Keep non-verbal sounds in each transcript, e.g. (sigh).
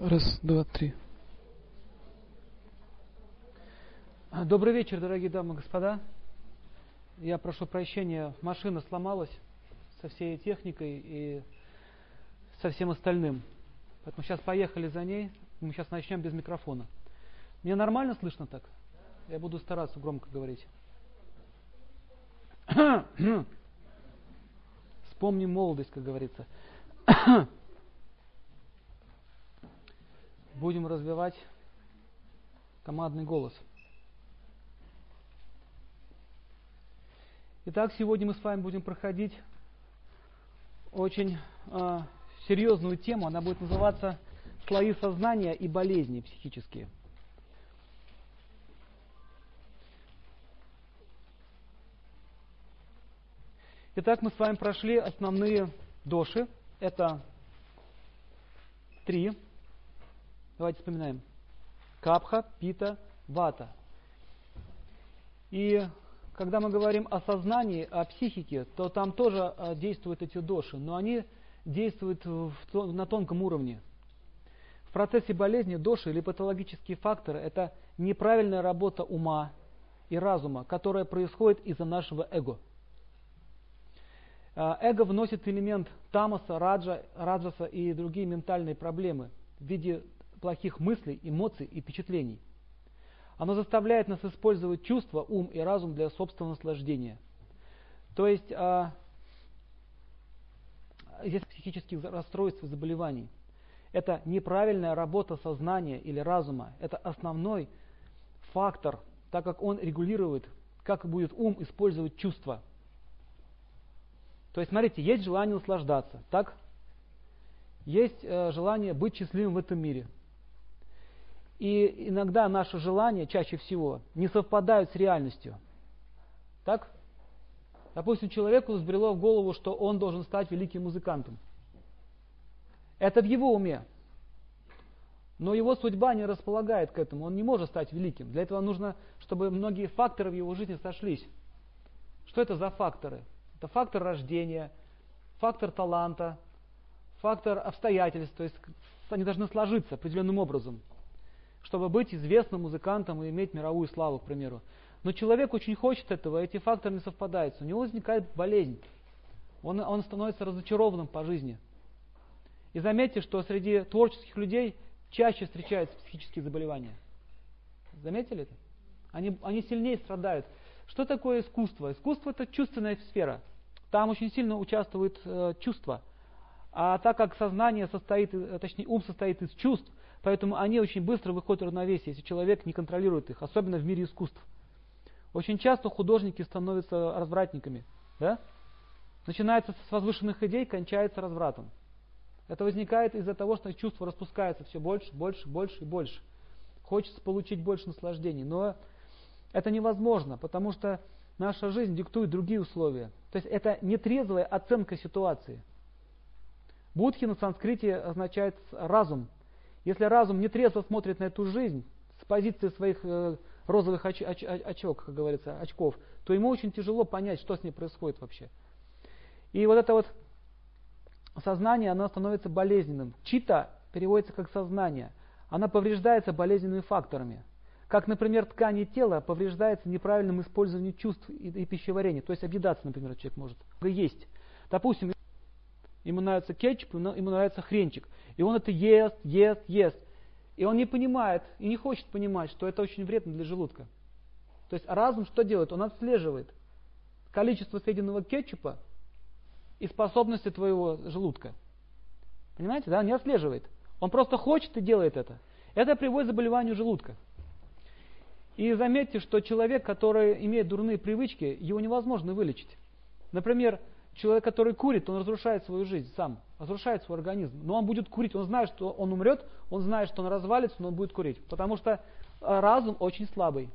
Раз, два, три. Добрый вечер, дорогие дамы и господа. Я прошу прощения, машина сломалась со всей техникой и со всем остальным. Поэтому сейчас поехали за ней. Мы сейчас начнем без микрофона. Мне нормально слышно так? Я буду стараться громко говорить. (coughs) Вспомним молодость, как говорится. (coughs) Будем развивать командный голос. Итак, сегодня мы с вами будем проходить очень э, серьезную тему. Она будет называться «Слои сознания и болезни психические». Итак, мы с вами прошли основные доши. Это три. Давайте вспоминаем. Капха, пита, вата. И когда мы говорим о сознании, о психике, то там тоже а, действуют эти доши, но они действуют в, на тонком уровне. В процессе болезни доши или патологические факторы – это неправильная работа ума и разума, которая происходит из-за нашего эго. А, эго вносит элемент тамаса, раджа, раджаса и другие ментальные проблемы в виде плохих мыслей, эмоций и впечатлений. Оно заставляет нас использовать чувства, ум и разум для собственного наслаждения. То есть а, есть психических расстройств и заболеваний. Это неправильная работа сознания или разума. Это основной фактор, так как он регулирует, как будет ум использовать чувства. То есть, смотрите, есть желание наслаждаться, так? Есть э, желание быть счастливым в этом мире – и иногда наши желания, чаще всего, не совпадают с реальностью. Так? Допустим, человеку взбрело в голову, что он должен стать великим музыкантом. Это в его уме. Но его судьба не располагает к этому, он не может стать великим. Для этого нужно, чтобы многие факторы в его жизни сошлись. Что это за факторы? Это фактор рождения, фактор таланта, фактор обстоятельств, то есть они должны сложиться определенным образом чтобы быть известным музыкантом и иметь мировую славу, к примеру. Но человек очень хочет этого, эти факторы не совпадают. У него возникает болезнь. Он, он становится разочарованным по жизни. И заметьте, что среди творческих людей чаще встречаются психические заболевания. Заметили это? Они, они сильнее страдают. Что такое искусство? Искусство это чувственная сфера. Там очень сильно участвуют э, чувства. А так как сознание состоит, э, точнее ум состоит из чувств, Поэтому они очень быстро выходят в равновесие, если человек не контролирует их, особенно в мире искусств. Очень часто художники становятся развратниками. Да? Начинается с возвышенных идей, кончается развратом. Это возникает из-за того, что чувство распускается все больше, больше, больше и больше. Хочется получить больше наслаждений. Но это невозможно, потому что наша жизнь диктует другие условия. То есть это нетрезвая оценка ситуации. Будхи на санскрите означает разум, если разум не трезво смотрит на эту жизнь с позиции своих э, розовых оч, оч, очок, как говорится, очков, то ему очень тяжело понять, что с ней происходит вообще. И вот это вот сознание, оно становится болезненным. Чита переводится как сознание. Она повреждается болезненными факторами. Как, например, ткани тела повреждается неправильным использованием чувств и, и пищеварения. То есть объедаться, например, человек может есть. Допустим, ему нравится кетчуп, ему нравится хренчик. И он это ест, ест, ест. И он не понимает и не хочет понимать, что это очень вредно для желудка. То есть разум что делает? Он отслеживает количество съеденного кетчупа и способности твоего желудка. Понимаете, да? Не отслеживает. Он просто хочет и делает это. Это приводит к заболеванию желудка. И заметьте, что человек, который имеет дурные привычки, его невозможно вылечить. Например, Человек, который курит, он разрушает свою жизнь сам, разрушает свой организм. Но он будет курить, он знает, что он умрет, он знает, что он развалится, но он будет курить. Потому что э, разум очень слабый.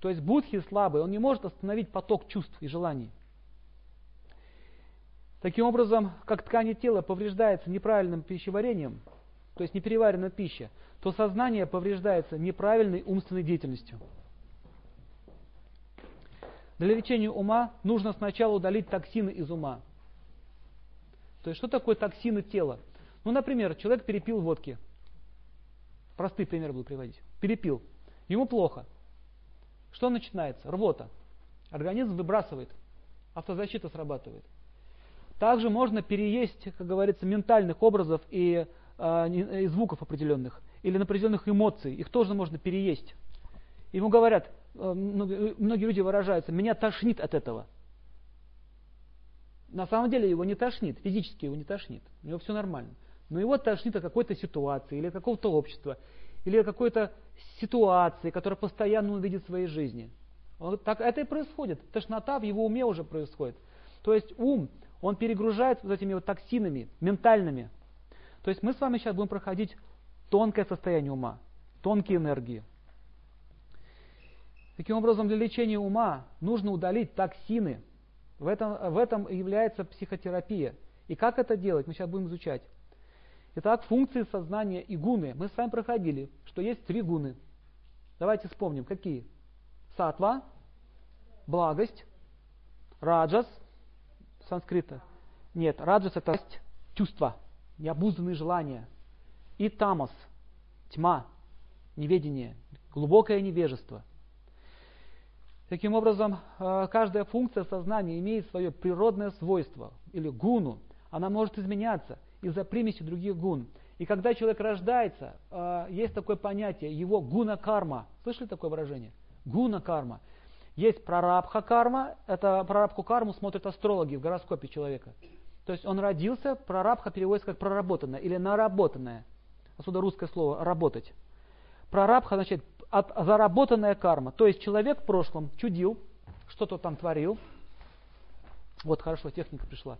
То есть будхи слабый, он не может остановить поток чувств и желаний. Таким образом, как ткани тела повреждается неправильным пищеварением, то есть непереваренная пища, то сознание повреждается неправильной умственной деятельностью. Для лечения ума нужно сначала удалить токсины из ума. То есть, что такое токсины тела? Ну, например, человек перепил водки. простые примеры буду приводить. Перепил. Ему плохо. Что начинается? Рвота. Организм выбрасывает. Автозащита срабатывает. Также можно переесть, как говорится, ментальных образов и, э, и звуков определенных. Или определенных эмоций. Их тоже можно переесть. Ему говорят, многие люди выражаются, меня тошнит от этого. На самом деле его не тошнит, физически его не тошнит, у него все нормально. Но его тошнит от какой-то ситуации, или какого-то общества, или какой-то ситуации, которая постоянно он видит в своей жизни. Он, так это и происходит. Тошнота в его уме уже происходит. То есть ум, он перегружает вот этими вот токсинами, ментальными. То есть мы с вами сейчас будем проходить тонкое состояние ума, тонкие энергии. Таким образом, для лечения ума нужно удалить токсины. В этом, в этом является психотерапия. И как это делать, мы сейчас будем изучать. Итак, функции сознания и гуны. Мы с вами проходили, что есть три гуны. Давайте вспомним, какие? Сатва, благость, раджас, санскрита. Нет, раджас это чувства, необузданные желания. И тамас, тьма, неведение, глубокое невежество. Таким образом, э, каждая функция сознания имеет свое природное свойство или гуну. Она может изменяться из-за примеси других гун. И когда человек рождается, э, есть такое понятие, его гуна-карма. Слышали такое выражение? Гуна-карма. Есть прарабха-карма, это прарабху карму смотрят астрологи в гороскопе человека. То есть он родился, прарабха переводится как проработанное или наработанное. Отсюда русское слово «работать». Прарабха значит от, заработанная карма. То есть человек в прошлом чудил, что-то там творил. Вот хорошо, техника пришла.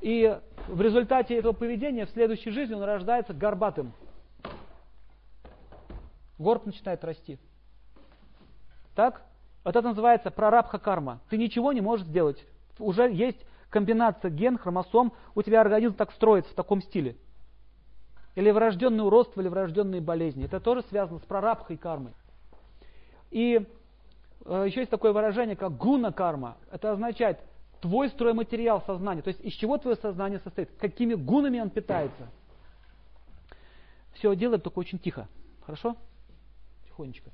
И в результате этого поведения в следующей жизни он рождается горбатым. Горб начинает расти. Так? Вот это называется прарабха карма. Ты ничего не можешь сделать. Уже есть комбинация ген, хромосом, у тебя организм так строится в таком стиле. Или врожденное уродство, или врожденные болезни. Это тоже связано с прарабхой кармой. И э, еще есть такое выражение, как гуна карма. Это означает твой стройматериал сознания. То есть из чего твое сознание состоит, какими гунами он питается. Все делаем только очень тихо. Хорошо? Тихонечко.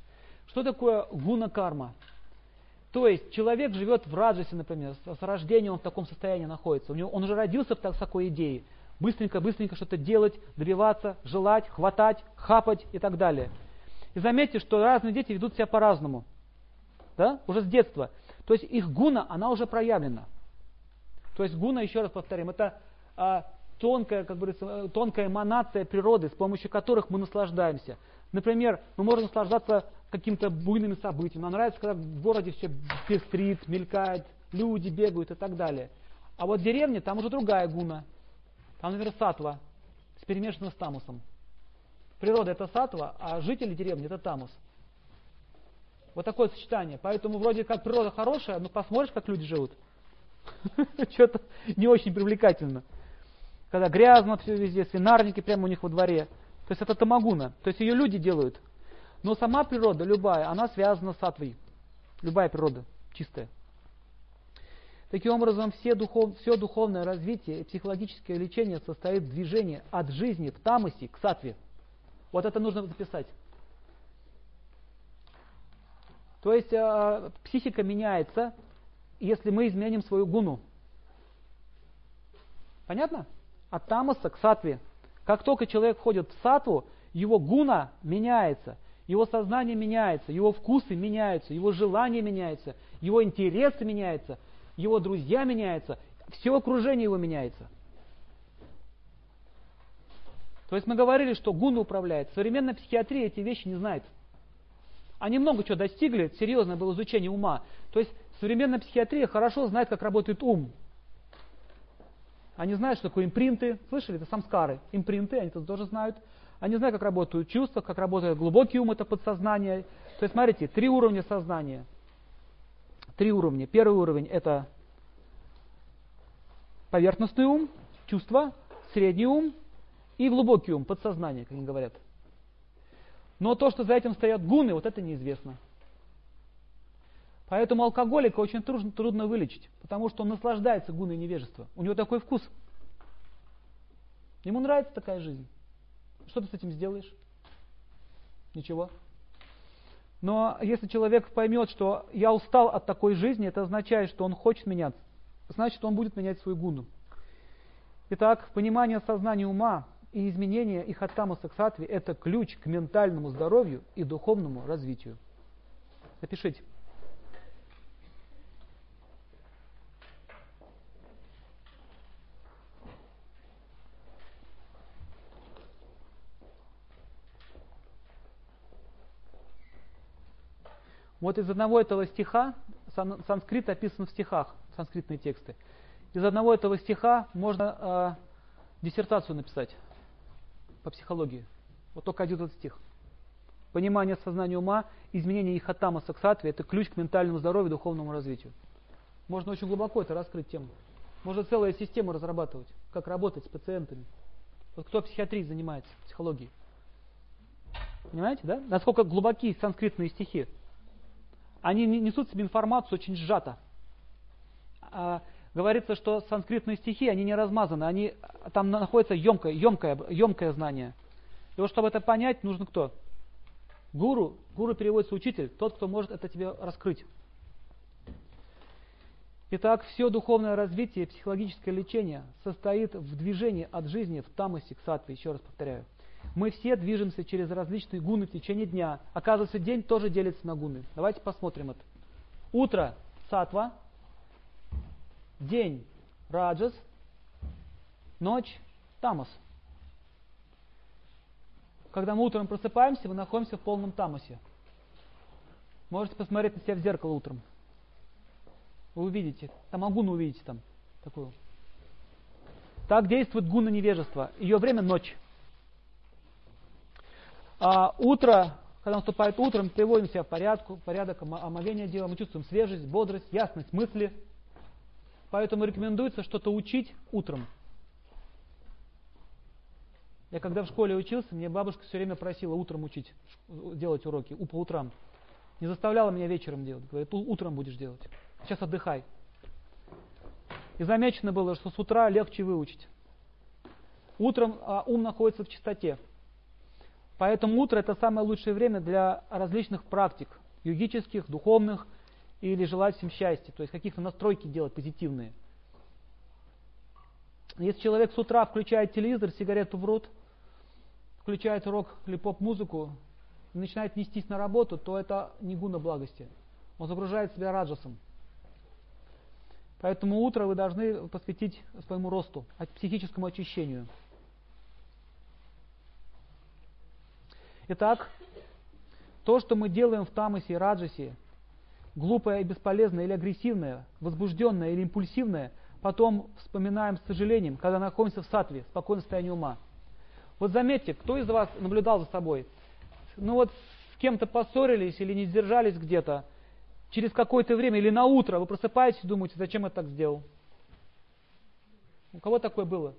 Что такое гуна карма? То есть человек живет в раджасе, например, с рождения он в таком состоянии находится. У него, он уже родился в такой идее быстренько-быстренько что-то делать, добиваться, желать, хватать, хапать и так далее. И заметьте, что разные дети ведут себя по-разному. Да? Уже с детства. То есть их гуна, она уже проявлена. То есть гуна, еще раз повторим, это а, тонкая, как говорится, тонкая эманация природы, с помощью которых мы наслаждаемся. Например, мы можем наслаждаться какими-то буйными событиями. Нам нравится, когда в городе все пестрит, мелькает, люди бегают и так далее. А вот в деревне там уже другая гуна. Там, например, сатва с перемешанным с тамусом. Природа это сатва, а жители деревни это тамус. Вот такое сочетание. Поэтому вроде как природа хорошая, но посмотришь, как люди живут. (laughs) Что-то не очень привлекательно. Когда грязно все везде, свинарники прямо у них во дворе. То есть это тамагуна. То есть ее люди делают. Но сама природа, любая, она связана с сатвой. Любая природа чистая. Таким образом, все духов, все духовное развитие и психологическое лечение состоит в движении от жизни в тамасе к сатве. Вот это нужно записать. То есть э, психика меняется, если мы изменим свою гуну. Понятно? От тамаса к сатве. Как только человек входит в сатву, его гуна меняется, его сознание меняется, его вкусы меняются, его желания меняются, его интересы меняются – его друзья меняются, все окружение его меняется. То есть мы говорили, что гуна управляет. Современная психиатрия эти вещи не знает. Они много чего достигли, серьезное было изучение ума. То есть современная психиатрия хорошо знает, как работает ум. Они знают, что такое импринты. Слышали, это самскары. Импринты, они это тоже знают. Они знают, как работают чувства, как работает глубокий ум, это подсознание. То есть, смотрите, три уровня сознания – три уровня. Первый уровень это поверхностный ум, чувства, средний ум и глубокий ум, подсознание, как они говорят. Но то, что за этим стоят гуны, вот это неизвестно. Поэтому алкоголика очень трудно, трудно вылечить, потому что он наслаждается гуной невежества. У него такой вкус. Ему нравится такая жизнь. Что ты с этим сделаешь? Ничего. Но если человек поймет, что я устал от такой жизни, это означает, что он хочет меняться. Значит, он будет менять свою гуну. Итак, понимание сознания ума и изменение их от тамаса к сатве – это ключ к ментальному здоровью и духовному развитию. Запишите. Вот из одного этого стиха, санскрит описан в стихах, санскритные тексты. Из одного этого стиха можно э, диссертацию написать по психологии. Вот только один этот стих. Понимание сознания ума, изменение их от тамаса это ключ к ментальному здоровью и духовному развитию. Можно очень глубоко это раскрыть тему. Можно целую систему разрабатывать, как работать с пациентами. Вот кто психиатрией занимается, психологией. Понимаете, да? Насколько глубоки санскритные стихи они несут себе информацию очень сжато. А, говорится, что санскритные стихи, они не размазаны, они, там находится емкое, емкое, емкое знание. И вот чтобы это понять, нужно кто? Гуру. Гуру переводится учитель, тот, кто может это тебе раскрыть. Итак, все духовное развитие, психологическое лечение состоит в движении от жизни в тамасе к сатве, еще раз повторяю. Мы все движемся через различные гуны в течение дня. Оказывается, день тоже делится на гуны. Давайте посмотрим это. Утро – сатва, день – раджас, ночь – тамас. Когда мы утром просыпаемся, мы находимся в полном тамасе. Можете посмотреть на себя в зеркало утром. Вы увидите, там агуну увидите там такую. Так действует гуна невежества. Ее время ночь. А утро, когда наступает утром, мы приводим себя в порядку, порядок омовения делаем, мы чувствуем свежесть, бодрость, ясность мысли. Поэтому рекомендуется что-то учить утром. Я когда в школе учился, мне бабушка все время просила утром учить, делать уроки, по утрам. Не заставляла меня вечером делать. Говорит, утром будешь делать. Сейчас отдыхай. И замечено было, что с утра легче выучить. Утром а, ум находится в чистоте. Поэтому утро это самое лучшее время для различных практик, югических, духовных или желать всем счастья, то есть каких-то настройки делать позитивные. Если человек с утра включает телевизор, сигарету в рот, включает рок или поп-музыку начинает нестись на работу, то это не гуна благости. Он загружает себя раджасом. Поэтому утро вы должны посвятить своему росту, психическому очищению. Итак, то, что мы делаем в тамасе и раджасе, глупое и бесполезное или агрессивное, возбужденное или импульсивное, потом вспоминаем с сожалением, когда находимся в сатве, в спокойном состоянии ума. Вот заметьте, кто из вас наблюдал за собой? Ну вот с кем-то поссорились или не сдержались где-то, через какое-то время или на утро вы просыпаетесь и думаете, зачем я так сделал? У кого такое было?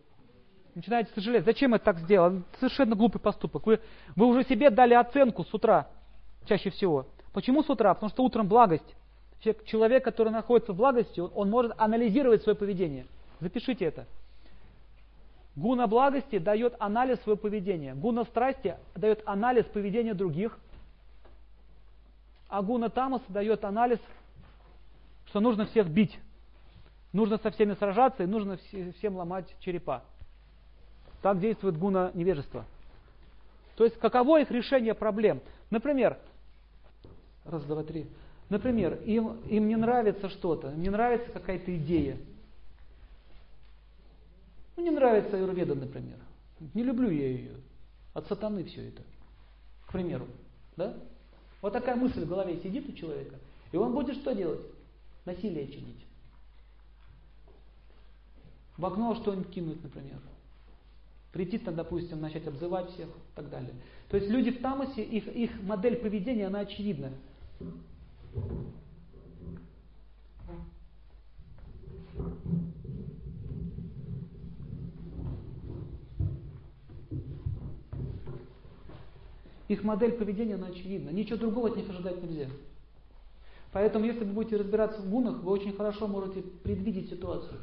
Начинаете сожалеть, зачем я так сделал? Совершенно глупый поступок. Вы, вы уже себе дали оценку с утра, чаще всего. Почему с утра? Потому что утром благость. Человек, который находится в благости, он, он может анализировать свое поведение. Запишите это. Гуна благости дает анализ своего поведения. Гуна страсти дает анализ поведения других. А гуна тамас дает анализ, что нужно всех бить. Нужно со всеми сражаться и нужно всем ломать черепа. Так действует гуна невежества. То есть каково их решение проблем? Например, раз, два, три. Например, им, им не нравится что-то, им не нравится какая-то идея. Ну, не нравится Аюрведа, например. Не люблю я ее. От сатаны все это. К примеру. Да? Вот такая мысль в голове сидит у человека. И он будет что делать? Насилие чинить. В окно что-нибудь кинуть, например. Там, допустим, начать обзывать всех и так далее. То есть люди в тамасе, их, их модель поведения, она очевидна. Их модель поведения, она очевидна. Ничего другого от них ожидать нельзя. Поэтому, если вы будете разбираться в гунах, вы очень хорошо можете предвидеть ситуацию.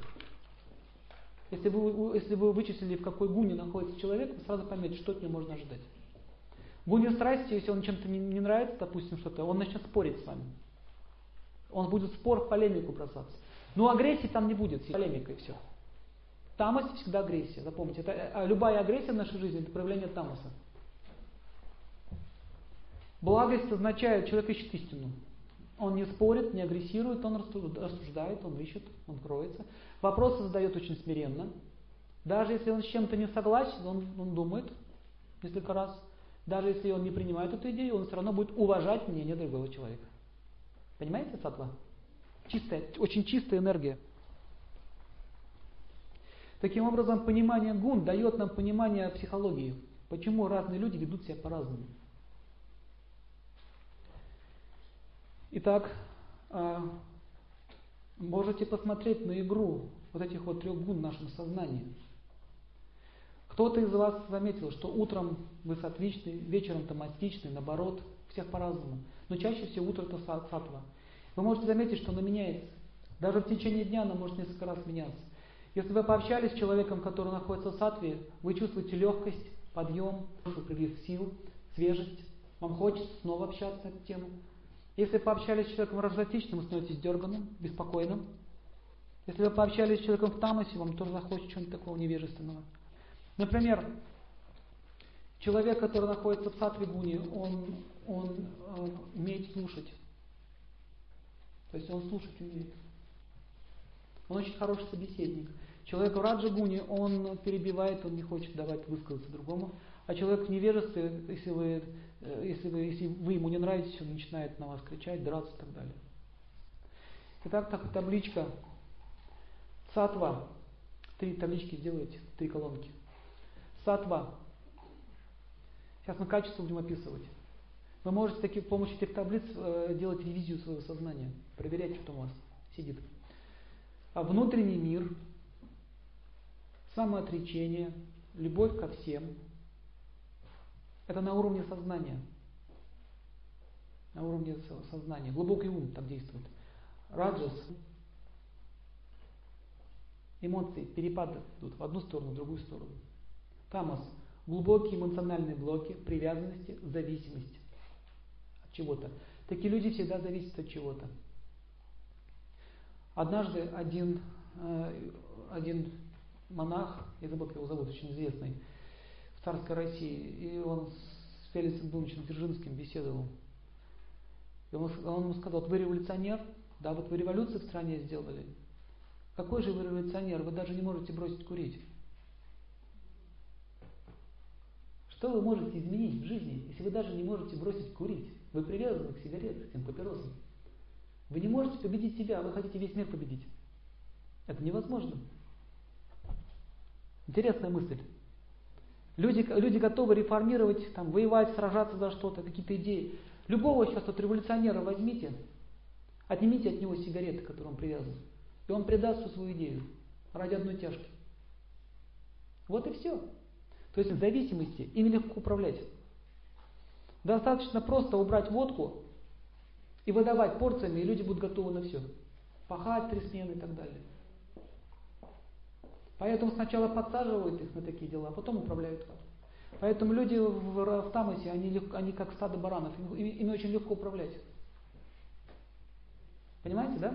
Если вы, если вы вычислили, в какой гуне находится человек, вы сразу поймете, что от него можно ожидать. Гуни страсти, если он чем-то не, не нравится, допустим, что-то, он начнет спорить с вами. Он будет спор в полемику бросаться. Но агрессии там не будет, полемика и все. Тамос всегда агрессия, запомните. Это, э, любая агрессия в нашей жизни это проявление тамоса. Благость означает, человек ищет истину. Он не спорит, не агрессирует, он рассуждает, он ищет, он кроется. Вопросы задает очень смиренно. Даже если он с чем-то не согласен, он, он думает несколько раз. Даже если он не принимает эту идею, он все равно будет уважать мнение другого человека. Понимаете, сатва? Чистая, очень чистая энергия. Таким образом, понимание гун дает нам понимание психологии. Почему разные люди ведут себя по-разному. Итак, а, можете посмотреть на игру вот этих вот трех гун в нашем сознании. Кто-то из вас заметил, что утром вы сатвичны, вечером томастичны, наоборот, всех по-разному. Но чаще всего утро это сатва. Вы можете заметить, что оно меняется. Даже в течение дня оно может несколько раз меняться. Если вы пообщались с человеком, который находится в сатве, вы чувствуете легкость, подъем, прилив сил, свежесть. Вам хочется снова общаться на эту тему. Если пообщались с человеком раджатичным, вы становитесь дерганым, беспокойным. Если вы пообщались с человеком в тамасе, вам тоже захочется чего-нибудь такого невежественного. Например, человек, который находится в сатве гуни, он, он э, умеет слушать. То есть он слушать умеет. Он очень хороший собеседник. Человек в раджагуне, он перебивает, он не хочет давать высказаться другому. А человек в невежестве, если вы если вы, если вы ему не нравитесь, он начинает на вас кричать, драться и так далее. Итак, так, табличка Сатва. Три таблички сделайте, три колонки. Сатва. Сейчас мы качество будем описывать. Вы можете таки, с помощью этих таблиц э, делать ревизию своего сознания, проверять, что там у вас сидит. А внутренний мир, самоотречение, любовь ко всем – это на уровне сознания. На уровне сознания. Глубокий ум так действует. Раджас. Эмоции, перепады идут в одну сторону, в другую сторону. Тамас. Глубокие эмоциональные блоки, привязанности, зависимости от чего-то. Такие люди всегда зависят от чего-то. Однажды один, э, один монах, я забыл, как его зовут, очень известный, царской России, и он с Феликсом Блумичем Дзержинским беседовал. И он, он ему сказал, вот вы революционер, да, вот вы революцию в стране сделали. Какой же вы революционер? Вы даже не можете бросить курить. Что вы можете изменить в жизни, если вы даже не можете бросить курить? Вы привязаны к сигаретам, к этим папиросам. Вы не можете победить себя, вы хотите весь мир победить. Это невозможно. Интересная мысль. Люди, люди готовы реформировать, там, воевать, сражаться за что-то, какие-то идеи. Любого сейчас вот революционера возьмите, отнимите от него сигареты, к которым он привязан, и он предаст всю свою идею ради одной тяжки. Вот и все. То есть зависимости ими легко управлять. Достаточно просто убрать водку и выдавать порциями, и люди будут готовы на все. Пахать три смены и так далее. Поэтому сначала подсаживают их на такие дела, а потом управляют вами. Поэтому люди в, в Тамасе, они, легко, они как стадо баранов, ими, ими очень легко управлять. Понимаете, да?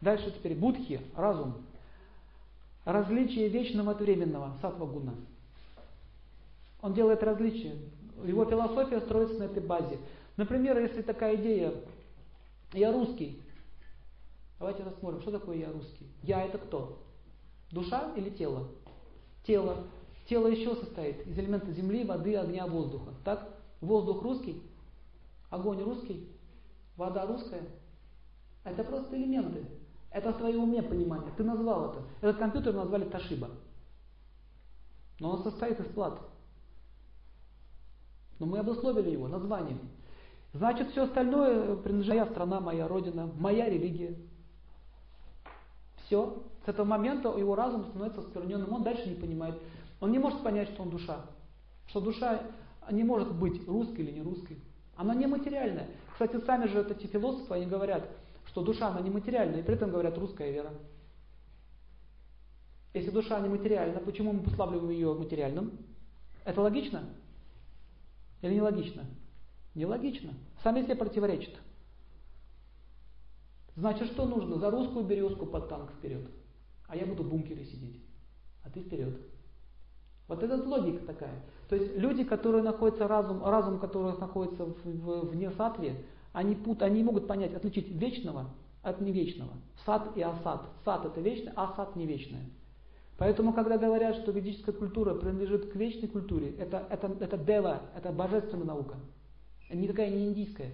Дальше теперь будхи, разум. Различие вечного от временного, сатва гуна. Он делает различие. Его философия строится на этой базе. Например, если такая идея, я русский. Давайте рассмотрим, что такое я русский. Я это кто? Душа или тело? Тело. Тело еще состоит из элементов земли, воды, огня, воздуха. Так? Воздух русский, огонь русский, вода русская. Это просто элементы. Это в твоем уме понимание. Ты назвал это. Этот компьютер назвали Ташиба. Но он состоит из плат. Но мы обусловили его названием. Значит, все остальное принадлежит моя страна, моя родина, моя религия. Все. Этого момента его разум становится оскверненным, он дальше не понимает. Он не может понять, что он душа. Что душа не может быть русской или не русской. Она нематериальная. Кстати, сами же эти философы, они говорят, что душа, она нематериальная, и при этом говорят русская вера. Если душа нематериальна, почему мы пославливаем ее материальным? Это логично? Или нелогично? Нелогично. Сами себе противоречат. Значит, что нужно? За русскую березку под танк вперед. А я буду в бункере сидеть. А ты вперед. Вот это логика такая. То есть люди, которые находятся разум, разум которых находится в, в, вне сатве, они, пут, они могут понять, отличить вечного от невечного. Сад и асад. Сад это вечное, а асад не вечное. Поэтому, когда говорят, что ведическая культура принадлежит к вечной культуре, это, это, это дева, это божественная наука. Никакая не индийская.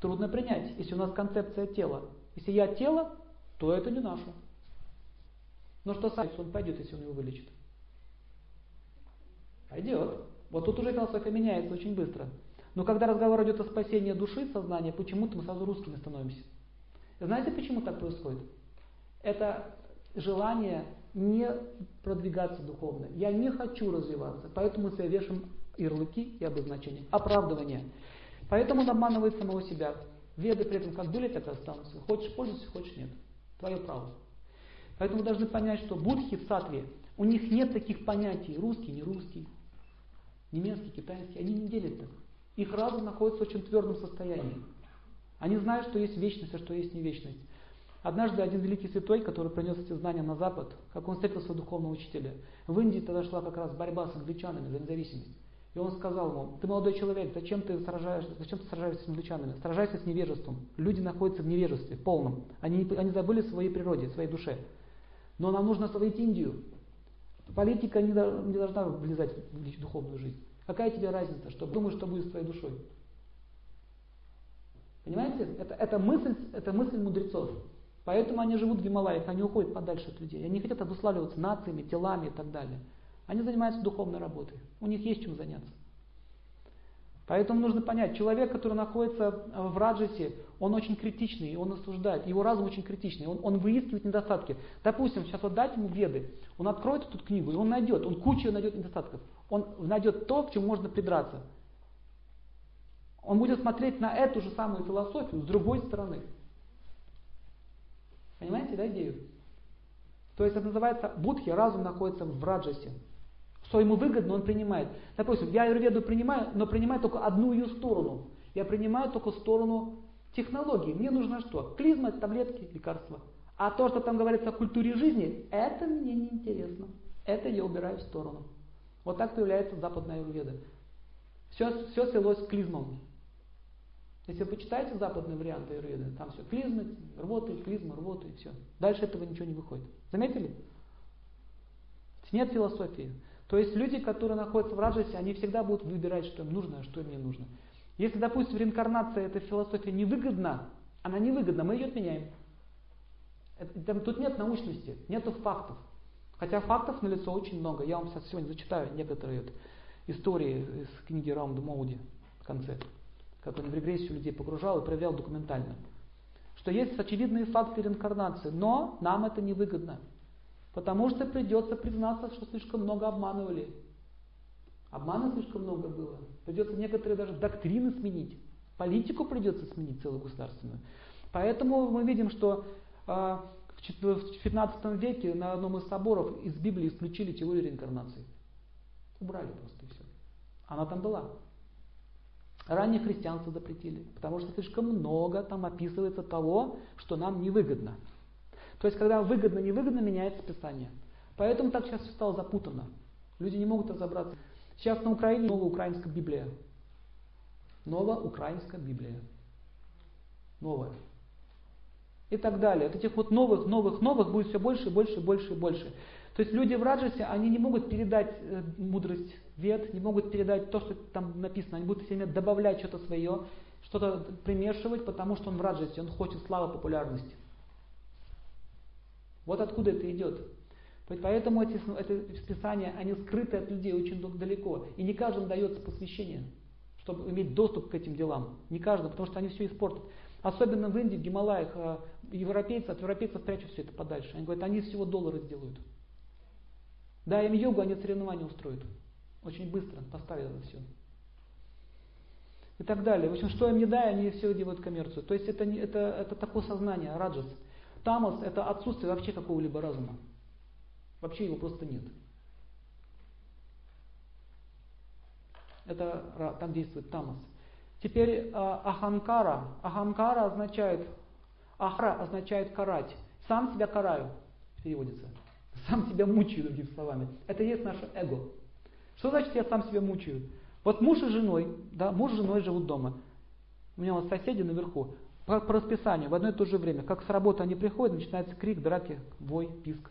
Трудно принять, если у нас концепция тела. Если я тело, то это не наше. Но что сам он пойдет, если он его вылечит? Пойдет. Вот тут уже философия меняется очень быстро. Но когда разговор идет о спасении души, сознания, почему-то мы сразу русскими становимся. Знаете, почему так происходит? Это желание не продвигаться духовно. Я не хочу развиваться, поэтому мы себе вешаем ярлыки и обозначения. Оправдывание. Поэтому он обманывает самого себя. Веды при этом как были, так и останутся. Хочешь пользуйся, хочешь нет. Твое право. Поэтому должны понять, что будхи в сатве, у них нет таких понятий, русский, не русский, немецкий, китайский, они не делят их. Их разум находится в очень твердом состоянии. Они знают, что есть вечность, а что есть не вечность. Однажды один великий святой, который принес эти знания на Запад, как он встретил своего духовного учителя, в Индии тогда шла как раз борьба с англичанами за независимость. И он сказал ему, ты молодой человек, зачем ты сражаешься, зачем ты сражаешься с англичанами? Сражайся с невежеством. Люди находятся в невежестве, полном. Они, они забыли своей природе, своей душе. Но нам нужно освоить Индию. Политика не, не должна влезать в духовную жизнь. Какая тебе разница, что думаешь, что будет с твоей душой? Понимаете? Это, это, мысль, это мысль мудрецов. Поэтому они живут в Гималаях, они уходят подальше от людей. Они не хотят обуславливаться нациями, телами и так далее. Они занимаются духовной работой. У них есть чем заняться. Поэтому нужно понять, человек, который находится в раджасе, он очень критичный, он осуждает, его разум очень критичный, он, он выискивает недостатки. Допустим, сейчас вот дать ему веды, он откроет эту книгу, и он найдет, он кучу найдет недостатков. Он найдет то, к чему можно придраться. Он будет смотреть на эту же самую философию с другой стороны. Понимаете, да, идею? То есть это называется будхи, разум находится в раджасе. Что ему выгодно, он принимает. Допустим, я аюрведу принимаю, но принимаю только одну ее сторону. Я принимаю только сторону технологии. Мне нужно что? Клизма, таблетки, лекарства. А то, что там говорится о культуре жизни, это мне не интересно. Это я убираю в сторону. Вот так появляется западная аюрведа. Все, все свелось к клизмам. Если вы почитаете западные варианты аюрведы, там все клизмы, рвоты, клизма, рвоты и все. Дальше этого ничего не выходит. Заметили? Нет философии. То есть люди, которые находятся в раджасе, они всегда будут выбирать, что им нужно, а что им не нужно. Если, допустим, реинкарнация, эта философия невыгодна, она невыгодна, мы ее отменяем. Это, тут нет научности, нет фактов. Хотя фактов налицо очень много. Я вам сейчас сегодня зачитаю некоторые вот истории из книги Раунда Моуди в конце, как он в регрессию людей погружал и проверял документально. Что есть очевидные факты реинкарнации, но нам это невыгодно. Потому что придется признаться, что слишком много обманывали. Обмана слишком много было. Придется некоторые даже доктрины сменить. Политику придется сменить целую государственную. Поэтому мы видим, что э, в 15 веке на одном из соборов из Библии исключили теорию реинкарнации. Убрали просто и все. Она там была. Раннее христианство запретили, потому что слишком много там описывается того, что нам невыгодно. То есть, когда выгодно-невыгодно, меняется Писание. Поэтому так сейчас стало запутанно. Люди не могут разобраться. Сейчас на Украине новая украинская Библия. Новая украинская Библия. Новая. И так далее. Вот этих вот новых, новых, новых будет все больше, больше, больше больше. То есть люди в Раджасе, они не могут передать э, мудрость вед, не могут передать то, что там написано. Они будут все время добавлять что-то свое, что-то примешивать, потому что он в Раджасе, он хочет славы, популярности. Вот откуда это идет. Поэтому эти, эти списания, они скрыты от людей очень далеко. И не каждому дается посвящение, чтобы иметь доступ к этим делам. Не каждому, потому что они все испортят. Особенно в Индии, в Гималаях, э, европейцы, от европейцев прячут все это подальше. Они говорят, они всего доллары сделают. Да, им йогу, они соревнования устроят. Очень быстро поставят это все. И так далее. В общем, что им не дай, они все делают коммерцию. То есть это, это, это такое сознание, раджас. Тамас – это отсутствие вообще какого-либо разума. Вообще его просто нет. Это там действует тамас. Теперь а, аханкара. Аханкара означает, ахра означает карать. Сам себя караю, переводится. Сам себя мучаю, другими словами. Это есть наше эго. Что значит я сам себя мучаю? Вот муж и женой, да, муж с женой живут дома. У меня вот соседи наверху, по, по расписанию, в одно и то же время. Как с работы они приходят, начинается крик, драки, вой, писк.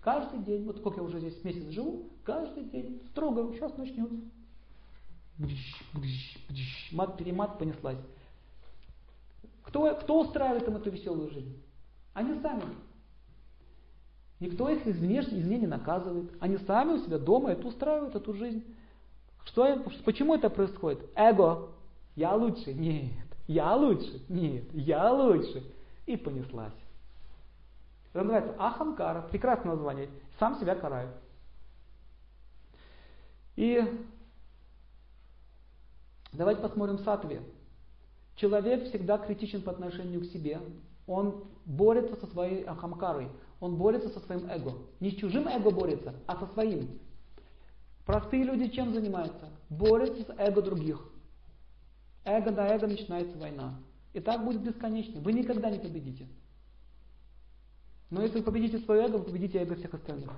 Каждый день, вот сколько я уже здесь месяц живу, каждый день строго, сейчас начнется. Мат-перемат понеслась. Кто, кто устраивает им эту веселую жизнь? Они сами. Никто их извне, извне не наказывает. Они сами у себя дома это устраивают, эту жизнь. Что, почему это происходит? Эго. Я лучше? Нет. Я лучше? Нет. Я лучше. И понеслась. Это называется Ахамкара. Прекрасное название. Сам себя караю. И давайте посмотрим сатве. Человек всегда критичен по отношению к себе. Он борется со своей ахамкарой. Он борется со своим эго. Не с чужим эго борется, а со своим. Простые люди чем занимаются? Борются с эго других. Эго на эго начинается война. И так будет бесконечно. Вы никогда не победите. Но если вы победите свое эго, вы победите эго всех остальных.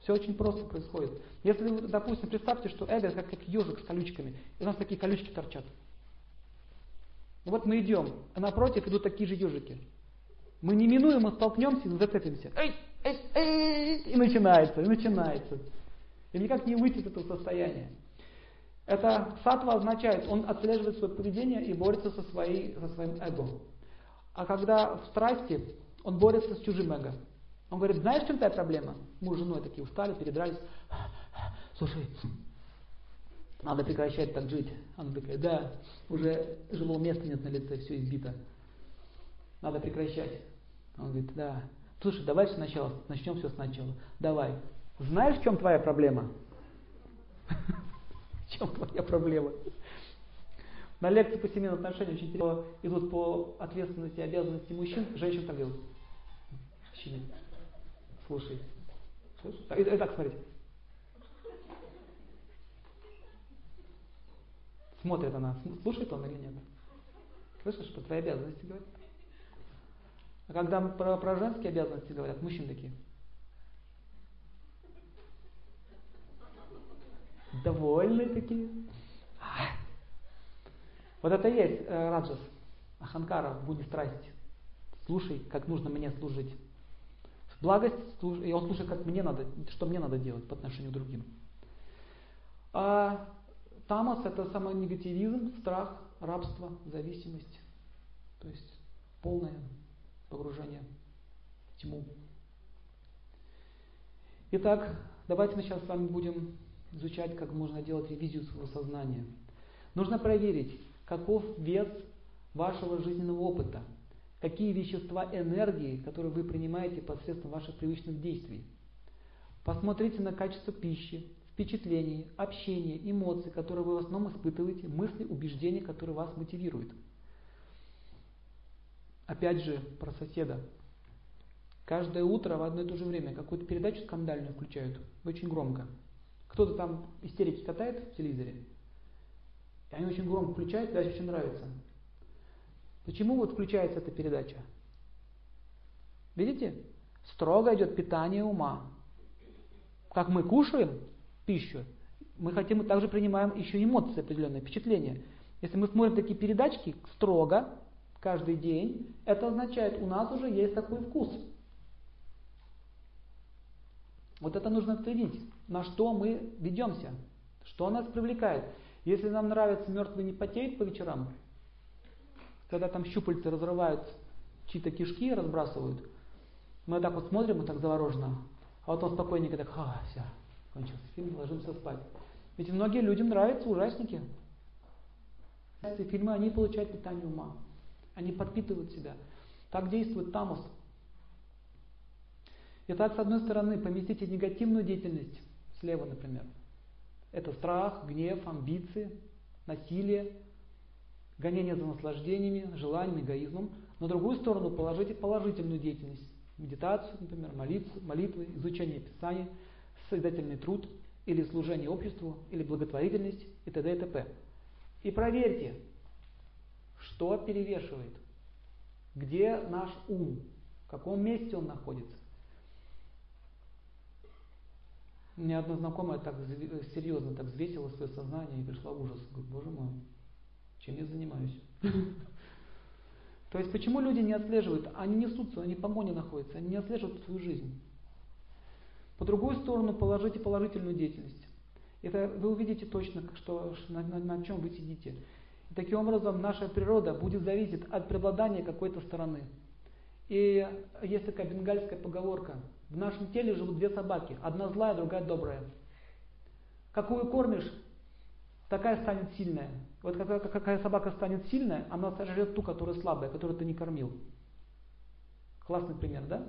Все очень просто происходит. Если допустим, представьте, что эго как, как ежик с колючками, и у нас такие колючки торчат. Вот мы идем, а напротив идут такие же ежики. Мы неминуемо столкнемся и зацепимся. Эй, эй, эй, и начинается, и начинается. И никак не выйти из этого состояния. Это сатва означает, он отслеживает свое поведение и борется со, своей, со своим эго. А когда в страсти, он борется с чужим эго. Он говорит, знаешь, в чем твоя проблема? Муж с женой такие устали, передрались. Слушай, надо прекращать так жить. Она такая, да, уже живого места нет на лице, все избито. Надо прекращать. Он говорит, да. Слушай, давай сначала, начнем все сначала. Давай. Знаешь, в чем твоя проблема? Чем твоя проблема? На лекции по семейным отношениям очень интересно идут по ответственности и обязанности мужчин, женщин так делают. Мужчины. Слушай. Слушай. Итак, смотрите. Смотрит она, слушает он или нет? Слышишь, что твои обязанности говорят? А когда про, про женские обязанности говорят, мужчины такие. Довольные такие. Вот это и есть э, раджас, аханкара в буне страсти. Слушай, как нужно мне служить. Благость, и он слушает, как мне надо, что мне надо делать по отношению к другим. А тамас это самонегативизм, страх, рабство, зависимость. То есть полное погружение в тьму. Итак, давайте мы сейчас с вами будем изучать, как можно делать ревизию своего сознания. Нужно проверить, каков вес вашего жизненного опыта, какие вещества энергии, которые вы принимаете посредством ваших привычных действий. Посмотрите на качество пищи, впечатлений, общения, эмоций, которые вы в основном испытываете, мысли, убеждения, которые вас мотивируют. Опять же, про соседа. Каждое утро в одно и то же время какую-то передачу скандальную включают, очень громко. Кто-то там истерики катает в телевизоре, и они очень громко включают, даже очень нравится. Почему вот включается эта передача? Видите? Строго идет питание ума. Как мы кушаем пищу, мы хотим и также принимаем еще эмоции определенные, впечатления. Если мы смотрим такие передачки строго, каждый день, это означает, у нас уже есть такой вкус. Вот это нужно следить, на что мы ведемся, что нас привлекает. Если нам нравится мертвый не потеет по вечерам, когда там щупальцы разрывают чьи-то кишки разбрасывают, мы так вот смотрим и так завороженно, а вот он спокойненько так, а, все, кончился фильм, ложимся спать. Ведь многим людям нравятся ужасники. Эти фильмы, они получают питание ума. Они подпитывают себя. Так действует тамос. Итак, с одной стороны, поместите негативную деятельность слева, например. Это страх, гнев, амбиции, насилие, гонение за наслаждениями, желанием, эгоизмом. На другую сторону положите положительную деятельность. Медитацию, например, молитву, молитвы, изучение Писания, созидательный труд. или служение обществу, или благотворительность и т.д. и т.п. И проверьте, что перевешивает, где наш ум, в каком месте он находится. Меня одна знакомая так серьезно так взвесила свое сознание и пришла в ужас. Говорит, боже мой, чем я занимаюсь? (laughs) То есть почему люди не отслеживают? Они несутся, они в погоне находятся, они не отслеживают свою жизнь. По другую сторону положите положительную деятельность. Это вы увидите точно, что, на, на, на чем вы сидите. И таким образом наша природа будет зависеть от преобладания какой-то стороны. И есть такая бенгальская поговорка. В нашем теле живут две собаки. Одна злая, другая добрая. Какую кормишь, такая станет сильная. Вот какая, какая собака станет сильная, она сожрет ту, которая слабая, которую ты не кормил. Классный пример, да?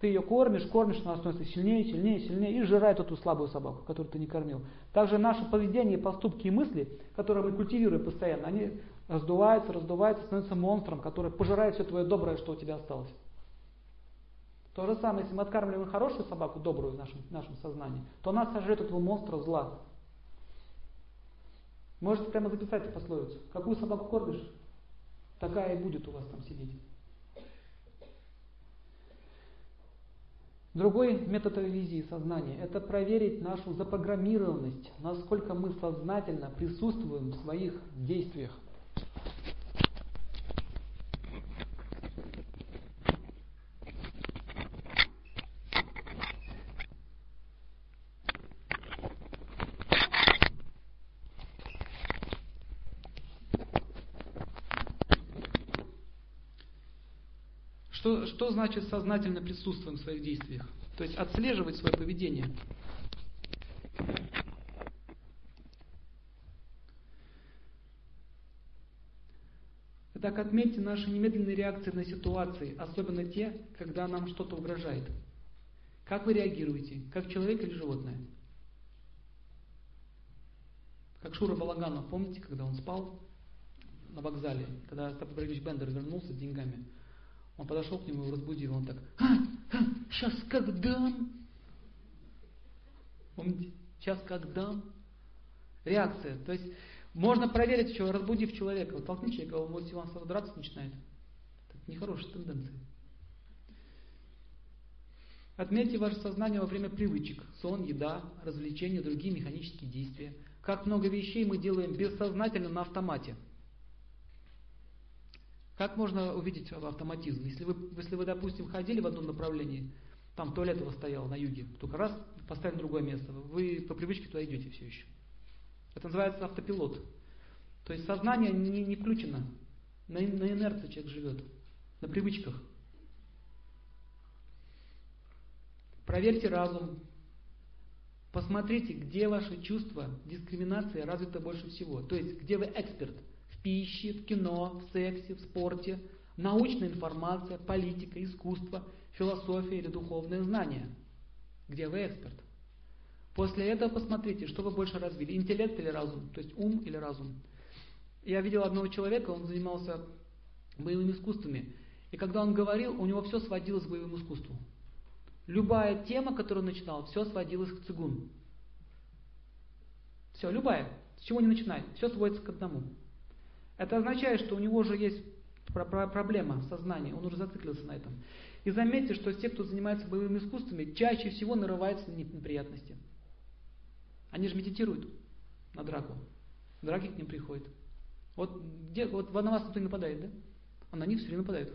Ты ее кормишь, кормишь, она становится сильнее, сильнее, сильнее и сжирает эту слабую собаку, которую ты не кормил. Также наше поведение, поступки и мысли, которые мы культивируем постоянно, они раздуваются, раздуваются, становятся монстром, который пожирает все твое доброе, что у тебя осталось. То же самое, если мы откармливаем хорошую собаку, добрую в нашем, в нашем сознании, то она сожрет этого монстра зла. Можете прямо записать эту пословицу. Какую собаку кормишь, такая и будет у вас там сидеть. Другой метод ревизии сознания – это проверить нашу запрограммированность, насколько мы сознательно присутствуем в своих действиях. Что, значит сознательно присутствуем в своих действиях? То есть отслеживать свое поведение. Так отметьте наши немедленные реакции на ситуации, особенно те, когда нам что-то угрожает. Как вы реагируете? Как человек или животное? Как Шура Балаганов, помните, когда он спал на вокзале, когда Степан Борисович Бендер вернулся с деньгами? Он подошел к нему и разбудил. Он так, а, а, сейчас как дам. Помните? Сейчас как дам. Реакция. То есть можно проверить еще, разбудив человека. Вот толкни человека, он вот Иван сразу драться начинает. Это нехорошая тенденция. Отметьте ваше сознание во время привычек. Сон, еда, развлечения, другие механические действия. Как много вещей мы делаем бессознательно на автомате. Как можно увидеть автоматизм? Если вы, если вы, допустим, ходили в одном направлении, там туалет у вас стоял на юге, только раз поставили другое место, вы по привычке туда идете все еще. Это называется автопилот. То есть сознание не, не включено. На, на инерции человек живет, на привычках. Проверьте разум. Посмотрите, где ваши чувства, дискриминация развита больше всего. То есть, где вы эксперт – пище, в кино, в сексе, в спорте, научная информация, политика, искусство, философия или духовные знания. Где вы эксперт? После этого посмотрите, что вы больше развили, интеллект или разум, то есть ум или разум. Я видел одного человека, он занимался боевыми искусствами, и когда он говорил, у него все сводилось к боевому искусству. Любая тема, которую он начинал, все сводилось к цигун. Все, любая. С чего не начинает? Все сводится к одному. Это означает, что у него уже есть проблема сознания, он уже зациклился на этом. И заметьте, что те, кто занимается боевыми искусствами, чаще всего нарываются на неприятности. Они же медитируют на драку. Драки к ним приходят. Вот, где, вот на вас кто-то нападает, да? А на них все время нападают.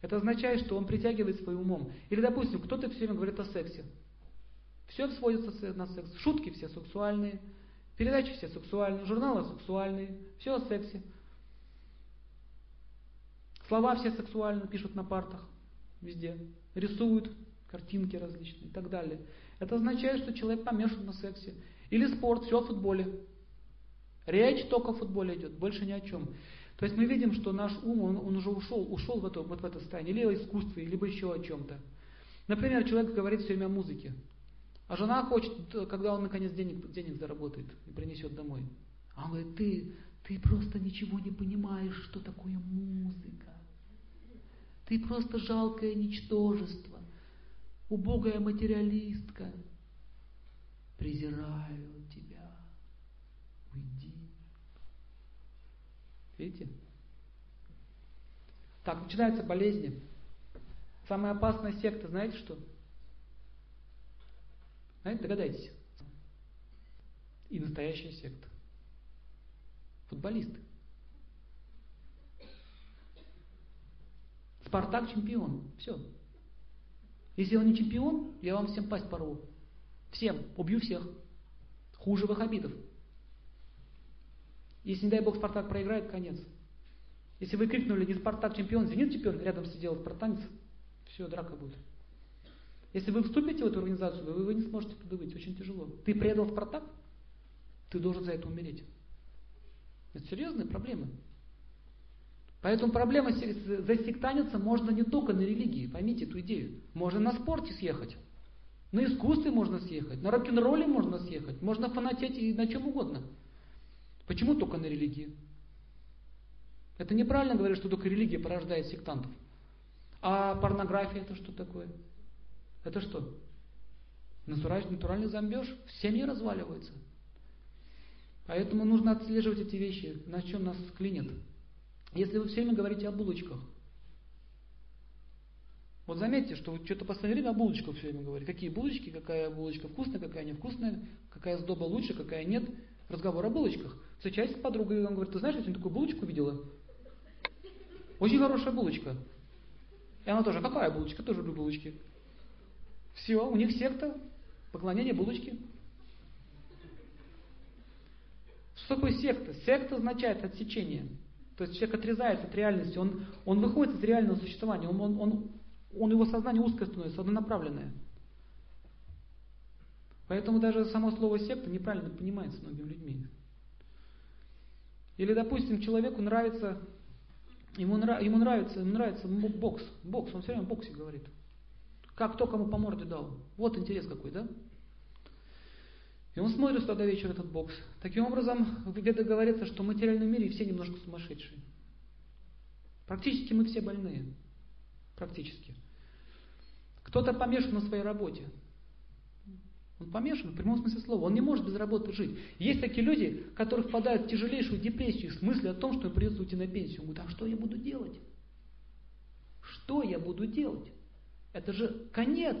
Это означает, что он притягивает своим умом. Или, допустим, кто-то все время говорит о сексе. Все сводится на секс. Шутки все сексуальные, Передачи все сексуальные, журналы сексуальные, все о сексе. Слова все сексуальные, пишут на партах, везде. Рисуют картинки различные и так далее. Это означает, что человек помешан на сексе. Или спорт, все о футболе. Речь только о футболе идет, больше ни о чем. То есть мы видим, что наш ум, он, он уже ушел, ушел в это, вот в это состояние, или о искусстве, либо еще о чем-то. Например, человек говорит все время о музыке. А жена хочет, когда он наконец денег, денег заработает и принесет домой. А он говорит, ты, ты просто ничего не понимаешь, что такое музыка. Ты просто жалкое ничтожество, убогая материалистка. презираю тебя. Уйди. Видите? Так, начинаются болезни. Самая опасная секта, знаете что? Знаете, догадайтесь. И настоящая секта. Футболисты. Спартак чемпион. Все. Если он не чемпион, я вам всем пасть порву. Всем. Убью всех. Хуже вахабитов. Если, не дай бог, Спартак проиграет, конец. Если вы крикнули не Спартак чемпион, Зенит чемпион, рядом сидел спартанец, все, драка будет. Если вы вступите в эту организацию, вы, вы не сможете туда выйти, очень тяжело. Ты предал Спартак, ты должен за это умереть. Это серьезные проблемы. Поэтому проблема засектаниться можно не только на религии, поймите эту идею. Можно на спорте съехать, на искусстве можно съехать, на рок-н-ролле можно съехать, можно фанатеть и на чем угодно. Почему только на религии? Это неправильно говорить, что только религия порождает сектантов. А порнография это что такое? Это что? Натуральный, зомбеж. Семьи разваливаются. Поэтому нужно отслеживать эти вещи, на чем нас клинит. Если вы все время говорите о булочках, вот заметьте, что вы что-то последнее время о булочках все время говорите. Какие булочки, какая булочка вкусная, какая невкусная, какая сдоба лучше, какая нет. Разговор о булочках. Встречаюсь с подругой, он говорит, ты знаешь, я сегодня такую булочку видела? Очень хорошая булочка. И она тоже, какая булочка? Тоже люблю булочки. Все, у них секта, поклонение булочки. Что такое секта? Секта означает отсечение. То есть человек отрезается от реальности, он, он выходит из реального существования, он, он, он, он его сознание узкое становится, однонаправленное. Поэтому даже само слово секта неправильно понимается многими людьми. Или, допустим, человеку нравится, ему, нрав, ему нравится, ему нравится бокс, бокс, он все время о боксе говорит. Как кто кому по морде дал. Вот интерес какой, да? И он смотрит сюда до вечера этот бокс. Таким образом, в Ведах говорится, что в материальном мире все немножко сумасшедшие. Практически мы все больные. Практически. Кто-то помешан на своей работе. Он помешан в прямом смысле слова. Он не может без работы жить. Есть такие люди, которые впадают в тяжелейшую депрессию с мыслью о том, что им придется уйти на пенсию. Он говорит, а что я буду делать? Что я буду делать? Это же конец.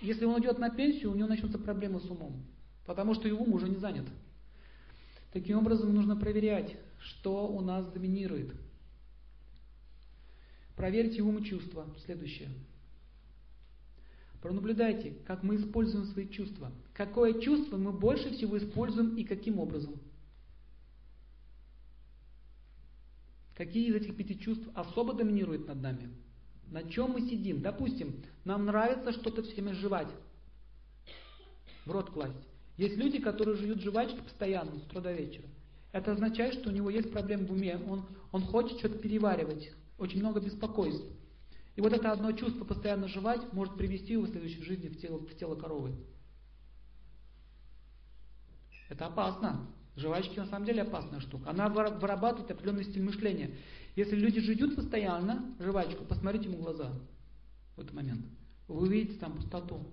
Если он уйдет на пенсию, у него начнутся проблемы с умом, потому что его ум уже не занят. Таким образом, нужно проверять, что у нас доминирует. Проверьте ум и чувства. Следующее. Пронаблюдайте, как мы используем свои чувства. Какое чувство мы больше всего используем и каким образом. Какие из этих пяти чувств особо доминируют над нами? На чем мы сидим? Допустим, нам нравится что-то все время жевать, в рот класть. Есть люди, которые жуют жвачки постоянно, с утра до вечера. Это означает, что у него есть проблемы в уме, он, он хочет что-то переваривать, очень много беспокойств. И вот это одно чувство постоянно жевать может привести его в следующей жизни в тело, в тело коровы. Это опасно. Жвачки на самом деле опасная штука. Она вырабатывает определенный стиль мышления. Если люди жуют постоянно жвачку, посмотрите ему в глаза в этот момент. Вы увидите там пустоту.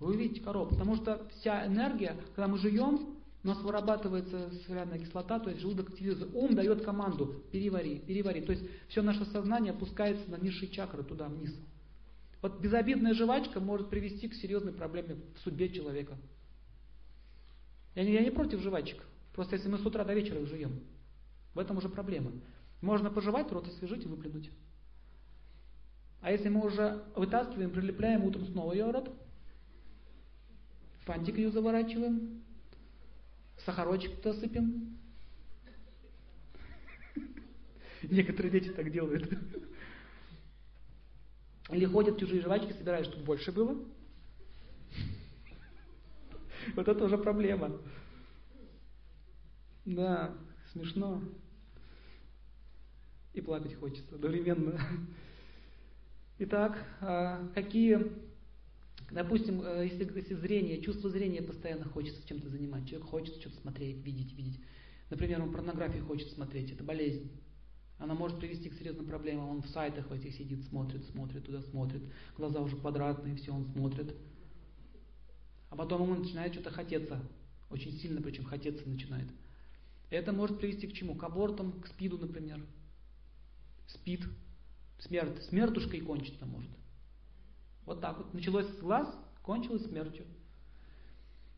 Вы увидите корову. Потому что вся энергия, когда мы жуем, у нас вырабатывается соляная кислота, то есть желудок активируется. Ум дает команду перевари, перевари. То есть все наше сознание опускается на низшие чакры, туда вниз. Вот безобидная жвачка может привести к серьезной проблеме в судьбе человека. Я я не против жвачек. Просто если мы с утра до вечера их жуем, в этом уже проблема. Можно пожевать, рот освежить и выплюнуть. А если мы уже вытаскиваем, прилепляем утром снова ее рот, фантик ее заворачиваем, сахарочек туда сыпем. (laughs) Некоторые дети так делают. Или ходят чужие жвачки, собирают, чтобы больше было. Вот это уже проблема. Да, смешно. И плакать хочется одновременно. Итак, а, какие, допустим, э, если, если зрение, чувство зрения постоянно хочется чем-то занимать, человек хочет что-то смотреть, видеть, видеть. Например, он порнографию хочет смотреть, это болезнь. Она может привести к серьезным проблемам. Он в сайтах в этих сидит, смотрит, смотрит, туда смотрит. Глаза уже квадратные, все он смотрит. А потом ему начинает что-то хотеться. Очень сильно причем хотеться начинает. Это может привести к чему? К абортам, к спиду, например. Спид, смерть, смертушкой кончится может. Вот так вот. Началось с глаз, кончилось смертью.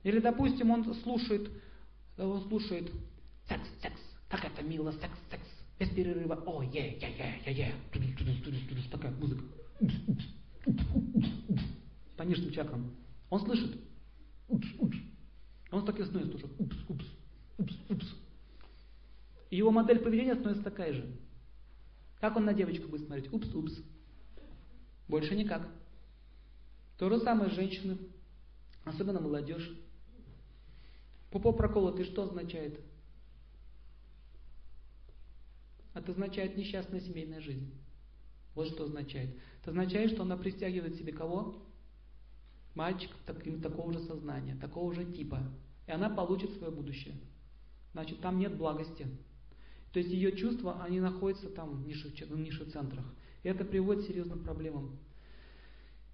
Или, допустим, он слушает, он слушает секс, секс, как это мило, секс, секс, без перерыва. О, е, е, е, е, е. Такая музыка. По нижним чакрам. Он слышит. Упс, упс. Он так и становится тоже. Упс, упс, упс, упс. И его модель поведения становится такая же. Как он на девочку будет смотреть? Упс, упс. Больше никак. То же самое женщины, особенно молодежь. Пупо проколотый что означает? Это означает несчастная семейная жизнь. Вот что означает. Это означает, что она притягивает себе кого? Мальчик таким, такого же сознания, такого же типа. И она получит свое будущее. Значит, там нет благости. То есть ее чувства, они находятся там в низших, в низших центрах. И это приводит к серьезным проблемам.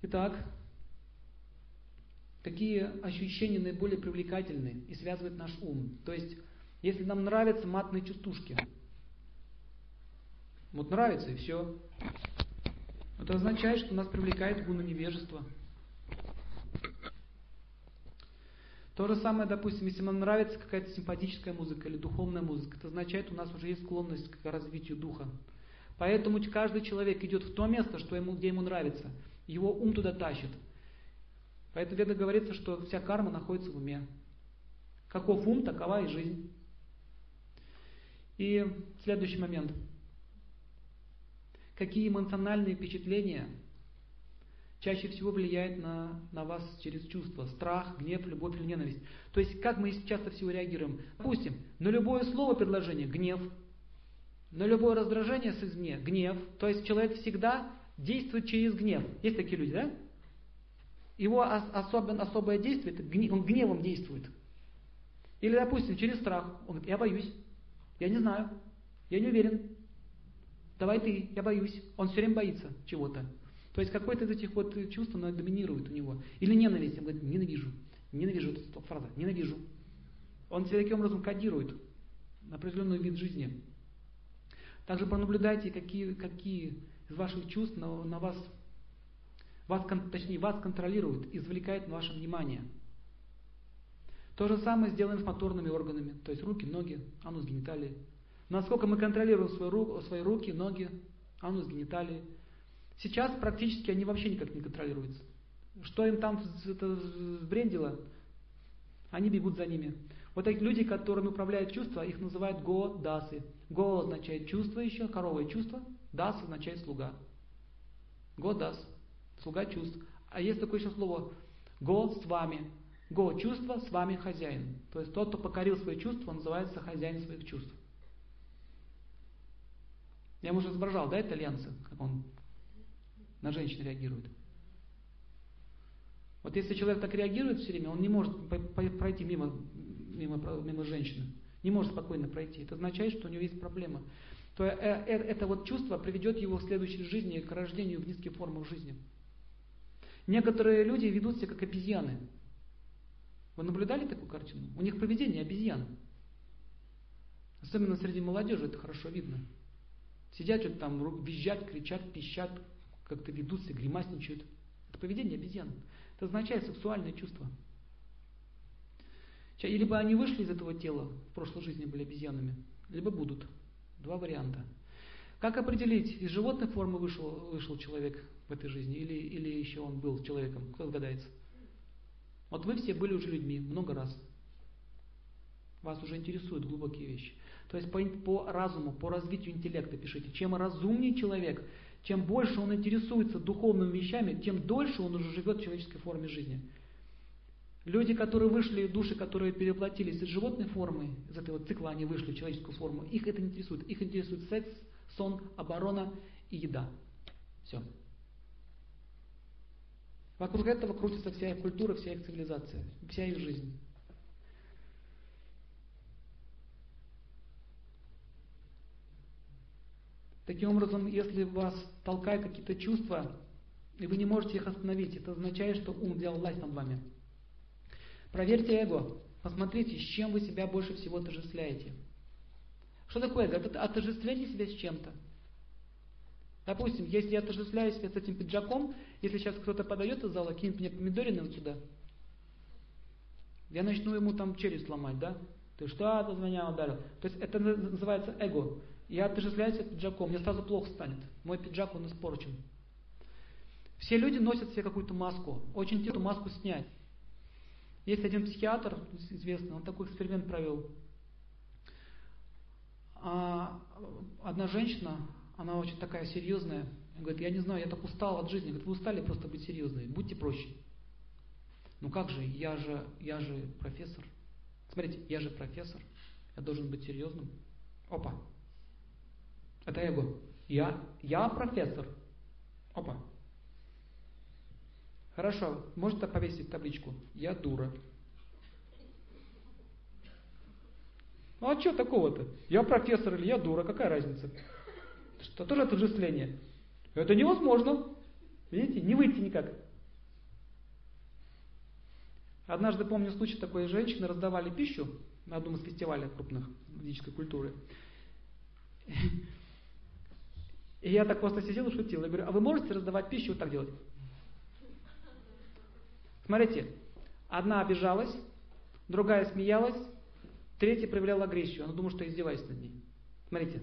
Итак, какие ощущения наиболее привлекательны и связывают наш ум? То есть, если нам нравятся матные частушки, вот нравится и все. Это означает, что нас привлекает гуна невежества. То же самое, допустим, если нам нравится какая-то симпатическая музыка или духовная музыка, это означает, у нас уже есть склонность к развитию духа. Поэтому каждый человек идет в то место, что ему, где ему нравится. Его ум туда тащит. Поэтому веда говорится, что вся карма находится в уме. Каков ум, такова и жизнь. И следующий момент. Какие эмоциональные впечатления чаще всего влияет на, на вас через чувства. Страх, гнев, любовь или ненависть. То есть, как мы часто всего реагируем. Допустим, на любое слово, предложение – гнев. На любое раздражение с извне – гнев. То есть, человек всегда действует через гнев. Есть такие люди, да? Его особен, особое действие, он гневом действует. Или, допустим, через страх. Он говорит, я боюсь, я не знаю, я не уверен. Давай ты, я боюсь. Он все время боится чего-то. То есть какое-то из этих вот чувств, оно доминирует у него. Или ненависть, он говорит, ненавижу, ненавижу, это фраза, ненавижу. Он себя таким образом кодирует на определенный вид жизни. Также пронаблюдайте, какие, какие из ваших чувств на, на вас, вас, точнее, вас контролируют, извлекают на ваше внимание. То же самое сделаем с моторными органами, то есть руки, ноги, анус, гениталии. Насколько мы контролируем свои, свои руки, ноги, анус, гениталии, Сейчас практически они вообще никак не контролируются. Что им там сбрендило, они бегут за ними. Вот такие люди, которыми управляют чувства, их называют го-дасы. Го означает чувство еще, коровое чувство, дас означает слуга. Го-дас, слуга чувств. А есть такое еще слово го с вами. Го чувство, с вами хозяин. То есть тот, кто покорил свои чувства, называется хозяин своих чувств. Я уже изображал, да, итальянца, как он на женщин реагирует. Вот если человек так реагирует все время, он не может пройти мимо, мимо, мимо женщины, не может спокойно пройти. Это означает, что у него есть проблема. То э, э, это вот чувство приведет его в следующей жизни к рождению в низких формах жизни. Некоторые люди ведут себя как обезьяны. Вы наблюдали такую картину? У них поведение обезьян. Особенно среди молодежи это хорошо видно. Сидят что-то там, визжат, кричат, пищат, как-то ведут себя, гримасничают. Это поведение обезьян. Это означает сексуальное чувство. Либо они вышли из этого тела, в прошлой жизни были обезьянами, либо будут. Два варианта. Как определить, из животной формы вышел, вышел человек в этой жизни, или, или еще он был человеком? Кто догадается? Вот вы все были уже людьми много раз. Вас уже интересуют глубокие вещи. То есть по, по разуму, по развитию интеллекта пишите. Чем разумнее человек, чем больше он интересуется духовными вещами, тем дольше он уже живет в человеческой форме жизни. Люди, которые вышли, души, которые переплатились из животной формы, из этого цикла они вышли в человеческую форму, их это не интересует. Их интересует секс, сон, оборона и еда. Все. Вокруг этого крутится вся их культура, вся их цивилизация, вся их жизнь. Таким образом, если вас толкают какие-то чувства, и вы не можете их остановить, это означает, что ум взял власть над вами. Проверьте эго. Посмотрите, с чем вы себя больше всего отождествляете. Что такое эго? Это отождествление себя с чем-то. Допустим, если я отождествляю себя с этим пиджаком, если сейчас кто-то подает из зала, кинет мне помидорины вот сюда, я начну ему там челюсть ломать, да? Ты что ты меня ударил? То есть это называется эго. Я отождествляюсь с пиджаком, мне сразу плохо станет. Мой пиджак, он испорчен. Все люди носят себе какую-то маску. Очень тяжело маску снять. Есть один психиатр известный, он такой эксперимент провел. А одна женщина, она очень такая серьезная, говорит, я не знаю, я так устал от жизни. Говорит, вы устали просто быть серьезной, будьте проще. Ну как же, я же, я же профессор. Смотрите, я же профессор, я должен быть серьезным. Опа. Это эго. Я, я профессор. Опа. Хорошо, можно повесить табличку. Я дура. Ну а что такого-то? Я профессор или я дура, какая разница? Что тоже отождествление. Это невозможно. Видите, не выйти никак. Однажды помню случай такой, женщины раздавали пищу на одном из фестивалей крупных ведической культуры. И я так просто сидел и шутил. Я говорю, а вы можете раздавать пищу вот так делать? Смотрите, одна обижалась, другая смеялась, третья проявляла агрессию. Она думала, что издеваюсь над ней. Смотрите,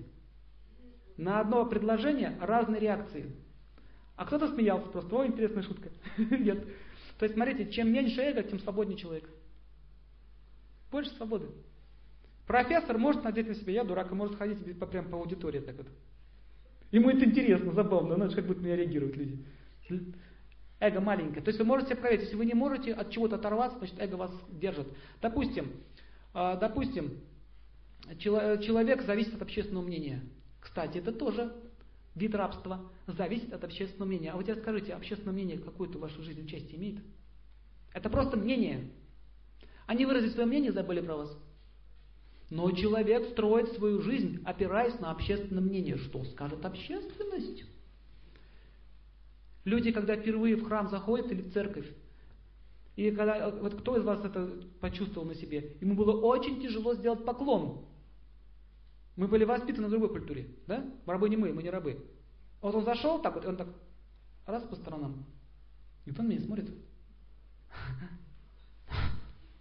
на одно предложение разные реакции. А кто-то смеялся просто, о, интересная шутка. (laughs) Нет. То есть, смотрите, чем меньше эго, тем свободнее человек. Больше свободы. Профессор может надеть на себя, я дурак, и может ходить прям по аудитории так вот. Ему это интересно, забавно, знаешь, как будто на меня реагируют люди. Эго маленькое. То есть вы можете проверить, если вы не можете от чего-то оторваться, значит эго вас держит. Допустим, а, допустим, человек зависит от общественного мнения. Кстати, это тоже вид рабства. Зависит от общественного мнения. А вы теперь скажите, общественное мнение какое-то в вашей жизни участие имеет? Это просто мнение. Они выразить свое мнение, забыли про вас. Но человек строит свою жизнь, опираясь на общественное мнение. Что скажет общественность? Люди, когда впервые в храм заходят или в церковь, и когда, вот кто из вас это почувствовал на себе? Ему было очень тяжело сделать поклон. Мы были воспитаны в другой культуре, да? Рабы не мы, мы не рабы. Вот он зашел так вот, и он так раз по сторонам. Никто на меня смотрит. (laughs)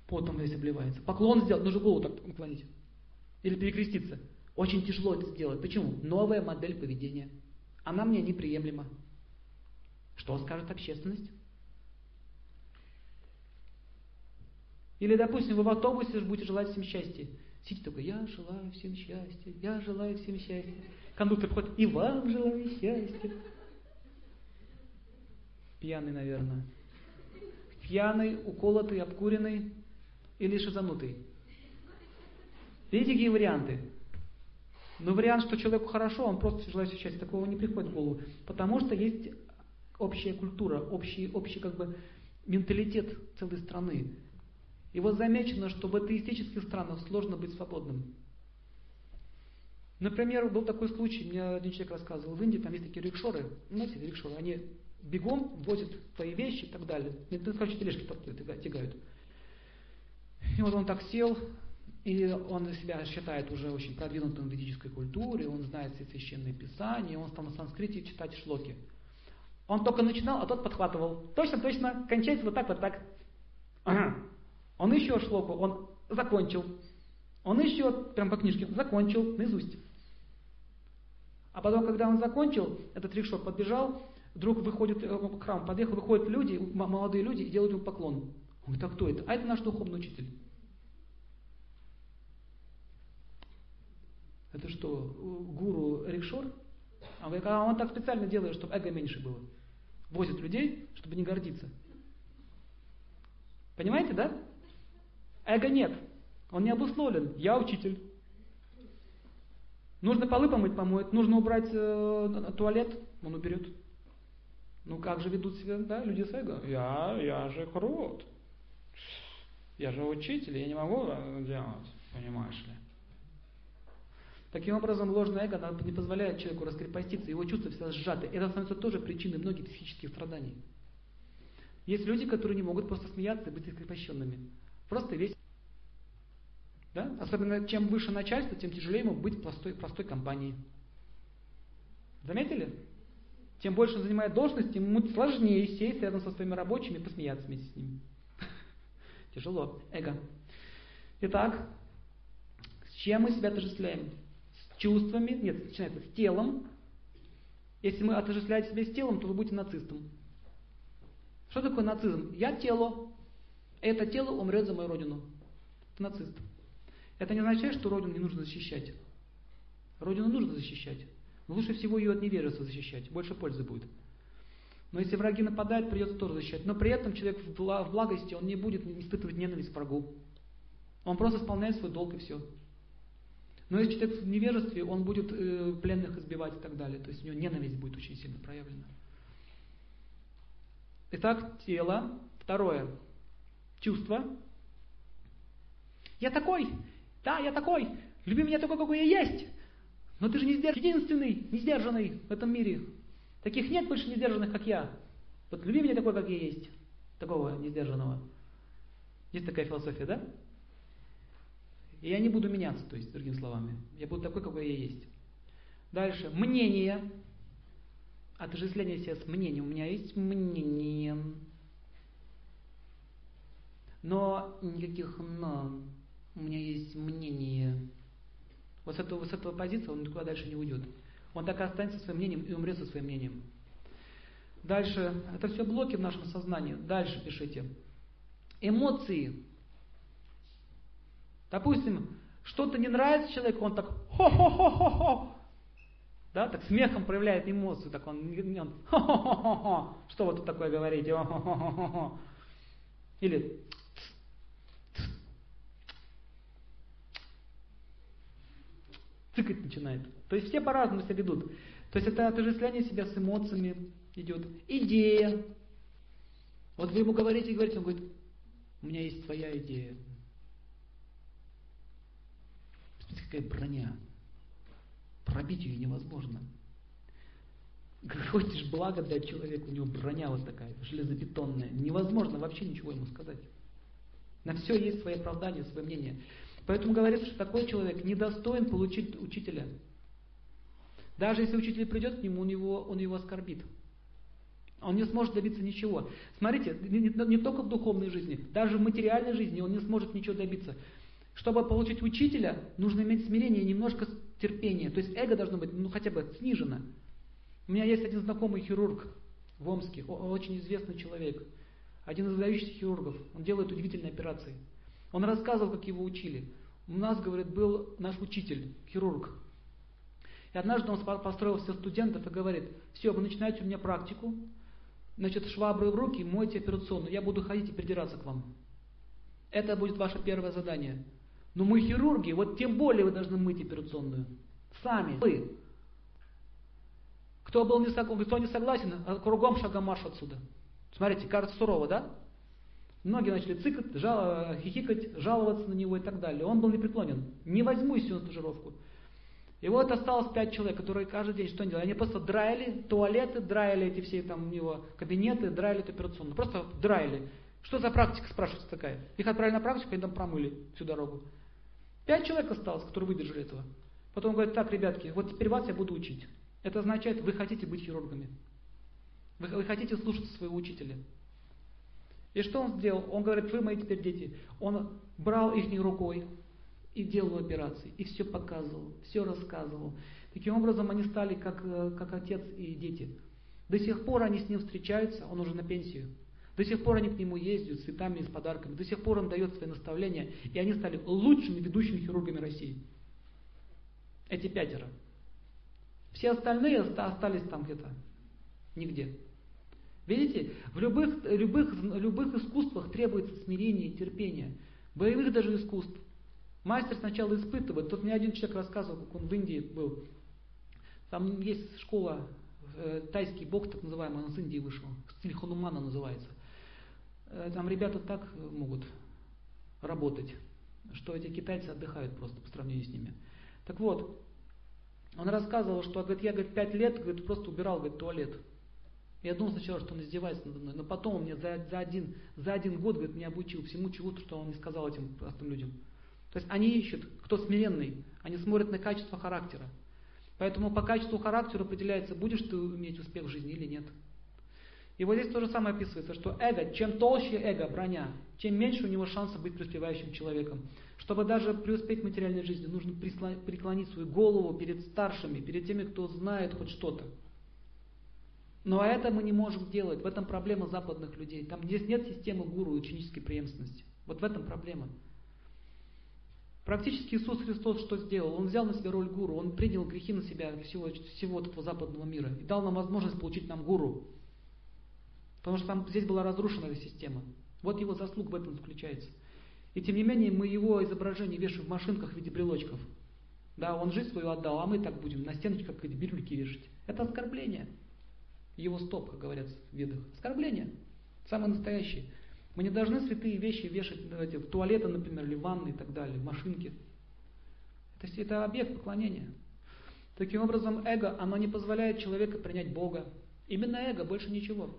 Потом весь обливается. Поклон сделать, нужно голову так уклонить. Или перекреститься. Очень тяжело это сделать. Почему? Новая модель поведения. Она мне неприемлема. Что скажет общественность? Или, допустим, вы в автобусе будете желать всем счастья. Сидите такой, я желаю всем счастья, я желаю всем счастья. Кондуктор входит, и вам желаю счастья. Пьяный, наверное. Пьяный, уколотый, обкуренный или шизанутый. Видите, какие варианты? Но вариант, что человеку хорошо, он просто желает счастья, такого не приходит в голову. Потому что есть общая культура, общий, общий как бы менталитет целой страны. И вот замечено, что в атеистических странах сложно быть свободным. Например, был такой случай, мне один человек рассказывал, в Индии там есть такие рикшоры, знаете, рикшоры, они бегом возят твои вещи и так далее. Ну, короче, тележки тягают. И вот он так сел, и он себя считает уже очень продвинутым в ведической культуре, он знает все священные писания, он стал на санскрите читать шлоки. Он только начинал, а тот подхватывал. Точно, точно, кончается вот так, вот так. Ага. Он еще шлоку, он закончил. Он еще, прям по книжке, закончил наизусть. А потом, когда он закончил, этот рикшор подбежал, вдруг выходит, э, к храму подъехал, выходят люди, молодые люди, и делают ему поклон. Он говорит, а кто это? А это наш духовный учитель. Это что, гуру Рикшор? А а он так специально делает, чтобы эго меньше было возит людей, чтобы не гордиться. Понимаете, да? Эго нет. Он не обусловлен. Я учитель. Нужно полы помыть, помоет. Нужно убрать э, туалет, он уберет. Ну как же ведут себя да, люди с эго? Я, я же крут. Я же учитель, я не могу делать, понимаешь ли. Таким образом, ложное эго не позволяет человеку раскрепоститься, его чувства всегда сжаты. Это становится тоже причиной многих психических страданий. Есть люди, которые не могут просто смеяться и быть раскрепощенными. Просто весь. Да? Особенно чем выше начальство, тем тяжелее ему быть простой, простой компании. Заметили? Тем больше он занимает должность, тем ему сложнее сесть рядом со своими рабочими и посмеяться вместе с ними. (laughs) Тяжело. Эго. Итак, с чем мы себя отождествляем? Чувствами, нет, начинается с телом. Если мы отождествляете себя с телом, то вы будете нацистом. Что такое нацизм? Я тело. Это тело умрет за мою родину. Это нацист. Это не означает, что родину не нужно защищать. Родину нужно защищать. Но лучше всего ее от невежества защищать. Больше пользы будет. Но если враги нападают, придется тоже защищать. Но при этом человек в благости, он не будет испытывать ненависть к врагу. Он просто исполняет свой долг и все. Но если человек в невежестве, он будет э, пленных избивать и так далее. То есть у него ненависть будет очень сильно проявлена. Итак, тело. Второе. Чувство. Я такой. Да, я такой. Люби меня такой, какой я есть. Но ты же не сдержанный, единственный, не сдержанный в этом мире. Таких нет больше несдержанных, как я. Вот люби меня такой, как я есть. Такого несдержанного. Есть такая философия, да? И я не буду меняться, то есть, другими словами. Я буду такой, какой я есть. Дальше. Мнение. Отождествление себя с мнением. У меня есть мнение. Но никаких но. У меня есть мнение. Вот с этого, с этого позиции он никуда дальше не уйдет. Он так и останется своим мнением и умрет со своим мнением. Дальше, это все блоки в нашем сознании. Дальше пишите. Эмоции. Допустим, что-то не нравится человеку, он так хо-хо-хо-хо-хо. Да, так смехом проявляет эмоцию, так он, он хо-хо-хо-хо. Что вы тут такое говорите? Хо-хо-хо-хо. Или цикать начинает. То есть все по-разному себя ведут. То есть это отождествление себя с эмоциями идет. Идея. Вот вы ему говорите и говорите, он говорит, у меня есть своя идея. Какая броня. Пробить ее невозможно. Хочешь благо дать человеку, у него броня вот такая, железобетонная. Невозможно вообще ничего ему сказать. На все есть свои оправдания, свое мнение. Поэтому говорится, что такой человек недостоин получить учителя. Даже если учитель придет к нему, он его, он его оскорбит. Он не сможет добиться ничего. Смотрите, не, не, не только в духовной жизни, даже в материальной жизни он не сможет ничего добиться. Чтобы получить учителя, нужно иметь смирение и немножко терпения. То есть эго должно быть ну, хотя бы снижено. У меня есть один знакомый хирург в Омске, очень известный человек. Один из выдающихся хирургов. Он делает удивительные операции. Он рассказывал, как его учили. У нас, говорит, был наш учитель, хирург. И однажды он построил всех студентов и говорит, все, вы начинаете у меня практику, значит, швабры в руки, мойте операционную, я буду ходить и придираться к вам. Это будет ваше первое задание. Но мы хирурги, вот тем более вы должны мыть операционную. Сами. Вы. Кто был не, кто не согласен, кругом шагом марш отсюда. Смотрите, кажется сурово, да? Многие начали цикать, жал, хихикать, жаловаться на него и так далее. Он был непреклонен. Не возьму из на стажировку. И вот осталось пять человек, которые каждый день что они делали? Они просто драили туалеты, драили эти все там у него кабинеты, драили эту операционную. Просто драили. Что за практика, спрашивается такая? Их отправили на практику, они там промыли всю дорогу. Пять человек осталось, которые выдержали этого. Потом говорят, так, ребятки, вот теперь вас я буду учить. Это означает, вы хотите быть хирургами. Вы, вы хотите слушаться своего учителя. И что он сделал? Он говорит, вы мои теперь дети. Он брал их рукой и делал операции, и все показывал, все рассказывал. Таким образом, они стали как, э, как отец и дети. До сих пор они с ним встречаются, он уже на пенсию. До сих пор они к нему ездят с цветами и с подарками. До сих пор он дает свои наставления. И они стали лучшими ведущими хирургами России. Эти пятеро. Все остальные остались там где-то. Нигде. Видите, в любых, любых, любых искусствах требуется смирение и терпение. Боевых даже искусств. Мастер сначала испытывает. Тут мне один человек рассказывал, как он в Индии был. Там есть школа, э, тайский бог так называемый, он с Индии вышел. Стиль Ханумана называется. Э, там ребята так могут работать, что эти китайцы отдыхают просто по сравнению с ними. Так вот, он рассказывал, что говорит, я говорит, пять лет говорит, просто убирал говорит, туалет. Я думал сначала, что он издевается надо мной, но потом он мне за, за, один, за один год говорит, меня обучил всему чему-то, что он не сказал этим простым людям. То есть они ищут, кто смиренный, они смотрят на качество характера. Поэтому по качеству характера определяется, будешь ты иметь успех в жизни или нет. И вот здесь то же самое описывается, что эго, чем толще эго, броня, тем меньше у него шанса быть преуспевающим человеком. Чтобы даже преуспеть в материальной жизни, нужно преклонить свою голову перед старшими, перед теми, кто знает хоть что-то. Но это мы не можем делать. В этом проблема западных людей. Там здесь нет системы гуру и ученической преемственности. Вот в этом проблема. Практически Иисус Христос что сделал? Он взял на себя роль гуру, Он принял грехи на себя всего, всего этого западного мира и дал нам возможность получить нам гуру. Потому что там здесь была разрушена эта система. Вот его заслуг в этом заключается. И тем не менее мы его изображение вешаем в машинках в виде брелочков. Да, он жизнь свою отдал, а мы так будем на стеночках как эти бирюльки вешать. Это оскорбление. Его стоп, как говорят в ведах. Оскорбление. Самое настоящее. Мы не должны святые вещи вешать эти, в туалеты, например, или в ванны и так далее, в машинки. Это, это объект поклонения. Таким образом, эго, оно не позволяет человеку принять Бога. Именно эго, больше ничего.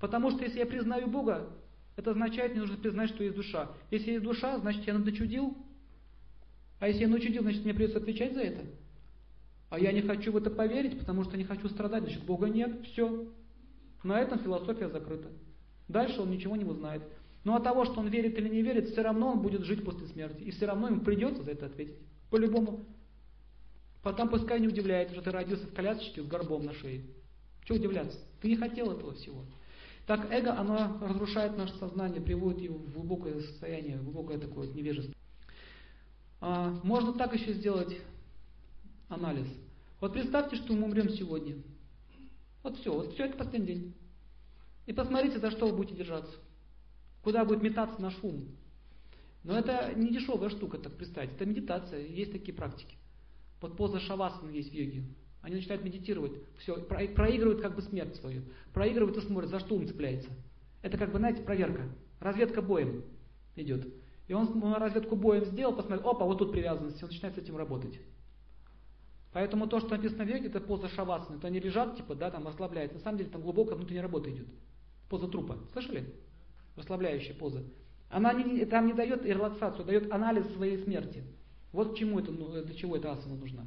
Потому что если я признаю Бога, это означает, мне нужно признать, что есть душа. Если есть душа, значит я надочудил. А если я начудил, значит мне придется отвечать за это. А я не хочу в это поверить, потому что не хочу страдать, значит Бога нет, все. На этом философия закрыта. Дальше он ничего не узнает. Но от того, что он верит или не верит, все равно он будет жить после смерти. И все равно ему придется за это ответить. По-любому. Потом пускай не удивляется, что ты родился в колясочке с горбом на шее. Чего удивляться? Ты не хотел этого всего. Так эго, оно разрушает наше сознание, приводит его в глубокое состояние, в глубокое такое невежество. А, можно так еще сделать анализ. Вот представьте, что мы умрем сегодня. Вот все, вот все это последний день. И посмотрите, за что вы будете держаться. Куда будет метаться наш ум. Но это не дешевая штука, так представить. Это медитация, есть такие практики. Вот поза шавасана есть в йоге. Они начинают медитировать, все, проигрывают как бы смерть свою. Проигрывают и смотрят, за что он цепляется. Это как бы, знаете, проверка. Разведка боем идет. И он разведку боем сделал, посмотрел, опа, вот тут привязанность, он начинает с этим работать. Поэтому то, что написано в йоге, это поза шавасаны. То они лежат, типа, да, там расслабляются. На самом деле там глубокая внутренняя работа идет. Поза трупа. Слышали? Расслабляющая поза. Она не, там не дает релаксацию, дает анализ своей смерти. Вот чему это, ну, для чего эта асана нужна.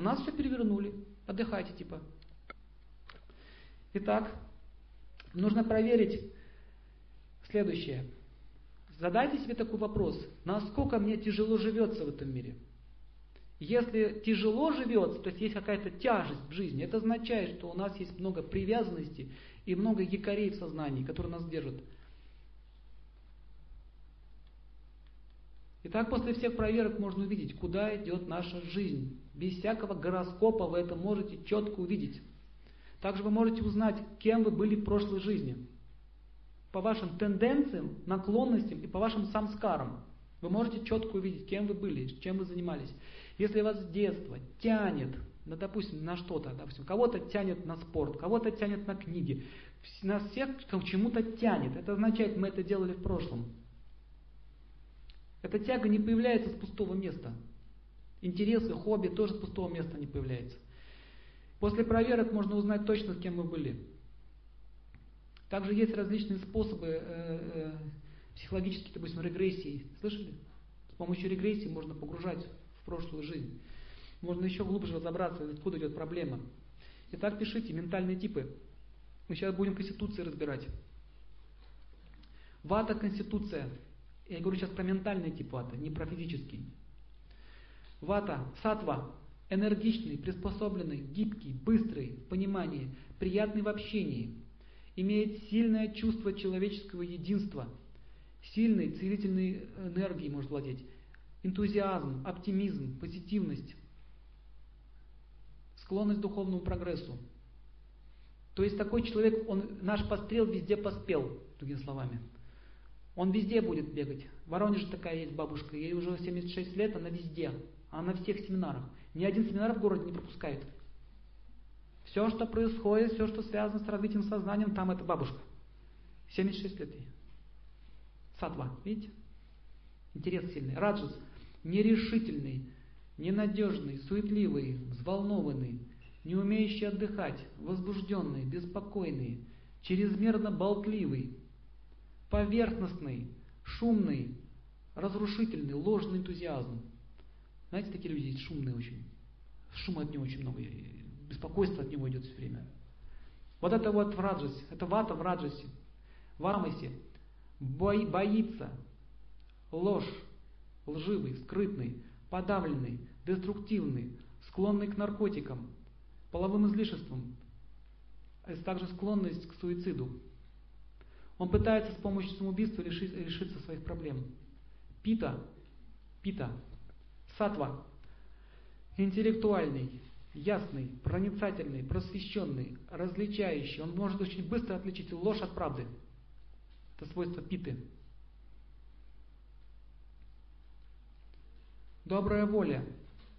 У нас все перевернули. Отдыхайте, типа. Итак, нужно проверить следующее. Задайте себе такой вопрос. Насколько мне тяжело живется в этом мире? Если тяжело живется, то есть есть какая-то тяжесть в жизни, это означает, что у нас есть много привязанностей и много якорей в сознании, которые нас держат. Итак, после всех проверок можно увидеть, куда идет наша жизнь. Без всякого гороскопа вы это можете четко увидеть. Также вы можете узнать, кем вы были в прошлой жизни. По вашим тенденциям, наклонностям и по вашим самскарам. Вы можете четко увидеть, кем вы были, чем вы занимались. Если вас с детства тянет, ну, допустим, на что-то, допустим, кого-то тянет на спорт, кого-то тянет на книги, нас всех к чему-то тянет. Это означает, мы это делали в прошлом. Эта тяга не появляется с пустого места. Интересы, хобби тоже с пустого места не появляются. После проверок можно узнать точно, с кем мы были. Также есть различные способы э, э, психологические, допустим, регрессии. Слышали? С помощью регрессии можно погружать в прошлую жизнь. Можно еще глубже разобраться, откуда идет проблема. Итак, пишите ментальные типы. Мы сейчас будем конституции разбирать. Вата – конституция. Я говорю сейчас про ментальный тип вата, не про физический. Вата, сатва, энергичный, приспособленный, гибкий, быстрый, понимание, приятный в общении, имеет сильное чувство человеческого единства, сильной целительной энергией может владеть, энтузиазм, оптимизм, позитивность, склонность к духовному прогрессу. То есть такой человек, он наш пострел везде поспел, другими словами. Он везде будет бегать. В Воронеже такая есть бабушка, ей уже 76 лет, она везде. Она на всех семинарах. Ни один семинар в городе не пропускает. Все, что происходит, все, что связано с развитием сознания, там это бабушка. 76 лет ей. Сатва, видите? Интерес сильный. Раджас, нерешительный, ненадежный, суетливый, взволнованный, не умеющий отдыхать, возбужденный, беспокойный, чрезмерно болтливый, поверхностный, шумный, разрушительный, ложный энтузиазм. Знаете, такие люди шумные очень. Шума от него очень много, беспокойство от него идет все время. Вот это вот в раджасе, это вата в раджасе, в амасе, бо, боится, ложь, лживый, скрытный, подавленный, деструктивный, склонный к наркотикам, половым излишествам, а также склонность к суициду. Он пытается с помощью самоубийства решить, решиться своих проблем. Пита, пита, сатва, интеллектуальный, ясный, проницательный, просвещенный, различающий. Он может очень быстро отличить ложь от правды. Это свойство питы. Добрая воля,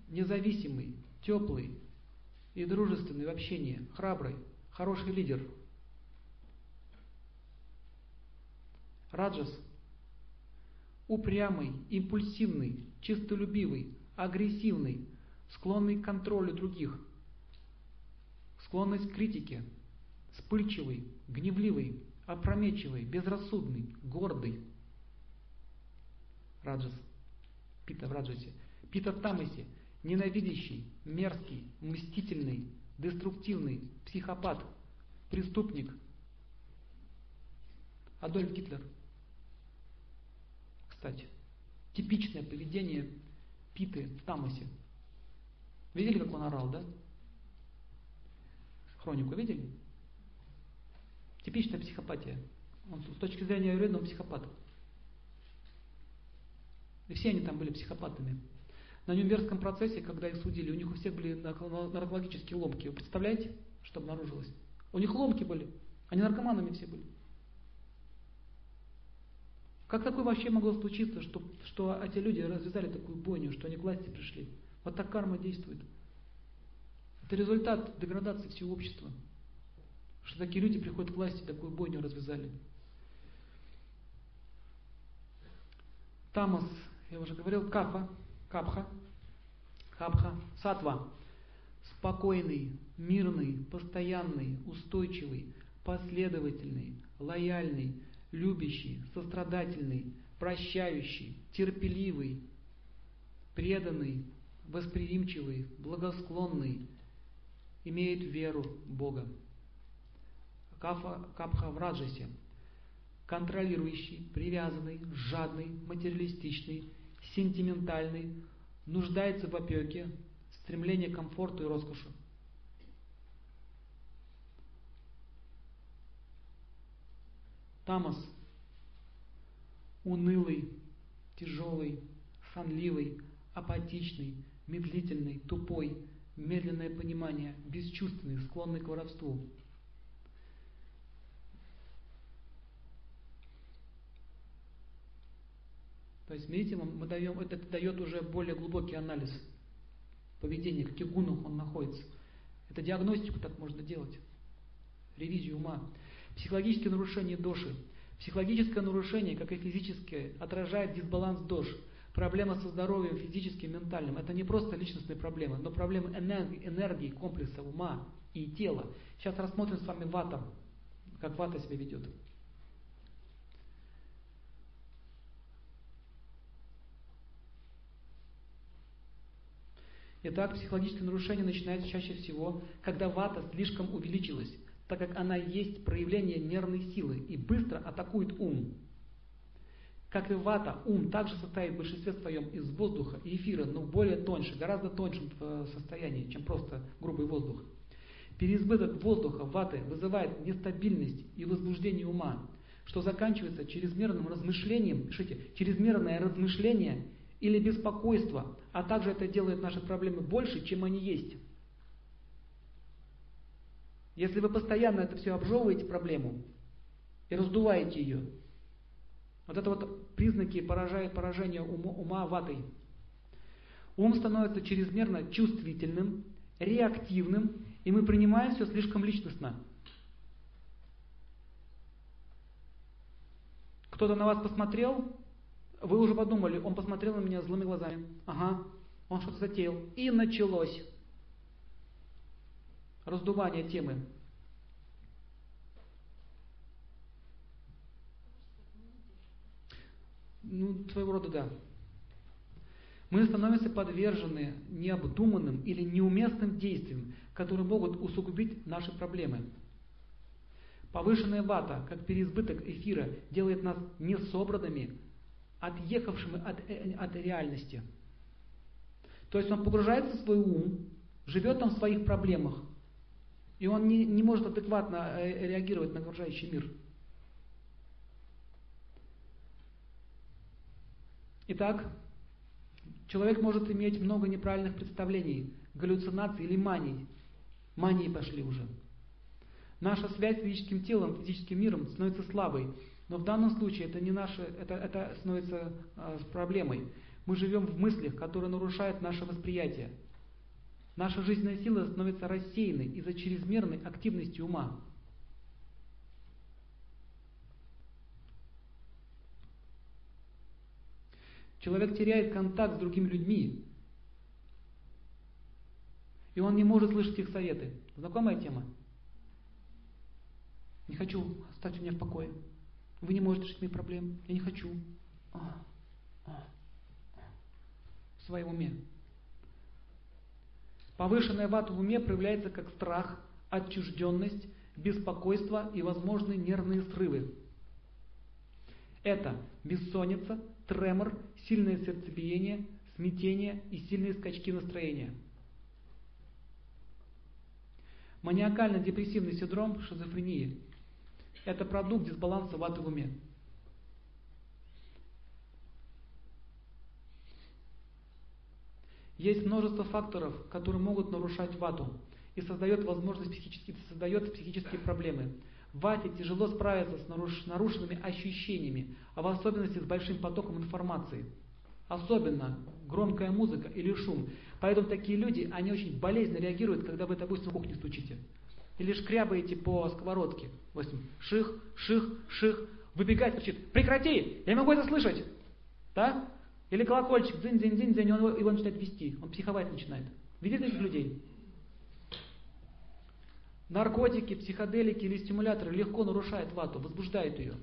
независимый, теплый и дружественный в общении, храбрый, хороший лидер. Раджас – упрямый, импульсивный, чистолюбивый, агрессивный, склонный к контролю других, склонность к критике, вспыльчивый, гневливый, опрометчивый, безрассудный, гордый. Раджас. Пита в Раджасе. Пита в Тамасе. Ненавидящий, мерзкий, мстительный, деструктивный, психопат, преступник. Адольф Гитлер. Кстати, типичное поведение Питы в Тамасе. Видели, как он орал, да? Хронику видели? Типичная психопатия. Он с точки зрения аюрведы он психопат. И все они там были психопатами. На Нюрнбергском процессе, когда их судили, у них у всех были наркологические ломки. Вы представляете, что обнаружилось? У них ломки были. Они наркоманами все были. Как такое вообще могло случиться, что, что эти люди развязали такую бойню, что они к власти пришли? Вот так карма действует. Это результат деградации всего общества. Что такие люди приходят к власти, такую бойню развязали. Тамас, я уже говорил, капа, капха, капха, сатва. Спокойный, мирный, постоянный, устойчивый, последовательный, лояльный, любящий, сострадательный, прощающий, терпеливый, преданный, восприимчивый, благосклонный, имеет веру в Бога. Кафа, капха в раджасе. Контролирующий, привязанный, жадный, материалистичный, сентиментальный, нуждается в опеке, стремление к комфорту и роскоши. Тамас – унылый, тяжелый, сонливый, апатичный, медлительный, тупой, медленное понимание, бесчувственный, склонный к воровству. То есть, видите, мы даем, это дает уже более глубокий анализ поведения, в каких гунах он находится. Это диагностику так можно делать, ревизию ума. Психологические нарушения доши. Психологическое нарушение, как и физическое, отражает дисбаланс дож – Проблема со здоровьем физическим, ментальным – это не просто личностные проблемы, но проблемы энергии, энергии комплекса ума и тела. Сейчас рассмотрим с вами вата, как вата себя ведет. Итак, психологическое нарушение начинается чаще всего, когда вата слишком увеличилась, так как она есть проявление нервной силы и быстро атакует ум. Как и вата, ум также состоит в большинстве своем из воздуха и эфира, но более тоньше, гораздо тоньшем э, состоянии, чем просто грубый воздух. Переизбыток воздуха ваты вызывает нестабильность и возбуждение ума, что заканчивается чрезмерным размышлением, пишите, чрезмерное размышление или беспокойство, а также это делает наши проблемы больше, чем они есть. Если вы постоянно это все обжевываете проблему и раздуваете ее, вот это вот признаки поражают поражения ума, ума ватой. Ум становится чрезмерно чувствительным, реактивным, и мы принимаем все слишком личностно. Кто-то на вас посмотрел, вы уже подумали, он посмотрел на меня злыми глазами. Ага, он что-то затеял. И началось. Раздувание темы. Ну, своего рода да. Мы становимся подвержены необдуманным или неуместным действиям, которые могут усугубить наши проблемы. Повышенная вата, как переизбыток эфира, делает нас несобранными, отъехавшими от, э, от реальности. То есть он погружается в свой ум, живет там в своих проблемах, и он не, не может адекватно э, реагировать на окружающий мир. Итак, человек может иметь много неправильных представлений, галлюцинаций или маний. Мании пошли уже. Наша связь с физическим телом, физическим миром становится слабой. Но в данном случае это не наше, это, это становится э, проблемой. Мы живем в мыслях, которые нарушают наше восприятие. Наша жизненная сила становится рассеянной из-за чрезмерной активности ума. Человек теряет контакт с другими людьми, и он не может слышать их советы. Знакомая тема? Не хочу, оставьте меня в покое. Вы не можете решить мои проблемы. Я не хочу. В своем уме. Повышенная вата в уме проявляется как страх, отчужденность, беспокойство и возможные нервные срывы. Это бессонница, тремор, сильное сердцебиение, смятение и сильные скачки настроения. Маниакально-депрессивный синдром шизофрении это продукт дисбаланса ваты в уме. Есть множество факторов, которые могут нарушать вату и создает возможность психически, создает психические проблемы. Вате тяжело справиться с наруш, нарушенными ощущениями, а в особенности с большим потоком информации. Особенно громкая музыка или шум. Поэтому такие люди, они очень болезненно реагируют, когда вы, допустим, в кухне стучите или шкрябаете по сковородке. Допустим, ших, ших, ших, выбегает, кричит, прекрати, я не могу это слышать. Да? Или колокольчик, дзинь, дзинь, дзинь, дзинь, он его начинает вести, он психовать начинает. Видите этих людей? Наркотики, психоделики или стимуляторы легко нарушают вату, возбуждают ее.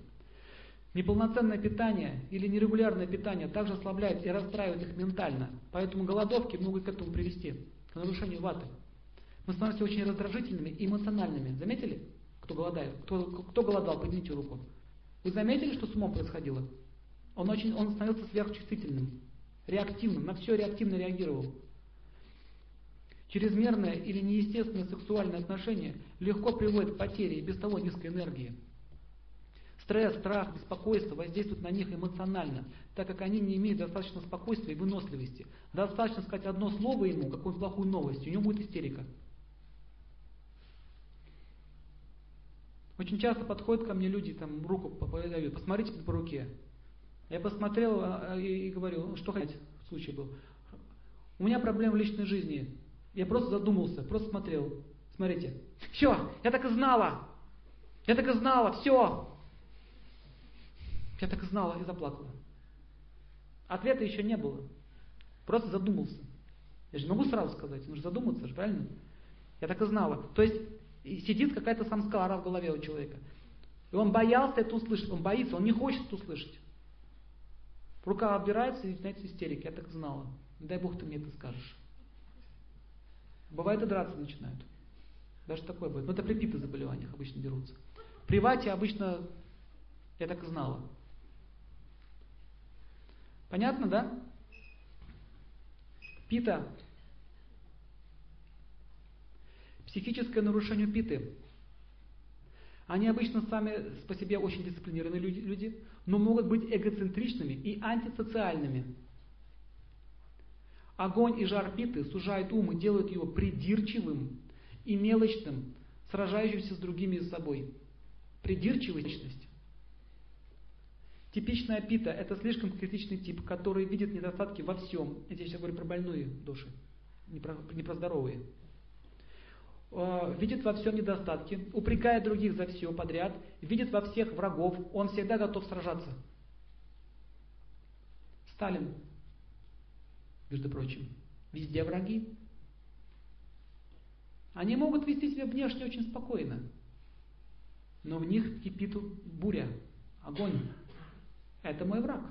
Неполноценное питание или нерегулярное питание также ослабляет и расстраивает их ментально. Поэтому голодовки могут к этому привести, к нарушению ваты. Мы становимся очень раздражительными и эмоциональными. Заметили? Кто голодает? Кто, кто голодал? Поднимите руку. Вы заметили, что с умом происходило? Он, очень, он становился сверхчувствительным, реактивным, на все реактивно реагировал. Чрезмерное или неестественное сексуальное отношение легко приводит к потере без того низкой энергии. Стресс, страх, беспокойство воздействуют на них эмоционально, так как они не имеют достаточно спокойствия и выносливости. Достаточно сказать одно слово ему, какую-нибудь плохую новость, у него будет истерика. Очень часто подходят ко мне люди, там руку подают, посмотрите по руке. Я посмотрел а, а, и, говорю, «Ну, что хотите, случай был. У меня проблема в личной жизни. Я просто задумался, просто смотрел. Смотрите. (laughs) Все, я так и знала. Я так и знала, все. Я так и знала и заплакала. Ответа еще не было. Просто задумался. Я же могу сразу сказать, нужно задуматься же, правильно? Я так и знала. То есть и сидит какая-то самскара в голове у человека. И он боялся это услышать, он боится, он не хочет это услышать. Рука отбирается и начинается истерика. Я так знала. Дай Бог ты мне это скажешь. Бывает и драться начинают. Даже такое бывает. Но это при пито заболеваниях обычно дерутся. При вате обычно я так и знала. Понятно, да? Пита Психическое нарушение питы. Они обычно сами по себе очень дисциплинированные люди, но могут быть эгоцентричными и антисоциальными. Огонь и жар питы сужают ум и делают его придирчивым и мелочным, сражающимся с другими с собой. Придирчивость. Типичная пита – это слишком критичный тип, который видит недостатки во всем. Я здесь говорю про больные души, не про, не про здоровые. Э, видит во всем недостатки, упрекает других за все подряд, видит во всех врагов, он всегда готов сражаться. Сталин, между прочим, везде враги. Они могут вести себя внешне очень спокойно, но в них кипит буря, огонь. Это мой враг.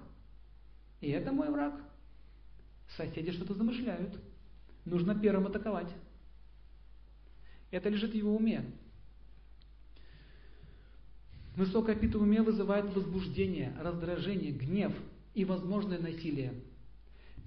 И это мой враг. Соседи что-то замышляют. Нужно первым атаковать. Это лежит в его уме. Высокое пита в уме вызывает возбуждение, раздражение, гнев и возможное насилие.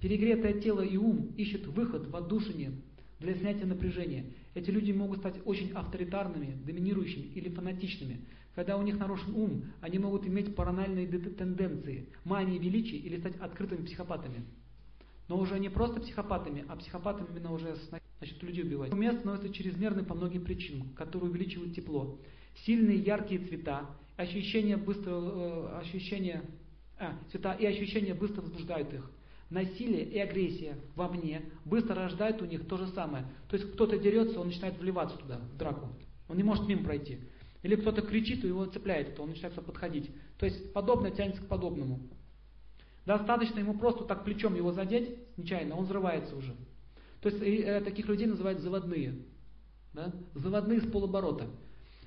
Перегретое тело и ум ищут выход в отдушине для снятия напряжения. Эти люди могут стать очень авторитарными, доминирующими или фанатичными. Когда у них нарушен ум, они могут иметь паранойные тенденции, мании величия или стать открытыми психопатами. Но уже не просто психопатами, а психопатами именно уже значит, людей убивать. Ум становится чрезмерным по многим причинам, которые увеличивают тепло. Сильные яркие цвета, ощущение быстрого, э, ощущение, а, цвета и ощущения быстро возбуждают их. Насилие и агрессия во мне быстро рождают у них то же самое. То есть кто-то дерется, он начинает вливаться туда, в драку. Он не может мимо пройти. Или кто-то кричит, и его цепляет, то он начинает подходить. То есть подобное тянется к подобному. Достаточно ему просто так плечом его задеть, нечаянно, он взрывается уже. То есть э, таких людей называют заводные. Да? Заводные с полоборота.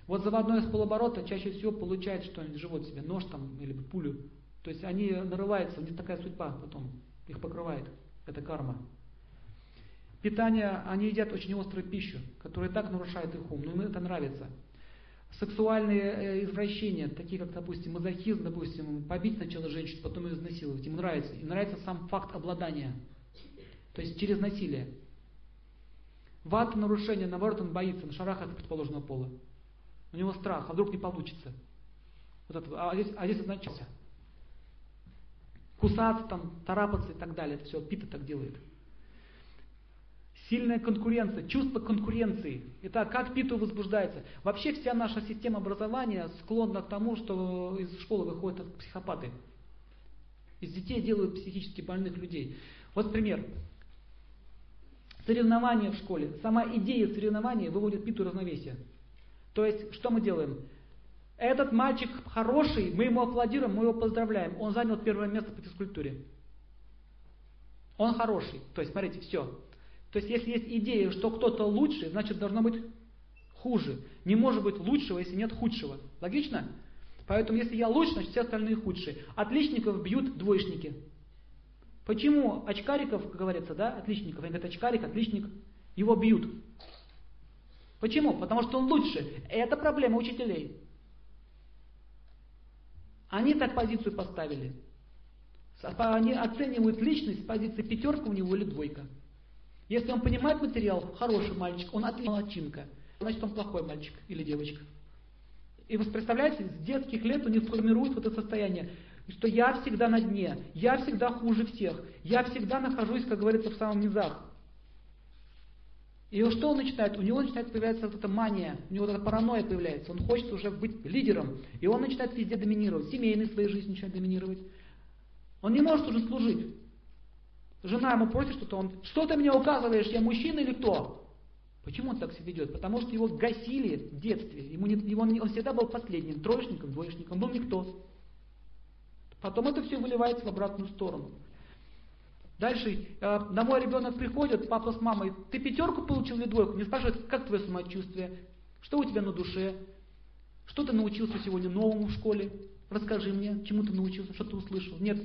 Вот заводной с полоборота чаще всего получает что-нибудь, живот себе, нож там или пулю. То есть они нарываются, у них такая судьба потом их покрывает. Это карма. Питание, они едят очень острую пищу, которая так нарушает их ум, но им это нравится. Сексуальные э, извращения, такие как, допустим, мазохизм, допустим, побить сначала женщину, потом ее изнасиловать, им нравится. Им нравится сам факт обладания, то есть через насилие. Ват нарушение, наоборот, он боится, на шарах от предположенного пола. У него страх, а вдруг не получится. Вот это, а здесь, а здесь значит, кусаться, там, тарапаться и так далее. Это все Пита так делает. Сильная конкуренция, чувство конкуренции. Итак, как Питу возбуждается? Вообще вся наша система образования склонна к тому, что из школы выходят психопаты. Из детей делают психически больных людей. Вот пример. Соревнования в школе. Сама идея соревнования выводит Питу равновесие. То есть, что мы делаем? Этот мальчик хороший, мы ему аплодируем, мы его поздравляем. Он занял первое место по физкультуре. Он хороший. То есть, смотрите, все. То есть, если есть идея, что кто-то лучший, значит должно быть хуже. Не может быть лучшего, если нет худшего. Логично? Поэтому, если я лучше, значит все остальные худшие. Отличников бьют двоечники. Почему очкариков, как говорится, да, отличников, они говорят, очкарик, отличник, его бьют. Почему? Потому что он лучше. Это проблема учителей. Они так позицию поставили. Они оценивают личность с позиции пятерка у него или двойка. Если он понимает материал, хороший мальчик, он отличинка, значит он плохой мальчик или девочка. И вы представляете, с детских лет у них формирует вот это состояние, что я всегда на дне, я всегда хуже всех, я всегда нахожусь, как говорится, в самом низах. И что он начинает? У него начинает появляться вот эта мания, у него вот эта паранойя появляется. Он хочет уже быть лидером. И он начинает везде доминировать. Семейной своей жизни начинает доминировать. Он не может уже служить. Жена ему просит что-то, он, что ты мне указываешь, я мужчина или кто? Почему он так себя ведет? Потому что его гасили в детстве. Ему не, его, он всегда был последним, троечником, двоечником, был никто. Потом это все выливается в обратную сторону. Дальше э, домой ребенок приходит, папа с мамой, ты пятерку получил или двойку? Не спрашивают, как твое самочувствие, что у тебя на душе, что ты научился сегодня новому в школе, расскажи мне, чему ты научился, что ты услышал. Нет,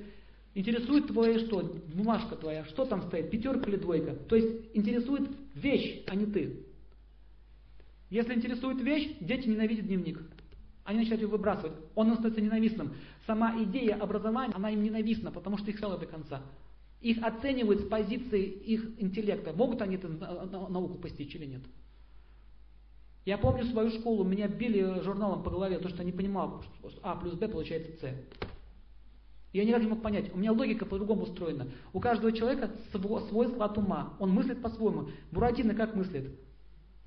интересует твоя что, бумажка твоя, что там стоит, пятерка или двойка. То есть интересует вещь, а не ты. Если интересует вещь, дети ненавидят дневник. Они начинают его выбрасывать. Он становится ненавистным. Сама идея образования, она им ненавистна, потому что их села до конца. Их оценивают с позиции их интеллекта. Могут они эту науку постичь или нет? Я помню свою школу, меня били журналом по голове, то, что я не понимал, что А плюс Б получается С. Я никак не мог понять. У меня логика по-другому устроена. У каждого человека свой склад ума. Он мыслит по-своему. Буратино как мыслит?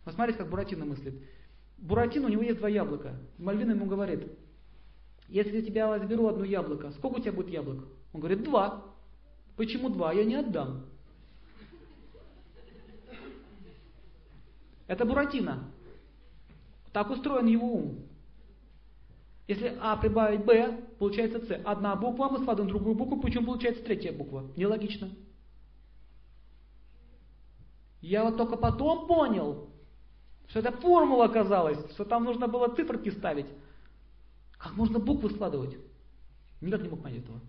Посмотрите, как Буратино мыслит. Буратино, у него есть два яблока. Мальвина ему говорит, если я тебя возьму одно яблоко, сколько у тебя будет яблок? Он говорит, два. Почему два? Я не отдам. Это Буратино. Так устроен его ум. Если А прибавить Б, получается С. Одна буква, мы складываем другую букву, почему получается третья буква? Нелогично. Я вот только потом понял, Что это формула оказалась, что там нужно было циферки ставить. Как можно буквы складывать? Никак не мог понять этого.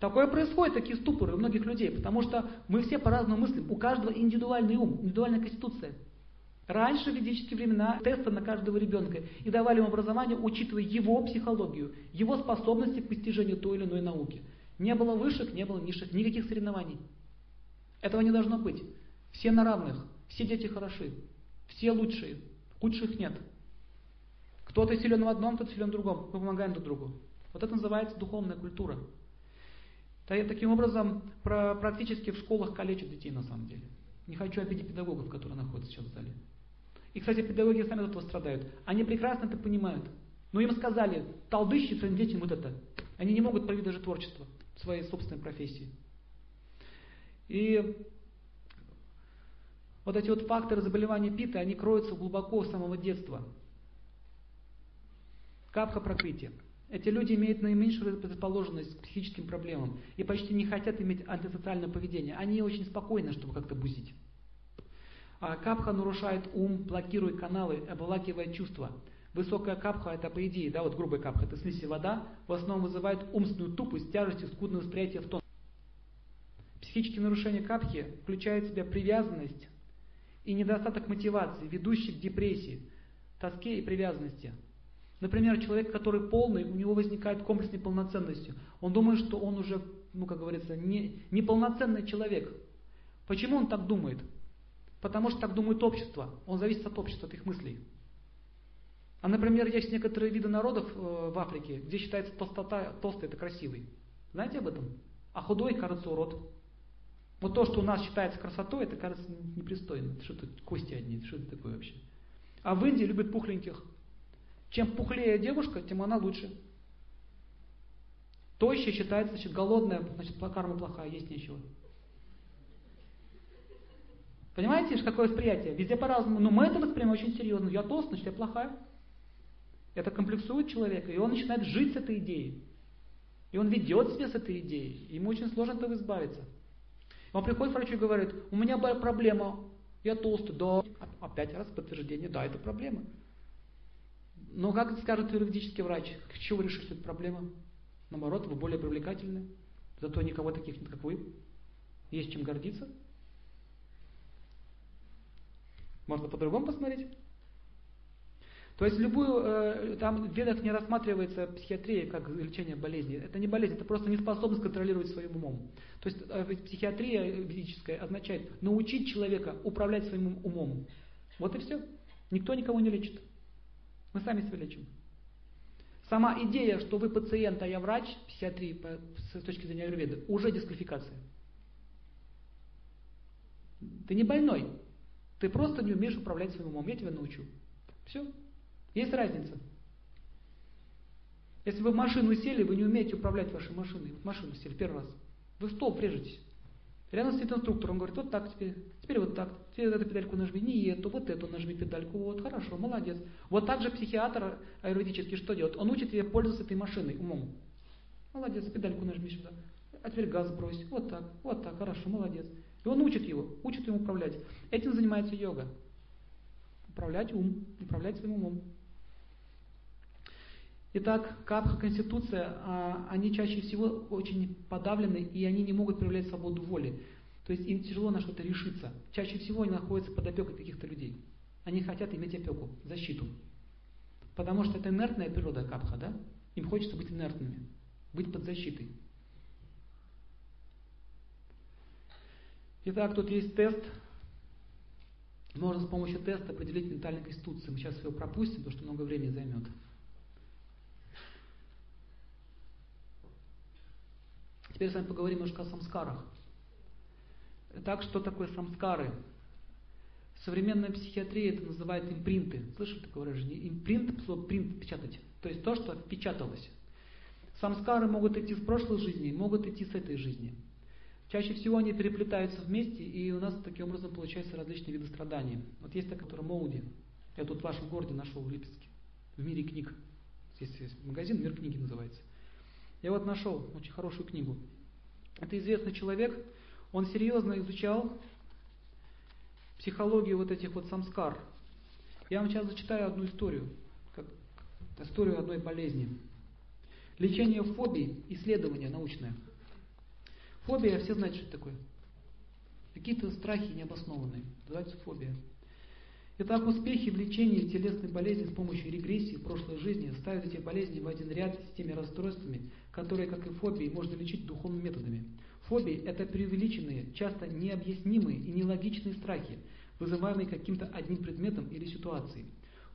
Такое происходит, такие ступоры у многих людей, потому что мы все по-разному мыслим. У каждого индивидуальный ум, индивидуальная конституция. Раньше, в ведические времена, тесты на каждого ребенка и давали ему образование, учитывая его психологию, его способности к постижению той или иной науки. Не было высших, не было низших, никаких соревнований. Этого не должно быть. Все на равных, все дети хороши, все лучшие, худших нет. Кто-то силен в одном, кто-то силен в другом. Мы помогаем друг другу. Вот это называется духовная культура. Таким образом, практически в школах калечат детей на самом деле. Не хочу обидеть педагогов, которые находятся сейчас в зале. И, кстати, педагоги сами от этого страдают. Они прекрасно это понимают. Но им сказали, толдыщи своим детям вот это. Они не могут проявить даже творчество своей собственной профессии. И вот эти вот факторы заболевания пита, они кроются глубоко с самого детства. Капха прокрытие. Эти люди имеют наименьшую предрасположенность к психическим проблемам и почти не хотят иметь антисоциальное поведение. Они очень спокойны, чтобы как-то бузить. А капха нарушает ум, блокирует каналы, обволакивает чувства. Высокая капха, это по идее, да, вот грубая капха, это слизь и вода, в основном вызывает умственную тупость, тяжесть и скудное восприятие в тон. Психические нарушения капхи включают в себя привязанность и недостаток мотивации, ведущий к депрессии, тоске и привязанности – Например, человек, который полный, у него возникает комплекс неполноценности. Он думает, что он уже, ну как говорится, не, неполноценный человек. Почему он так думает? Потому что так думает общество. Он зависит от общества, от их мыслей. А, например, есть некоторые виды народов э, в Африке, где считается толстота, толстый это красивый. Знаете об этом? А худой кажется урод. Вот то, что у нас считается красотой, это кажется непристойно. Что это кости одни, что это такое вообще? А в Индии любят пухленьких. Чем пухлее девушка, тем она лучше. Тощая считается, значит, голодная, значит, карма плохая, есть нечего. Понимаете, какое восприятие? Везде по-разному. Но мы это воспринимаем очень серьезно. Я толст, значит, я плохая. Это комплексует человека, и он начинает жить с этой идеей. И он ведет себя с этой идеей. Ему очень сложно от этого избавиться. Он приходит к врачу и говорит, у меня проблема, я толстый. Да, опять раз подтверждение, да, это проблема. Но как скажет юридический врач, к чему вы решите эту проблему? Наоборот, вы более привлекательны. Зато никого таких нет, как вы. Есть чем гордиться. Можно по-другому посмотреть. То есть любую, э, там в ведах не рассматривается психиатрия как лечение болезни. Это не болезнь, это просто неспособность контролировать своим умом. То есть э, психиатрия ведическая означает научить человека управлять своим умом. Вот и все. Никто никого не лечит. Мы сами себя лечим. Сама идея, что вы пациент, а я врач психиатрии по, с точки зрения аюрведы, уже дисквалификация. Ты не больной. Ты просто не умеешь управлять своим умом. Я тебя научу. Все. Есть разница. Если вы в машину сели, вы не умеете управлять вашей машиной. Вот машину сели первый раз. Вы в стол врежетесь. Рядом стоит инструктор, он говорит, вот так теперь, теперь вот так, теперь эту педальку нажми, не эту, вот эту нажми педальку, вот, хорошо, молодец. Вот так же психиатр аюрведический что делает? Он учит тебя пользоваться этой машиной, умом. Молодец, педальку нажми сюда. А теперь газ брось, вот так, вот так, хорошо, молодец. И он учит его, учит ему управлять. Этим занимается йога. Управлять ум, управлять своим умом. Итак, капха, конституция, а, они чаще всего очень подавлены, и они не могут проявлять свободу воли. То есть им тяжело на что-то решиться. Чаще всего они находятся под опекой каких-то людей. Они хотят иметь опеку, защиту. Потому что это инертная природа капха, да? Им хочется быть инертными, быть под защитой. Итак, тут есть тест. Можно с помощью теста определить ментальную конституцию. Мы сейчас его пропустим, потому что много времени займет. Теперь с вами поговорим немножко о самскарах. Так, что такое самскары? Современная психиатрия это называет импринты. Слышали такое выражение? Импринт, слово принт, печатать. То есть то, что впечаталось. Самскары могут идти с прошлой жизни, могут идти с этой жизни. Чаще всего они переплетаются вместе, и у нас таким образом получаются различные виды страданий. Вот есть такая, которая Моуди. Я тут в вашем городе нашел в Липецке. В мире книг. Здесь есть магазин, мир книги называется. Я вот нашел очень хорошую книгу. Это известный человек, он серьезно изучал психологию вот этих вот самскар. Я вам сейчас зачитаю одну историю, как историю одной болезни. Лечение фобий, исследование научное. Фобия, все знают, что это такое. Какие-то страхи необоснованные, называется фобия. Итак, успехи в лечении телесной болезни с помощью регрессии в прошлой жизни ставят эти болезни в один ряд с теми расстройствами, которые, как и фобии, можно лечить духовными методами. Фобии – это преувеличенные, часто необъяснимые и нелогичные страхи, вызываемые каким-то одним предметом или ситуацией.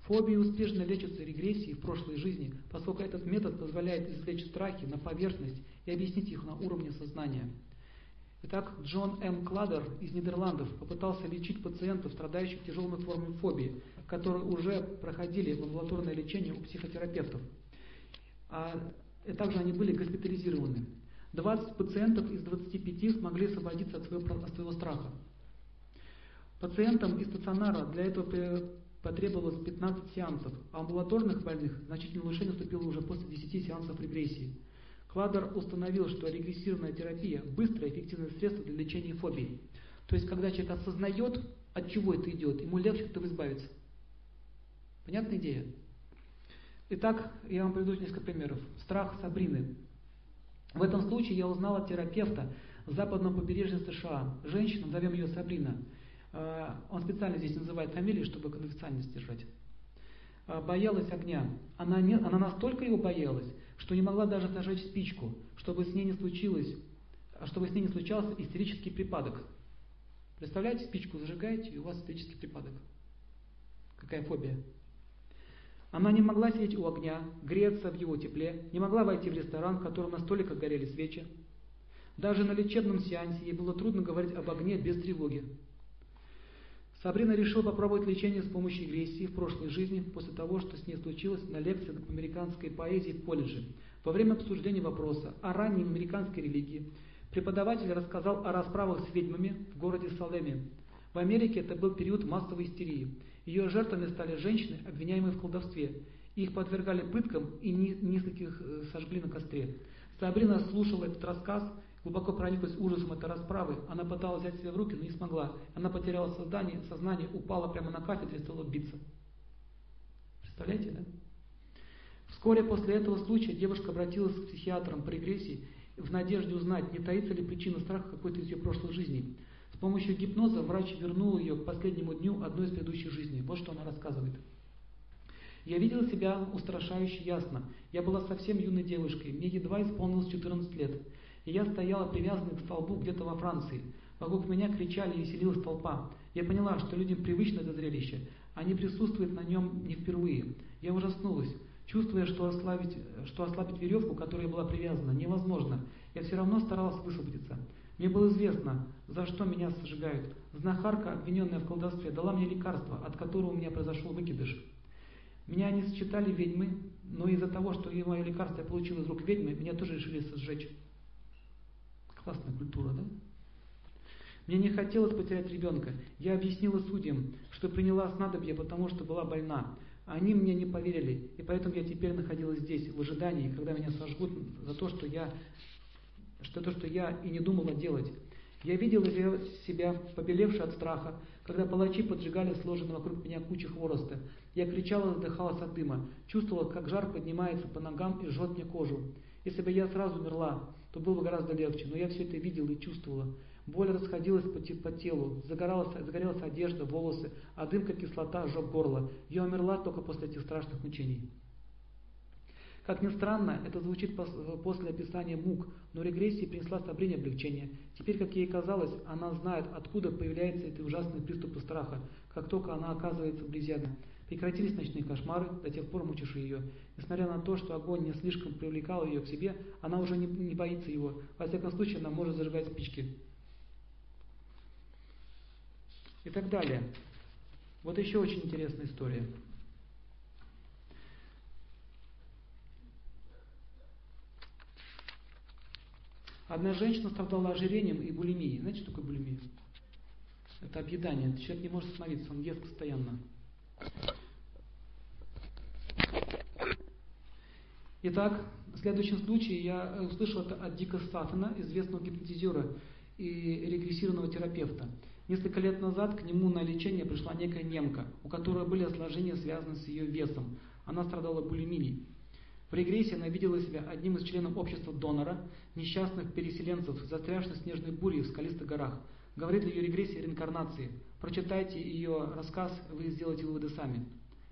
Фобии успешно лечатся регрессией в прошлой жизни, поскольку этот метод позволяет извлечь страхи на поверхность и объяснить их на уровне сознания. Итак, Джон М. Кладер из Нидерландов попытался лечить пациентов, страдающих тяжелыми формами фобии, которые уже проходили амбулаторное лечение у психотерапевтов. А также они были госпитализированы. 20 пациентов из 25 смогли освободиться от своего, от своего страха. Пациентам из стационара для этого потребовалось 15 сеансов, а амбулаторных больных значительное улучшение наступило уже после 10 сеансов регрессии. Кладер установил, что регрессированная терапия – быстрое эффективное средство для лечения фобий. То есть, когда человек осознает, от чего это идет, ему легче от этого избавиться. Понятная идея? Итак, я вам приведу несколько примеров. Страх Сабрины. В этом случае я узнал от терапевта в западном побережье США. Женщина, назовем ее Сабрина. Э, он специально здесь называет фамилию, чтобы конфиденциальность держать. Э, боялась огня. Она, не, она настолько его боялась, что не могла даже зажечь спичку, чтобы с ней не случилось, чтобы с ней не случался истерический припадок. Представляете, спичку зажигаете, и у вас истерический припадок. Какая фобия? Она не могла сидеть у огня, греться в его тепле, не могла войти в ресторан, в котором на столиках горели свечи. Даже на лечебном сеансе ей было трудно говорить об огне без тревоги. Сабрина решила попробовать лечение с помощью агрессии в прошлой жизни после того, что с ней случилось на лекции по американской поэзии в колледже. Во время обсуждения вопроса о ранней американской религии преподаватель рассказал о расправах с ведьмами в городе Салеме. В Америке это был период массовой истерии. Ее жертвами стали женщины, обвиняемые в колдовстве. Их подвергали пыткам и нескольких э, сожгли на костре. Сабрина слушала этот рассказ Глубоко прониклась ужасом этой расправы, она пыталась взять себя в руки, но не смогла. Она потеряла сознание, сознание упала прямо на кафедре и стала биться. Представляете, да? Вскоре после этого случая девушка обратилась к психиатрам по регрессии в надежде узнать, не таится ли причина страха какой-то из ее прошлой жизни. С помощью гипноза врач вернул ее к последнему дню одной из предыдущих жизней. Вот что она рассказывает. Я видела себя устрашающе ясно. Я была совсем юной девушкой, мне едва исполнилось 14 лет и я стояла привязанной к столбу где-то во Франции. Вокруг меня кричали и веселилась толпа. Я поняла, что людям привычно это зрелище. Они присутствуют на нем не впервые. Я ужаснулась, чувствуя, что ослабить, что ослабить веревку, которой была привязана, невозможно. Я все равно старалась высвободиться. Мне было известно, за что меня сожигают. Знахарка, обвиненная в колдовстве, дала мне лекарство, от которого у меня произошел выкидыш. Меня не считали ведьмы, но из-за того, что мое лекарство я получил из рук ведьмы, меня тоже решили сжечь. Классная культура, да? Мне не хотелось потерять ребенка. Я объяснила судьям, что приняла снадобье, потому что была больна. Они мне не поверили, и поэтому я теперь находилась здесь, в ожидании, когда меня сожгут за то, что я, что то, что я и не думала делать. Я видела себя побелевшей от страха, когда палачи поджигали сложенные вокруг меня кучи хвороста. Я кричала, задыхалась от дыма, чувствовала, как жар поднимается по ногам и жжет мне кожу. Если бы я сразу умерла, то было бы гораздо легче. Но я все это видела и чувствовала. Боль расходилась по, телу, загоралась, загорелась одежда, волосы, а дым, как кислота, сжег горло. Я умерла только после этих страшных мучений. Как ни странно, это звучит после описания мук, но регрессия принесла Сабрине облегчение. Теперь, как ей казалось, она знает, откуда появляются эти ужасные приступы страха, как только она оказывается вблизи Прекратились ночные кошмары, до тех пор мучившие ее. Несмотря на то, что огонь не слишком привлекал ее к себе, она уже не, не боится его. Во всяком случае, она может зажигать спички. И так далее. Вот еще очень интересная история. Одна женщина страдала ожирением и булимией. Знаете, что такое булимия? Это объедание. Человек не может остановиться, он ест постоянно. Итак, в следующем случае я услышал это от Дика Стаффена, известного гипнотизера и регрессированного терапевта. Несколько лет назад к нему на лечение пришла некая немка, у которой были осложнения, связанные с ее весом. Она страдала булимией. В регрессии она видела себя одним из членов общества донора, несчастных переселенцев, застрявших в снежной буре в скалистых горах. Говорит ли ее регрессия реинкарнации? Прочитайте ее рассказ, вы сделаете выводы сами.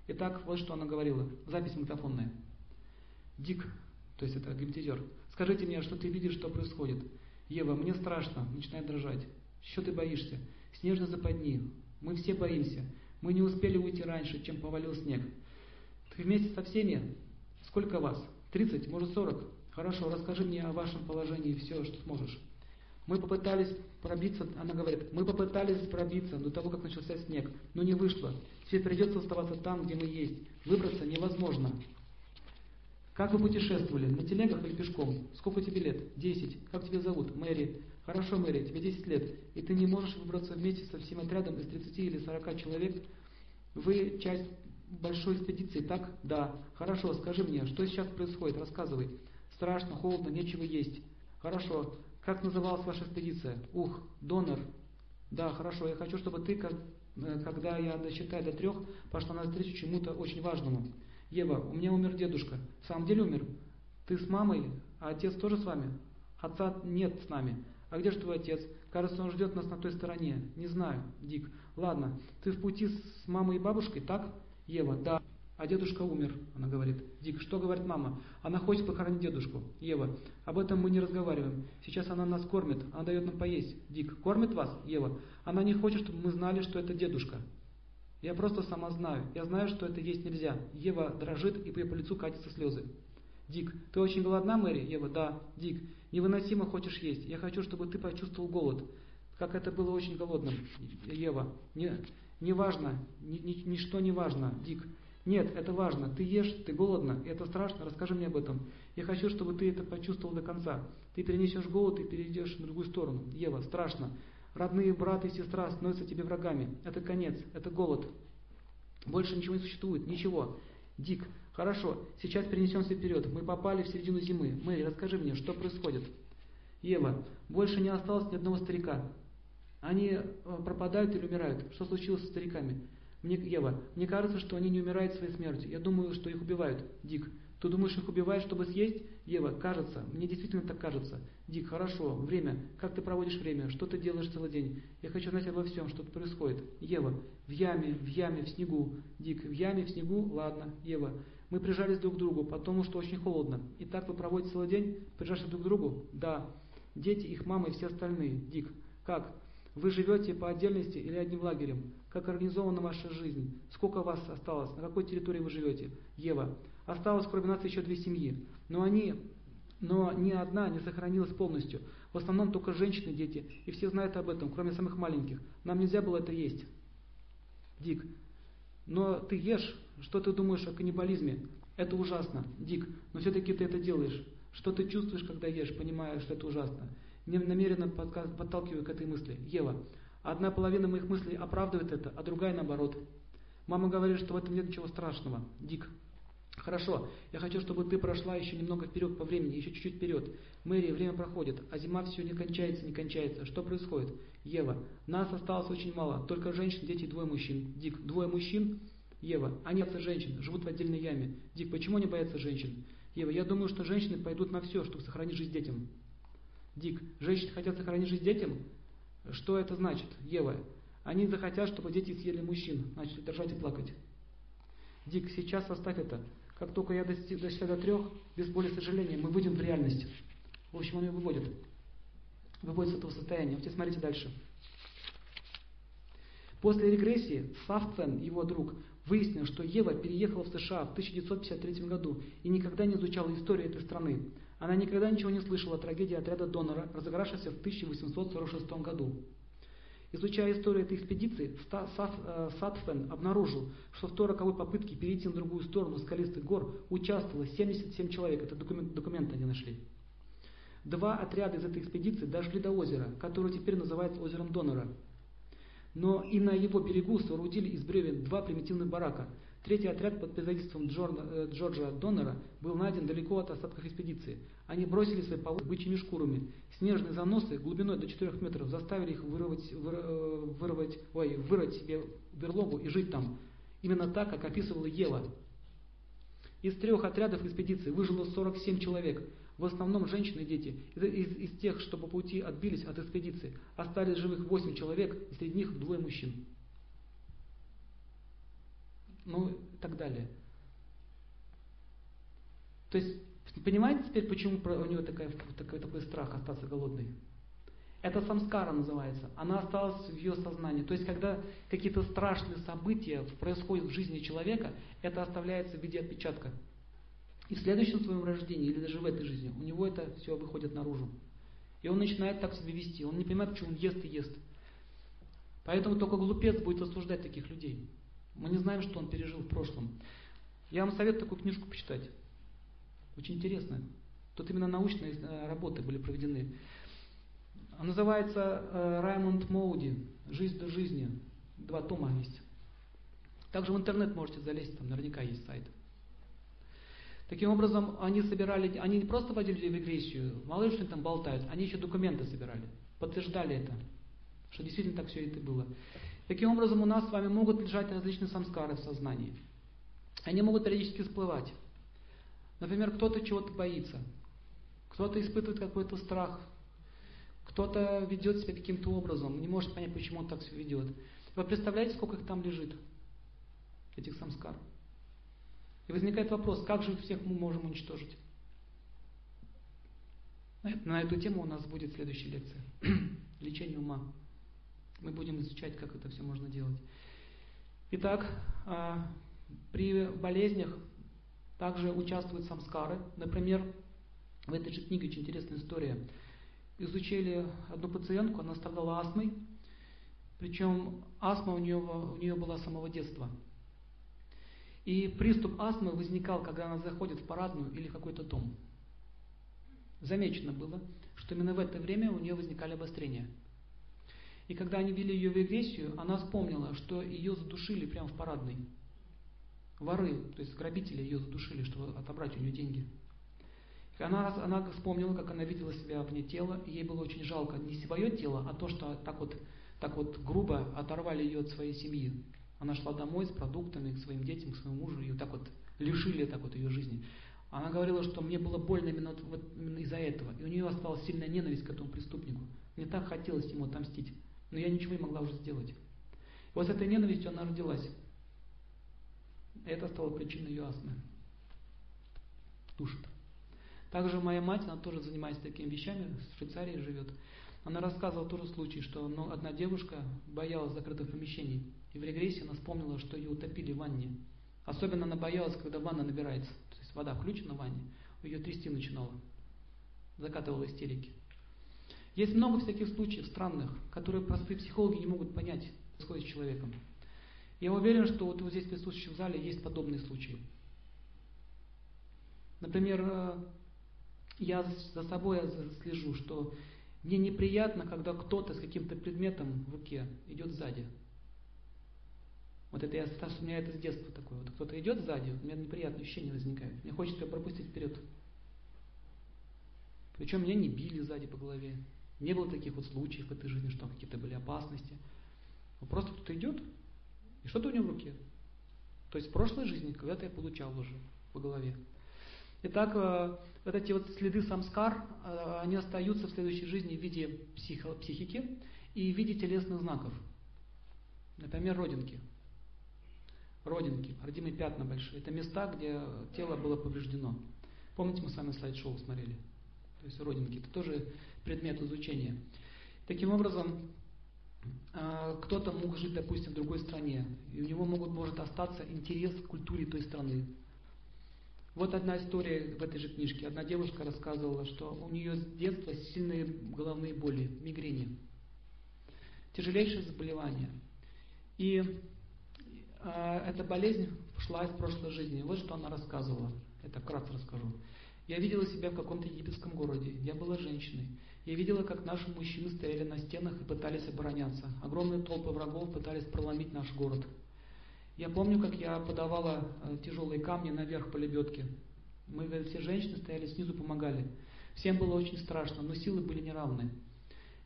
Итак, вот что она говорила. Запись магнитофонная. Дик, то есть это гипнотизер, скажите мне, что ты видишь, что происходит? Ева, мне страшно, начинает дрожать. Что ты боишься? Снежной западни. Мы все боимся. Мы не успели уйти раньше, чем повалил снег. Ты вместе со всеми? Сколько вас? 30, может 40? Хорошо, расскажи мне о вашем положении все, что сможешь. Мы попытались пробиться, она говорит, мы попытались пробиться до того, как начался снег, но не вышло. Теперь придется оставаться там, где мы есть. Выбраться невозможно. Как вы путешествовали? На телегах или пешком? Сколько тебе лет? Десять. Как тебя зовут? Мэри. Хорошо, Мэри, тебе 10 лет, и ты не можешь выбраться вместе со всем отрядом из 30 или 40 человек. Вы часть большой экспедиции, так? Да. Хорошо, скажи мне, что сейчас происходит? Рассказывай. Страшно, холодно, нечего есть. Хорошо. Как называлась ваша экспедиция? Ух, донор. Да, хорошо. Я хочу, чтобы ты, э, когда я досчитаю до трех, пошла навстречу чему-то очень важному. Ева, у меня умер дедушка. В самом деле умер? Ты с мамой, а отец тоже с вами? Отца нет с нами. А где же твой отец? Кажется, он ждет нас на той стороне. Не знаю, Дик. Ладно, ты в пути с мамой и бабушкой, так? Ева, да. А дедушка умер, она говорит. Дик, что говорит мама? Она хочет похоронить дедушку. Ева, об этом мы не разговариваем. Сейчас она нас кормит, она дает нам поесть. Дик, кормит вас? Ева, она не хочет, чтобы мы знали, что это дедушка. Я просто сама знаю. Я знаю, что это есть нельзя. Ева дрожит, и по ее лицу катятся слезы. Дик, ты очень голодна, Мэри? Ева, да. Дик, невыносимо хочешь есть. Я хочу, чтобы ты почувствовал голод. Как это было очень голодным. Ева, не, не важно, ни, ни, ничто не важно. Дик, нет, это важно. Ты ешь, ты голодна, это страшно, расскажи мне об этом. Я хочу, чтобы ты это почувствовал до конца. Ты перенесешь голод и перейдешь на другую сторону. Ева, страшно. Родные брат и сестра становятся тебе врагами. Это конец, это голод. Больше ничего не существует, ничего. Дик, хорошо, сейчас перенесемся вперед. Мы попали в середину зимы. Мэри, расскажи мне, что происходит? Ева, больше не осталось ни одного старика. Они э, пропадают или умирают. Что случилось с стариками? Мне, Ева, мне кажется, что они не умирают своей смертью. Я думаю, что их убивают. Дик, ты думаешь, их убивают, чтобы съесть? Ева, кажется. Мне действительно так кажется. Дик, хорошо. Время. Как ты проводишь время? Что ты делаешь целый день? Я хочу знать обо всем, что тут происходит. Ева, в яме, в яме, в снегу. Дик, в яме, в снегу? Ладно. Ева, мы прижались друг к другу, потому что очень холодно. И так вы проводите целый день, прижавшись друг к другу? Да. Дети, их мама и все остальные. Дик, как? Вы живете по отдельности или одним лагерем? Как организована ваша жизнь? Сколько вас осталось? На какой территории вы живете? Ева. Осталось кроме нас еще две семьи. Но они, но ни одна не сохранилась полностью. В основном только женщины, дети. И все знают об этом, кроме самых маленьких. Нам нельзя было это есть. Дик. Но ты ешь. Что ты думаешь о каннибализме? Это ужасно. Дик. Но все-таки ты это делаешь. Что ты чувствуешь, когда ешь, понимая, что это ужасно? Намеренно подталкиваю к этой мысли. Ева. Одна половина моих мыслей оправдывает это, а другая наоборот. Мама говорит, что в этом нет ничего страшного. Дик. Хорошо, я хочу, чтобы ты прошла еще немного вперед по времени, еще чуть-чуть вперед. Мэри, время проходит, а зима все не кончается, не кончается. Что происходит? Ева, нас осталось очень мало, только женщин, дети, двое мужчин. Дик, двое мужчин? Ева, они боятся женщин, живут в отдельной яме. Дик, почему они боятся женщин? Ева, я думаю, что женщины пойдут на все, чтобы сохранить жизнь детям. Дик, женщины хотят сохранить жизнь детям? Что это значит? Ева, они захотят, чтобы дети съели мужчин, начали дрожать и плакать. Дик, сейчас оставь это. Как только я достиг до трех, без боли и сожаления, мы выйдем в реальность. В общем, он ее выводит. Выводит с этого состояния. Вот теперь смотрите дальше. После регрессии Сафтфен, его друг, выяснил, что Ева переехала в США в 1953 году и никогда не изучала историю этой страны. Она никогда ничего не слышала о трагедии отряда донора, разыгравшейся в 1846 году. Изучая историю этой экспедиции, э, Сатфен обнаружил, что в той роковой попытке перейти на другую сторону скалистых гор участвовало 77 человек. Это документ, документы они нашли. Два отряда из этой экспедиции дошли до озера, которое теперь называется озером Донора. Но и на его берегу соорудили из бревен два примитивных барака. Третий отряд под предводительством э, Джорджа Доннера был найден далеко от остатков экспедиции. Они бросили свои повозки бычьими шкурами. Снежные заносы глубиной до 4 метров заставили их вырвать, э, вырвать, ой, вырвать себе берлогу и жить там. Именно так, как описывала Ева. Из трех отрядов экспедиции выжило 47 человек, в основном женщины и дети. Из, из, из тех, что по пути отбились от экспедиции, остались живых 8 человек, и среди них двое мужчин ну и так далее. То есть, понимаете теперь, почему у него такой, такой, такой страх остаться голодной? Это самскара называется. Она осталась в ее сознании. То есть, когда какие-то страшные события происходят в жизни человека, это оставляется в виде отпечатка. И в следующем своем рождении, или даже в этой жизни, у него это все выходит наружу. И он начинает так себя вести. Он не понимает, почему он ест и ест. Поэтому только глупец будет осуждать таких людей. Мы не знаем, что он пережил в прошлом. Я вам советую такую книжку почитать. Очень интересная. Тут именно научные э, работы были проведены. Называется э, Раймонд Моуди «Жизнь до жизни». Два тома есть. Также в интернет можете залезть, там наверняка есть сайт. Таким образом, они собирали, они не просто вводили в регрессию, мало ли что они там болтают, они еще документы собирали, подтверждали это, что действительно так все это было. Таким образом, у нас с вами могут лежать различные самскары в сознании. Они могут периодически всплывать. Например, кто-то чего-то боится, кто-то испытывает какой-то страх, кто-то ведет себя каким-то образом, не может понять, почему он так себя ведет. Вы представляете, сколько их там лежит, этих самскар? И возникает вопрос, как же всех мы можем уничтожить? На эту тему у нас будет следующая лекция. (clears throat) Лечение ума. Мы будем изучать, как это все можно делать. Итак, а, при болезнях также участвуют самскары. Например, в этой же книге очень интересная история. Изучили одну пациентку, она страдала астмой, причем астма у нее, у нее была с самого детства. И приступ астмы возникал, когда она заходит в парадную или какой-то дом. Замечено было, что именно в это время у нее возникали обострения – и когда они вели ее в регрессию, она вспомнила, что ее задушили прямо в парадной. Воры, то есть грабители ее задушили, чтобы отобрать у нее деньги. И она, она вспомнила, как она видела себя вне тела, и ей было очень жалко не свое тело, а то, что так вот, так вот грубо оторвали ее от своей семьи. Она шла домой с продуктами к своим детям, к своему мужу, и так вот лишили так вот ее жизни. Она говорила, что мне было больно именно, вот, именно из-за этого. И у нее осталась сильная ненависть к этому преступнику. Мне так хотелось ему отомстить. Но я ничего не могла уже сделать. И вот с этой ненавистью она родилась. Это стало причиной ее астмы. Душит. Также моя мать, она тоже занимается такими вещами, в Швейцарии живет. Она рассказывала тоже случай, что одна девушка боялась закрытых помещений. И в регрессии она вспомнила, что ее утопили в ванне. Особенно она боялась, когда ванна набирается. То есть вода включена в ванне, ее трясти начинала. Закатывала истерики. Есть много всяких случаев странных, которые простые психологи не могут понять, что происходит с человеком. Я уверен, что вот, здесь присутствующих в зале есть подобные случаи. Например, э, я за собой слежу, что мне неприятно, когда кто-то с каким-то предметом в руке идет сзади. Вот это я, у меня это с детства такое. Вот кто-то идет сзади, у меня неприятное ощущение возникает. Мне хочется пропустить вперед. Причем меня не били сзади по голове. Не было таких вот случаев в этой жизни, что какие-то были опасности. Но просто кто-то идет, и что-то у него в руке. То есть в прошлой жизни когда-то я получал уже по голове. Итак, э, вот эти вот следы самскар, э, они остаются в следующей жизни в виде психо, психики и в виде телесных знаков. Например, родинки. Родинки, родимые пятна большие. Это места, где тело было повреждено. Помните, мы с вами слайд-шоу смотрели? То есть родинки. Это тоже предмет изучения. Таким образом, а, кто-то мог жить, допустим, в другой стране, и у него могут, может остаться интерес к культуре той страны. Вот одна история в этой же книжке. Одна девушка рассказывала, что у нее с детства сильные головные боли, мигрени. Тяжелейшее заболевание. И э, эта болезнь шла из прошлой жизни. Вот что она рассказывала. Это вкратце расскажу. Я видела себя в каком-то египетском городе. Я была женщиной. Я видела, как наши мужчины стояли на стенах и пытались обороняться. Огромные толпы врагов пытались проломить наш город. Я помню, как я подавала э, тяжелые камни наверх по лебедке. Мы, говорит, все женщины стояли снизу, помогали. Всем было очень страшно, но силы были неравны.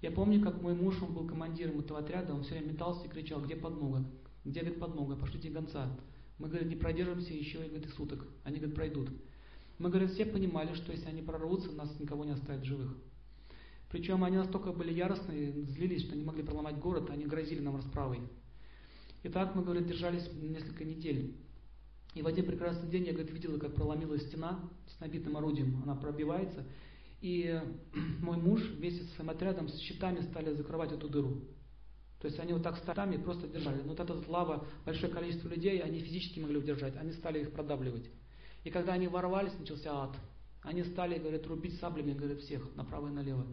Я помню, как мой муж, он был командиром этого отряда, он все время метался и кричал, где подмога? Где, говорит, подмога? Пошлите гонца. Мы, говорит, не продержимся еще, говорит, и суток. Они, говорит, пройдут. Мы, говорит, все понимали, что если они прорвутся, нас никого не оставят живых. Причем они настолько были яростные, злились, что не могли проломать город, они грозили нам расправой. И так мы, говорит, держались несколько недель. И в один прекрасный день я, говорит, видела, как проломилась стена с набитым орудием, она пробивается, и (clears throat) мой муж вместе со своим отрядом с щитами стали закрывать эту дыру. То есть они вот так стами просто держали. Но вот эта лава, большое количество людей, они физически могли удержать, они стали их продавливать. И когда они ворвались, начался ад. Они стали, говорят, рубить саблями, говорят, всех направо и налево.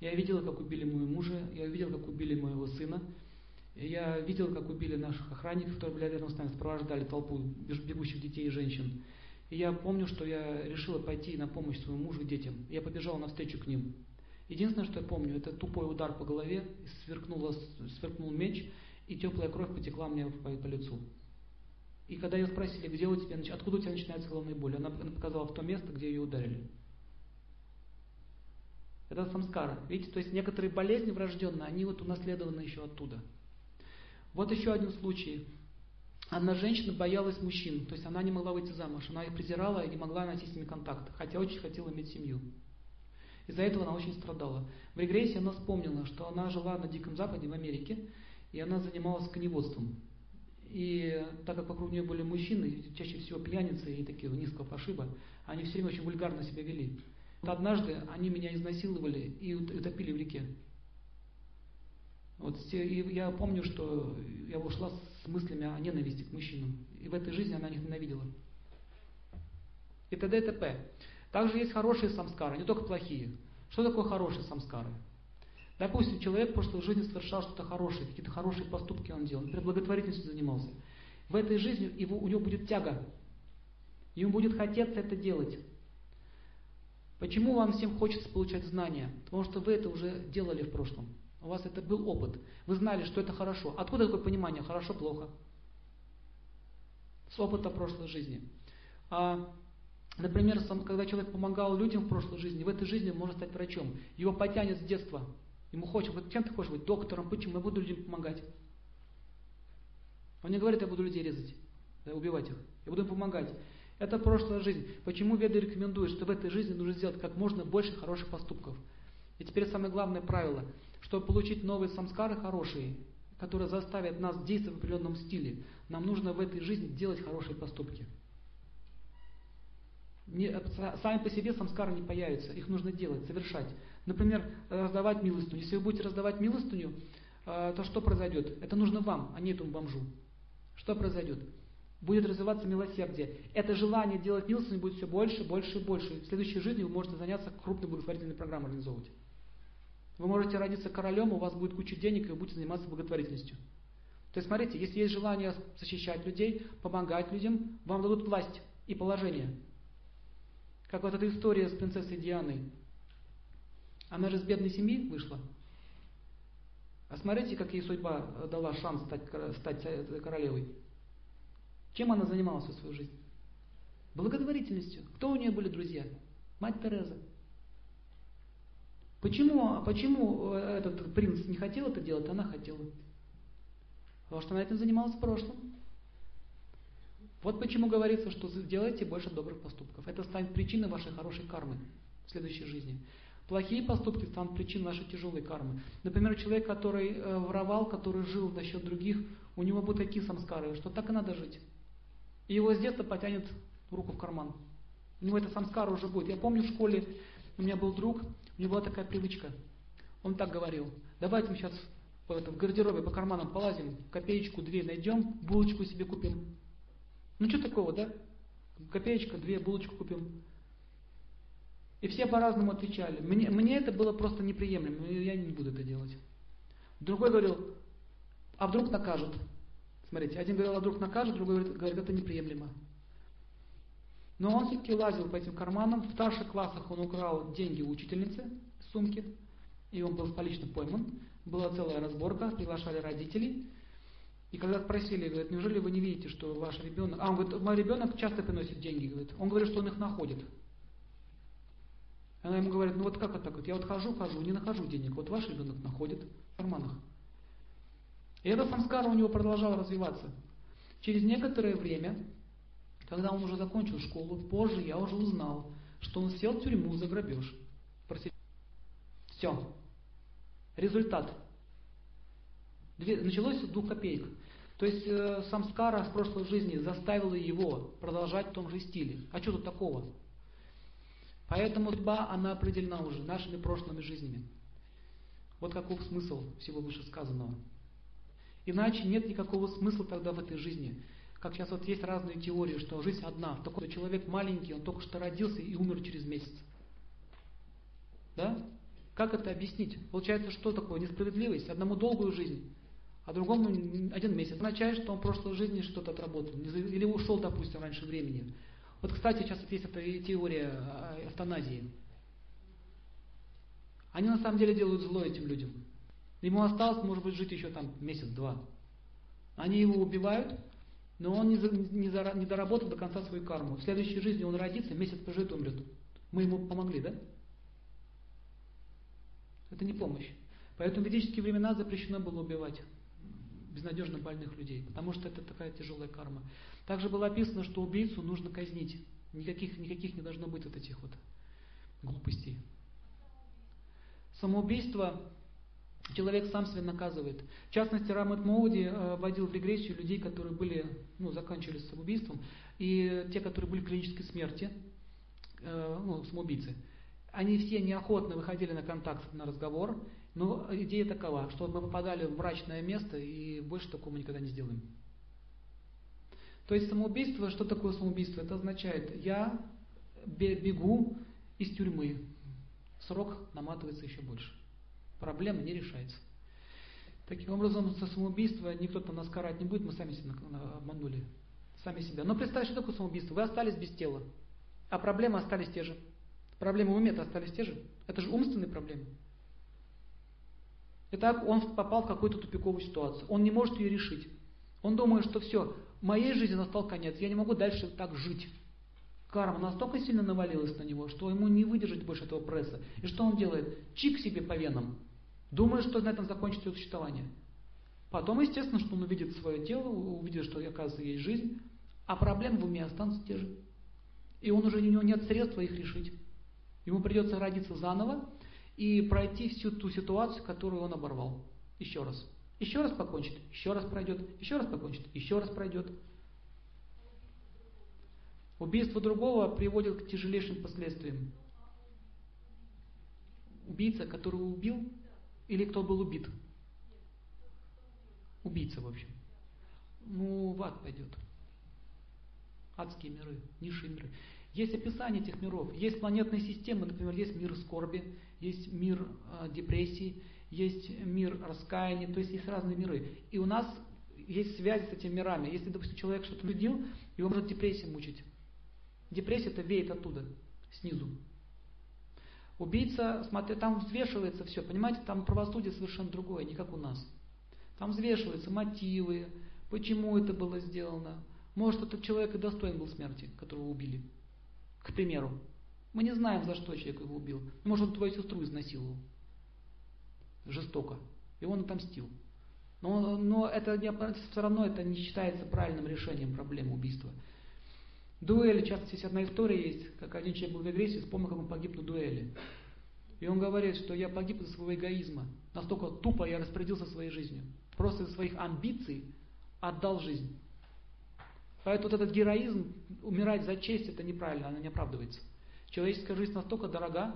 Я видел, как убили моего мужа, я видел, как убили моего сына. Я видел, как убили наших охранников, которые были рядом с нами, сопровождали толпу бегущих детей и женщин. И я помню, что я решила пойти на помощь своему мужу и детям. Я побежал навстречу к ним. Единственное, что я помню, это тупой удар по голове, сверкнуло, сверкнул меч, и теплая кровь потекла мне по, по лицу. И когда ее спросили, где у тебя, откуда у тебя начинается головная боль, она показала в то место, где ее ударили. Это самскара. Видите, то есть некоторые болезни врожденные, они вот унаследованы еще оттуда. Вот еще один случай. Одна женщина боялась мужчин, то есть она не могла выйти замуж, она их презирала и не могла найти с ними контакт, хотя очень хотела иметь семью. Из-за этого она очень страдала. В регрессии она вспомнила, что она жила на Диком Западе в Америке, и она занималась коневодством. И так как вокруг нее были мужчины, чаще всего пьяницы и такие низкого пошиба, они все время очень вульгарно себя вели. Вот однажды они меня изнасиловали и утопили в реке. Вот, и я помню, что я ушла с мыслями о ненависти к мужчинам. И в этой жизни она их ненавидела. И т.д. и т.п. Также есть хорошие самскары, не только плохие. Что такое хорошие самскары? Допустим, человек в прошлой жизни совершал что-то хорошее, какие-то хорошие поступки он делал, например, благотворительностью занимался. В этой жизни его, у него будет тяга. Ему будет хотеться это делать. Почему вам всем хочется получать знания? Потому что вы это уже делали в прошлом. У вас это был опыт. Вы знали, что это хорошо. Откуда такое понимание? Хорошо, плохо. С опыта прошлой жизни. А, например, сам, когда человек помогал людям в прошлой жизни, в этой жизни он может стать врачом. Его потянет с детства. Ему хочет, вот кем ты хочешь быть? Доктором. Почему? Я буду людям помогать. Он не говорит, я буду людей резать, убивать их. Я буду им помогать. Это прошлая жизнь. Почему Веды рекомендуют, что в этой жизни нужно сделать как можно больше хороших поступков? И теперь самое главное правило – чтобы получить новые самскары хорошие, которые заставят нас действовать в определенном стиле, нам нужно в этой жизни делать хорошие поступки. Не, сами по себе самскары не появятся, их нужно делать, совершать. Например, раздавать милостыню. Если вы будете раздавать милостыню, э, то что произойдет? Это нужно вам, а не этому бомжу. Что произойдет? Будет развиваться милосердие. Это желание делать милостыню будет все больше, больше и больше. В следующей жизни вы можете заняться крупной благотворительной программой организовывать. Вы можете родиться королем, у вас будет куча денег, и вы будете заниматься благотворительностью. То есть, смотрите, если есть желание защищать людей, помогать людям, вам дадут власть и положение. Как вот эта история с принцессой Дианой. Она же с бедной семьи вышла. А смотрите, как ей судьба дала шанс стать, стать королевой. Чем она занималась всю свою жизнь? Благотворительностью. Кто у нее были друзья? Мать Тереза. Почему, почему э, этот принц не хотел это делать, она хотела? Потому что она этим занималась в прошлом. Вот почему говорится, что делайте больше добрых поступков. Это станет причиной вашей хорошей кармы в следующей жизни. Плохие поступки станут причиной вашей тяжелой кармы. Например, человек, который э, воровал, который жил за счет других, у него будут такие самскары, что так и надо жить. И его с детства потянет руку в карман. У него это самскара уже будет. Я помню в школе, у меня был друг, у него была такая привычка. Он так говорил, давайте мы сейчас в, в гардеробе по карманам полазим, копеечку, две найдем, булочку себе купим. Ну что такого, да? Копеечка, две, булочку купим. И все по-разному отвечали. Мне, мне это было просто неприемлемо, я не буду это делать. Другой говорил, а вдруг накажут? Смотрите, один говорил, а вдруг накажут, другой говорит, говорит это неприемлемо. Но он все-таки лазил по этим карманам. В старших классах он украл деньги у учительницы в сумке. И он был полично пойман. Была целая разборка, приглашали родителей. И когда спросили, говорит, неужели вы не видите, что ваш ребенок... А он говорит, мой ребенок часто приносит деньги, говорит. Он говорит, что он их находит. Она ему говорит, ну вот как это так? Я вот хожу, хожу, не нахожу денег. Вот ваш ребенок находит в карманах. И эта самскара у него продолжала развиваться. Через некоторое время, когда он уже закончил школу, позже я уже узнал, что он сел в тюрьму за грабеж. Все. Результат. Две, началось с двух копеек. То есть э, самскара в прошлой жизни заставила его продолжать в том же стиле. А что тут такого? Поэтому судьба, она определена уже нашими прошлыми жизнями. Вот каков смысл всего вышесказанного. Иначе нет никакого смысла тогда в этой жизни. Как сейчас вот есть разные теории, что жизнь одна. Такой человек маленький, он только что родился и умер через месяц. Да? Как это объяснить? Получается, что такое несправедливость? Одному долгую жизнь, а другому один месяц. Означает, что он в прошлой жизни что-то отработал. Или ушел, допустим, раньше времени. Вот, кстати, сейчас вот есть эта теория эвтаназии. Они на самом деле делают зло этим людям. Ему осталось, может быть, жить еще там месяц-два. Они его убивают, но он не, за, не, не доработал до конца свою карму. В следующей жизни он родится, месяц поживет, умрет. Мы ему помогли, да? Это не помощь. Поэтому в ведические времена запрещено было убивать безнадежно больных людей, потому что это такая тяжелая карма. Также было описано, что убийцу нужно казнить. Никаких, никаких не должно быть вот этих вот глупостей. Самоубийство человек сам себя наказывает. В частности, Рамат Моуди э, вводил в регрессию людей, которые были, ну, заканчивали самоубийством, и те, которые были в клинической смерти, э, ну, самоубийцы. Они все неохотно выходили на контакт, на разговор, но идея такова, что мы попадали в мрачное место и больше такого мы никогда не сделаем. То есть самоубийство, что такое самоубийство? Это означает, я бегу из тюрьмы, срок наматывается еще больше. Проблема не решается. Таким образом, за самоубийство никто там нас карать не будет, мы сами себя обманули. Сами себя. Но представьте, что такое самоубийство? Вы остались без тела, а проблемы остались те же. Проблемы в уме остались те же. Это же умственные проблемы. Итак, он попал в какую-то тупиковую ситуацию. Он не может ее решить. Он думает, что все, моей жизни настал конец, я не могу дальше так жить. Карма настолько сильно навалилась на него, что ему не выдержать больше этого пресса. И что он делает? Чик себе по венам. Думает, что на этом закончится его существование. Потом, естественно, что он увидит свое тело, увидит, что, оказывается, есть жизнь, а проблемы в уме останутся те же. И он уже у него нет средства их решить. Ему придется родиться заново и пройти всю ту ситуацию, которую он оборвал. Еще раз. Еще раз покончит, еще раз пройдет, еще раз покончит, еще раз пройдет. Убийство другого приводит к тяжелейшим последствиям. Убийца, который убил, или кто был убит? Убийца, в общем. Ну, в ад пойдет. Адские миры, низшие миры. Есть описание этих миров. Есть планетные системы, например, есть мир скорби, есть мир э, депрессии, есть мир раскаяния, то есть есть разные миры. И у нас есть связь с этими мирами. Если, допустим, человек что-то любил, его может депрессия мучить. Депрессия это веет оттуда, снизу. Убийца, смотри, там взвешивается все, понимаете, там правосудие совершенно другое, не как у нас. Там взвешиваются мотивы, почему это было сделано. Может, этот человек и достоин был смерти, которого убили. К примеру. Мы не знаем, за что человек его убил. Может, он твою сестру изнасиловал. Жестоко. И он отомстил. Но, но это все равно это не считается правильным решением проблемы убийства. Дуэли, часто здесь одна история есть, как один человек был в агрессии, вспомнил, как он погиб на дуэли. И он говорит, что я погиб из-за своего эгоизма. Настолько тупо я распорядился своей жизнью. Просто из своих амбиций отдал жизнь. Поэтому вот этот героизм, умирать за честь, это неправильно, она не оправдывается. Человеческая жизнь настолько дорога,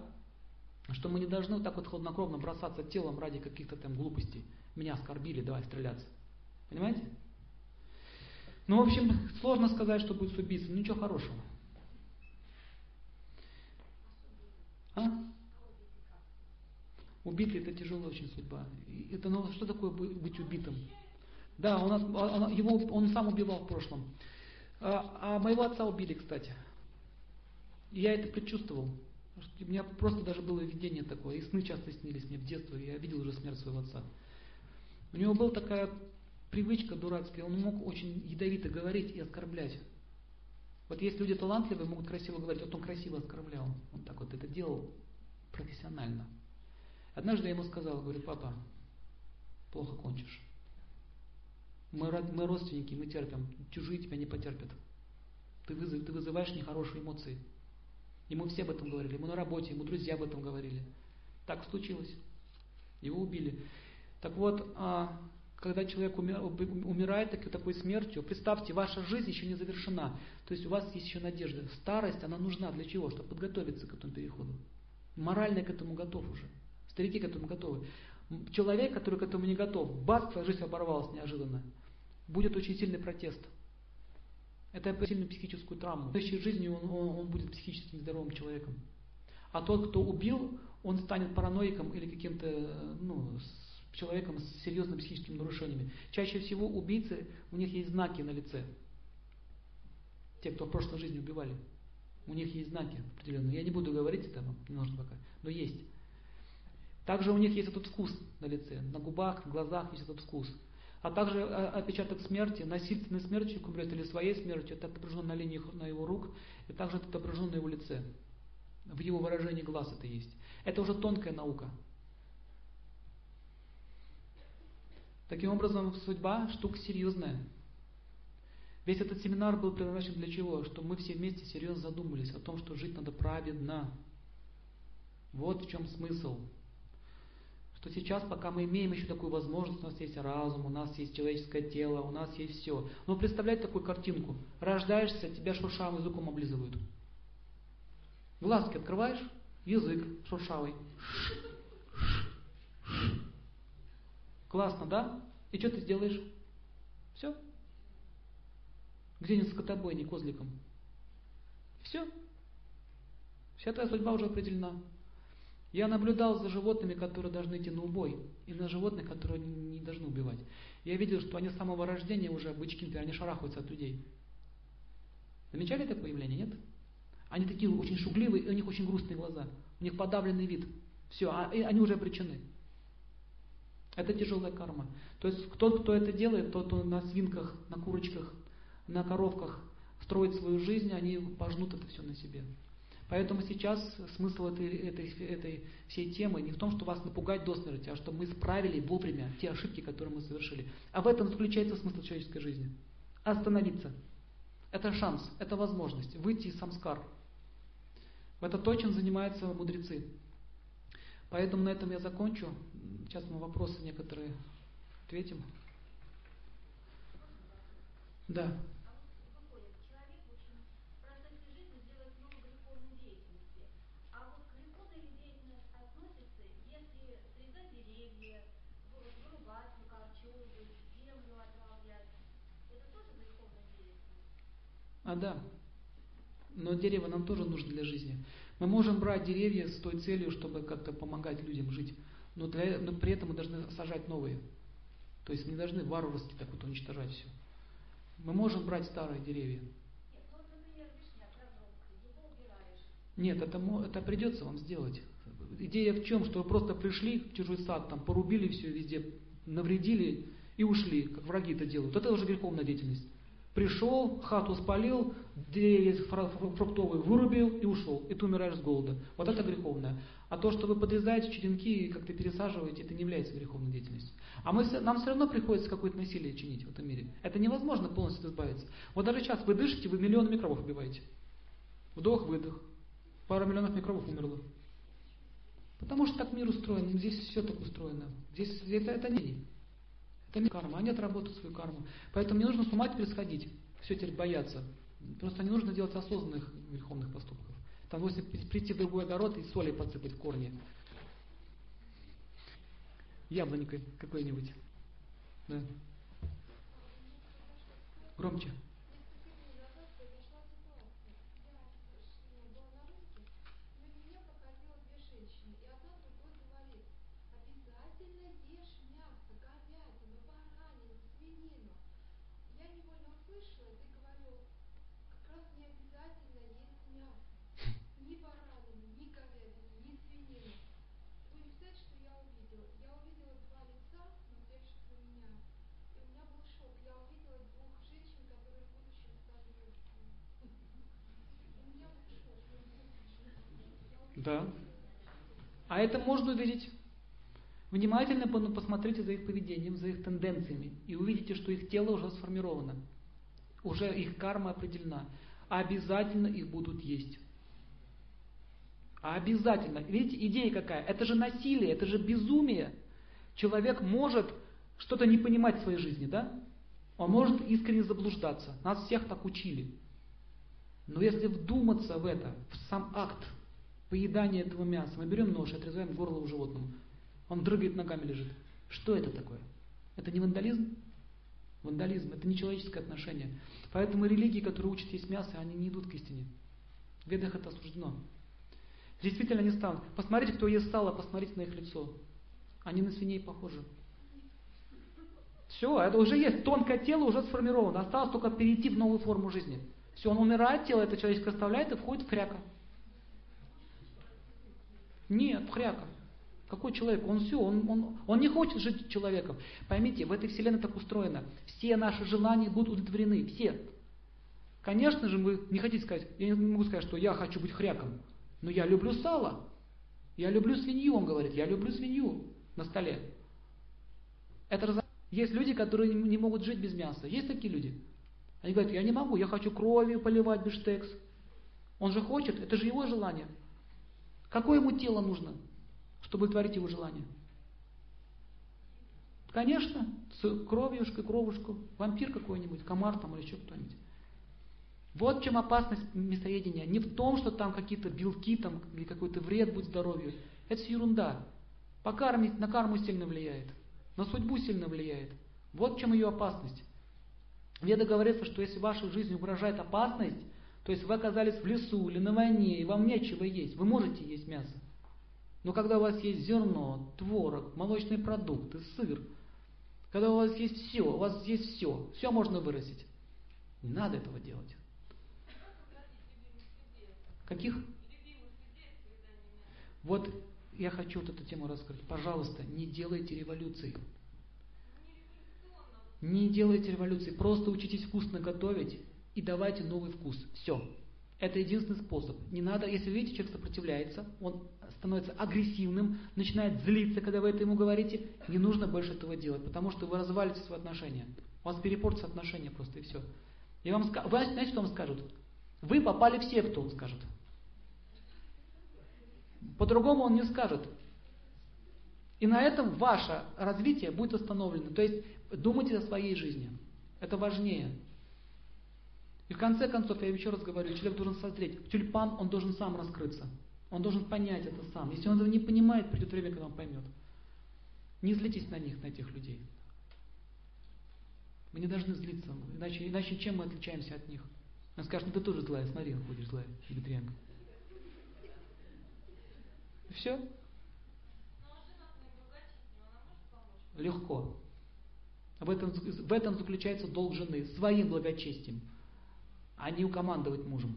что мы не должны так вот хладнокровно бросаться телом ради каких-то там глупостей. Меня оскорбили, давай стреляться. Понимаете? Ну, в общем, сложно сказать, что будет с убийцей. Ничего хорошего. А? Убитый это тяжелая очень судьба. Это, ну, что такое быть убитым? Да, у нас, он, его, он сам убивал в прошлом. А, а моего отца убили, кстати. я это предчувствовал. У меня просто даже было видение такое. И сны часто снились мне в детстве. Я видел уже смерть своего отца. У него была такая привычка дурацкая, он мог очень ядовито говорить и оскорблять. Вот есть люди талантливые, могут красиво говорить, вот он красиво оскорблял. Он так вот это делал профессионально. Однажды я ему сказал, говорю, папа, плохо кончишь. Мы, мы родственники, мы терпим. Чужие тебя не потерпят. Ты, вызов, ты вызываешь нехорошие эмоции. Ему все об этом говорили, ему на работе, ему друзья об этом говорили. Так случилось. Его убили. Так вот, а, когда человек умирает такой смертью, представьте, ваша жизнь еще не завершена. То есть у вас есть еще надежда. Старость, она нужна для чего? Чтобы подготовиться к этому переходу. Морально к этому готов уже. Старики к этому готовы. Человек, который к этому не готов, бац, твоя жизнь оборвалась неожиданно. Будет очень сильный протест. Это сильную психическую травму. В следующей жизни он, он, он будет психически нездоровым человеком. А тот, кто убил, он станет параноиком или каким-то ну, человеком с серьезными психическими нарушениями. Чаще всего убийцы, у них есть знаки на лице. Те, кто в прошлой жизни убивали. У них есть знаки определенные. Я не буду говорить это, не нужно пока, но есть. Также у них есть этот вкус на лице, на губах, на глазах есть этот вкус а также э, отпечаток смерти, насильственной смертью умрет или своей смертью, это отображено на линии на его рук, и также это отображено на его лице. В его выражении глаз это есть. Это уже тонкая наука. Таким образом, судьба штука серьезная. Весь этот семинар был предназначен для чего? Чтобы мы все вместе серьезно задумались о том, что жить надо праведно. Вот в чем смысл что сейчас, пока мы имеем еще такую возможность, у нас есть разум, у нас есть человеческое тело, у нас есть все. Но представлять такую картинку. Рождаешься, тебя шуршавым языком облизывают. Глазки открываешь, язык шуршавый. Классно, да? И что ты сделаешь? Все. Где-нибудь скотобойни козликом. Все. Вся твоя судьба уже определена. Я наблюдал за животными, которые должны идти на убой, и на животных, которые не должны убивать. Я видел, что они с самого рождения уже, бычки, например, они шарахаются от людей. Замечали это появление, нет? Они такие очень шугливые, и у них очень грустные глаза. У них подавленный вид. Все, а, они уже обречены. Это тяжелая карма. То есть тот, кто это делает, тот, кто на свинках, на курочках, на коровках строит свою жизнь, они пожнут это все на себе. Поэтому сейчас смысл этой, этой, этой всей темы не в том, что вас напугать до смерти, а чтобы мы исправили вовремя те ошибки, которые мы совершили. А в этом заключается смысл человеческой жизни. Остановиться. Это шанс, это возможность выйти из самскар. Это то, чем занимаются мудрецы. Поэтому на этом я закончу. Сейчас мы вопросы некоторые ответим. Да. А да. Но дерево нам тоже нужно для жизни. Мы можем брать деревья с той целью, чтобы как-то помогать людям жить. Но, для, но при этом мы должны сажать новые. То есть не должны варварски так вот уничтожать все. Мы можем брать старые деревья. Нет, это, это придется вам сделать. Идея в чем? Что вы просто пришли в чужой сад, там порубили все везде, навредили и ушли, как враги это делают. Это уже греховная деятельность. Пришел, хату спалил, деревья фруктовые вырубил и ушел. И ты умираешь с голода. Вот это греховное. А то, что вы подрезаете черенки и как-то пересаживаете, это не является греховной деятельностью. А мы, нам все равно приходится какое-то насилие чинить в этом мире. Это невозможно полностью избавиться. Вот даже сейчас вы дышите, вы миллион микробов убиваете. Вдох-выдох. Пара миллионов микробов умерло. Потому что так мир устроен, здесь все так устроено. Здесь это, это не не карма, они отработают свою карму. Поэтому не нужно с ума теперь сходить, все теперь бояться. Просто не нужно делать осознанных греховных поступков. Там нужно прийти в другой огород и соли подсыпать в корни. Яблонькой какой-нибудь. Да. Громче. Внимательно посмотрите за их поведением, за их тенденциями, и увидите, что их тело уже сформировано. Уже их карма определена. А обязательно их будут есть. А обязательно. Видите, идея какая? Это же насилие, это же безумие. Человек может что-то не понимать в своей жизни, да? Он может искренне заблуждаться. Нас всех так учили. Но если вдуматься в это, в сам акт поедания этого мяса, мы берем нож и отрезаем горло у животному. Он дрыгает ногами лежит. Что это такое? Это не вандализм? Вандализм – это нечеловеческое отношение. Поэтому религии, которые учат есть мясо, они не идут к истине. В ведах это осуждено. Действительно не станут. Посмотрите, кто ест сало, посмотрите на их лицо. Они на свиней похожи. Все, это уже есть. Тонкое тело уже сформировано. Осталось только перейти в новую форму жизни. Все, он умирает, тело это человеческое оставляет и входит в хряка. Нет, хряка. Какой человек? Он все, он, он, он не хочет жить человеком. Поймите, в этой вселенной так устроено. Все наши желания будут удовлетворены. Все. Конечно же, вы не хотите сказать, я не могу сказать, что я хочу быть хряком. Но я люблю сало. Я люблю свинью, он говорит. Я люблю свинью на столе. Это раз... Есть люди, которые не могут жить без мяса. Есть такие люди. Они говорят, я не могу, я хочу кровью поливать биштекс. Он же хочет, это же его желание. Какое ему тело нужно? Чтобы творить его желание? Конечно, кровьюшкой, кровушку, вампир какой-нибудь, комар там или еще кто-нибудь. Вот в чем опасность мясоедения. Не в том, что там какие-то белки там, или какой-то вред будет здоровью. Это все ерунда. Покармить, на карму сильно влияет. На судьбу сильно влияет. Вот в чем ее опасность. Веда говорится, что если вашей жизни угрожает опасность, то есть вы оказались в лесу или на войне, и вам нечего есть, вы можете есть мясо. Но когда у вас есть зерно, творог, молочные продукты, сыр, когда у вас есть все, у вас есть все, все можно вырастить. Не надо этого делать. Каких? Вот я хочу вот эту тему раскрыть. Пожалуйста, не делайте революции. Не делайте революции. Просто учитесь вкусно готовить и давайте новый вкус. Все. Это единственный способ. Не надо, если видите, человек сопротивляется, он становится агрессивным, начинает злиться, когда вы это ему говорите, не нужно больше этого делать, потому что вы развалите свои отношения. У вас перепортятся отношения просто и все. И вам, вы знаете, что вам скажут? Вы попали в секту, он скажет. По-другому он не скажет. И на этом ваше развитие будет остановлено. То есть думайте о своей жизни. Это важнее. И в конце концов, я еще раз говорю, человек должен созреть. Тюльпан, он должен сам раскрыться. Он должен понять это сам. Если он этого не понимает, придет время, когда он поймет. Не злитесь на них, на этих людей. Мы не должны злиться, иначе, иначе чем мы отличаемся от них? Он скажет, ну ты тоже злая, смотри, ходишь злая, вегетарианка. Все. Легко. В этом, в этом заключается долг жены, своим благочестием, а не укомандовать мужем.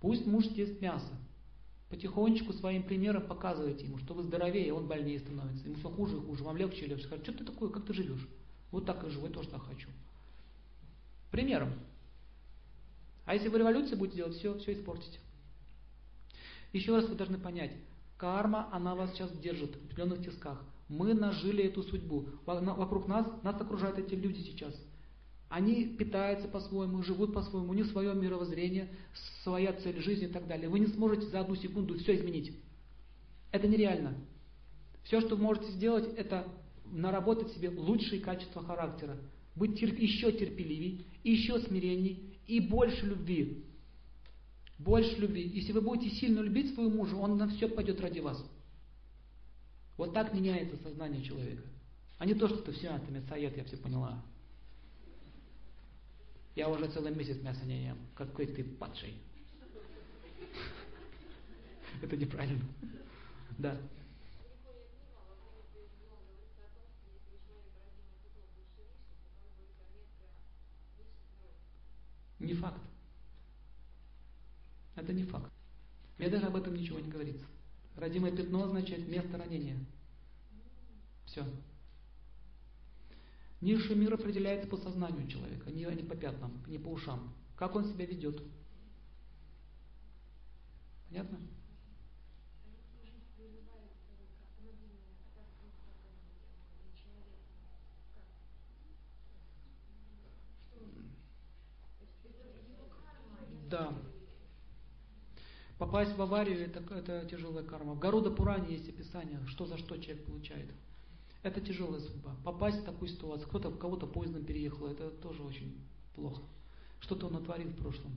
Пусть муж ест мясо, Потихонечку своим примером показывайте ему, что вы здоровее, он больнее становится. Ему все хуже и хуже, вам легче и легче. Что ты такое, как ты живешь? Вот так и живу, я тоже так хочу. Примером. А если вы революцию будете делать, все, все испортите. Еще раз вы должны понять, карма, она вас сейчас держит в определенных тисках. Мы нажили эту судьбу. Вокруг нас, нас окружают эти люди сейчас. Они питаются по-своему, живут по-своему, у них свое мировоззрение, своя цель жизни и так далее. Вы не сможете за одну секунду все изменить. Это нереально. Все, что вы можете сделать, это наработать себе лучшие качества характера. Быть терп... еще терпеливей, еще смиренней и больше любви. Больше любви. Если вы будете сильно любить своего мужа, он на все пойдет ради вас. Вот так меняется сознание человека. А не то, что ты все, ты мясоед, я все поняла. Я уже целый месяц мяса не ем. Какой ты падший. Это неправильно. Да. Не факт. Это не факт. В Ведах об этом ничего не говорится. Родимое пятно означает место ранения. Все. Низший мир определяется по сознанию человека, не, не по пятнам, не по ушам. Как он себя ведет. Понятно? Да. Попасть в аварию это, это тяжелая карма. В Гаруда Пуране есть описание, что за что человек получает. Это тяжелая судьба. Попасть в такую ситуацию. Кто-то кого-то поездом переехал, это тоже очень плохо. Что-то он натворил в прошлом.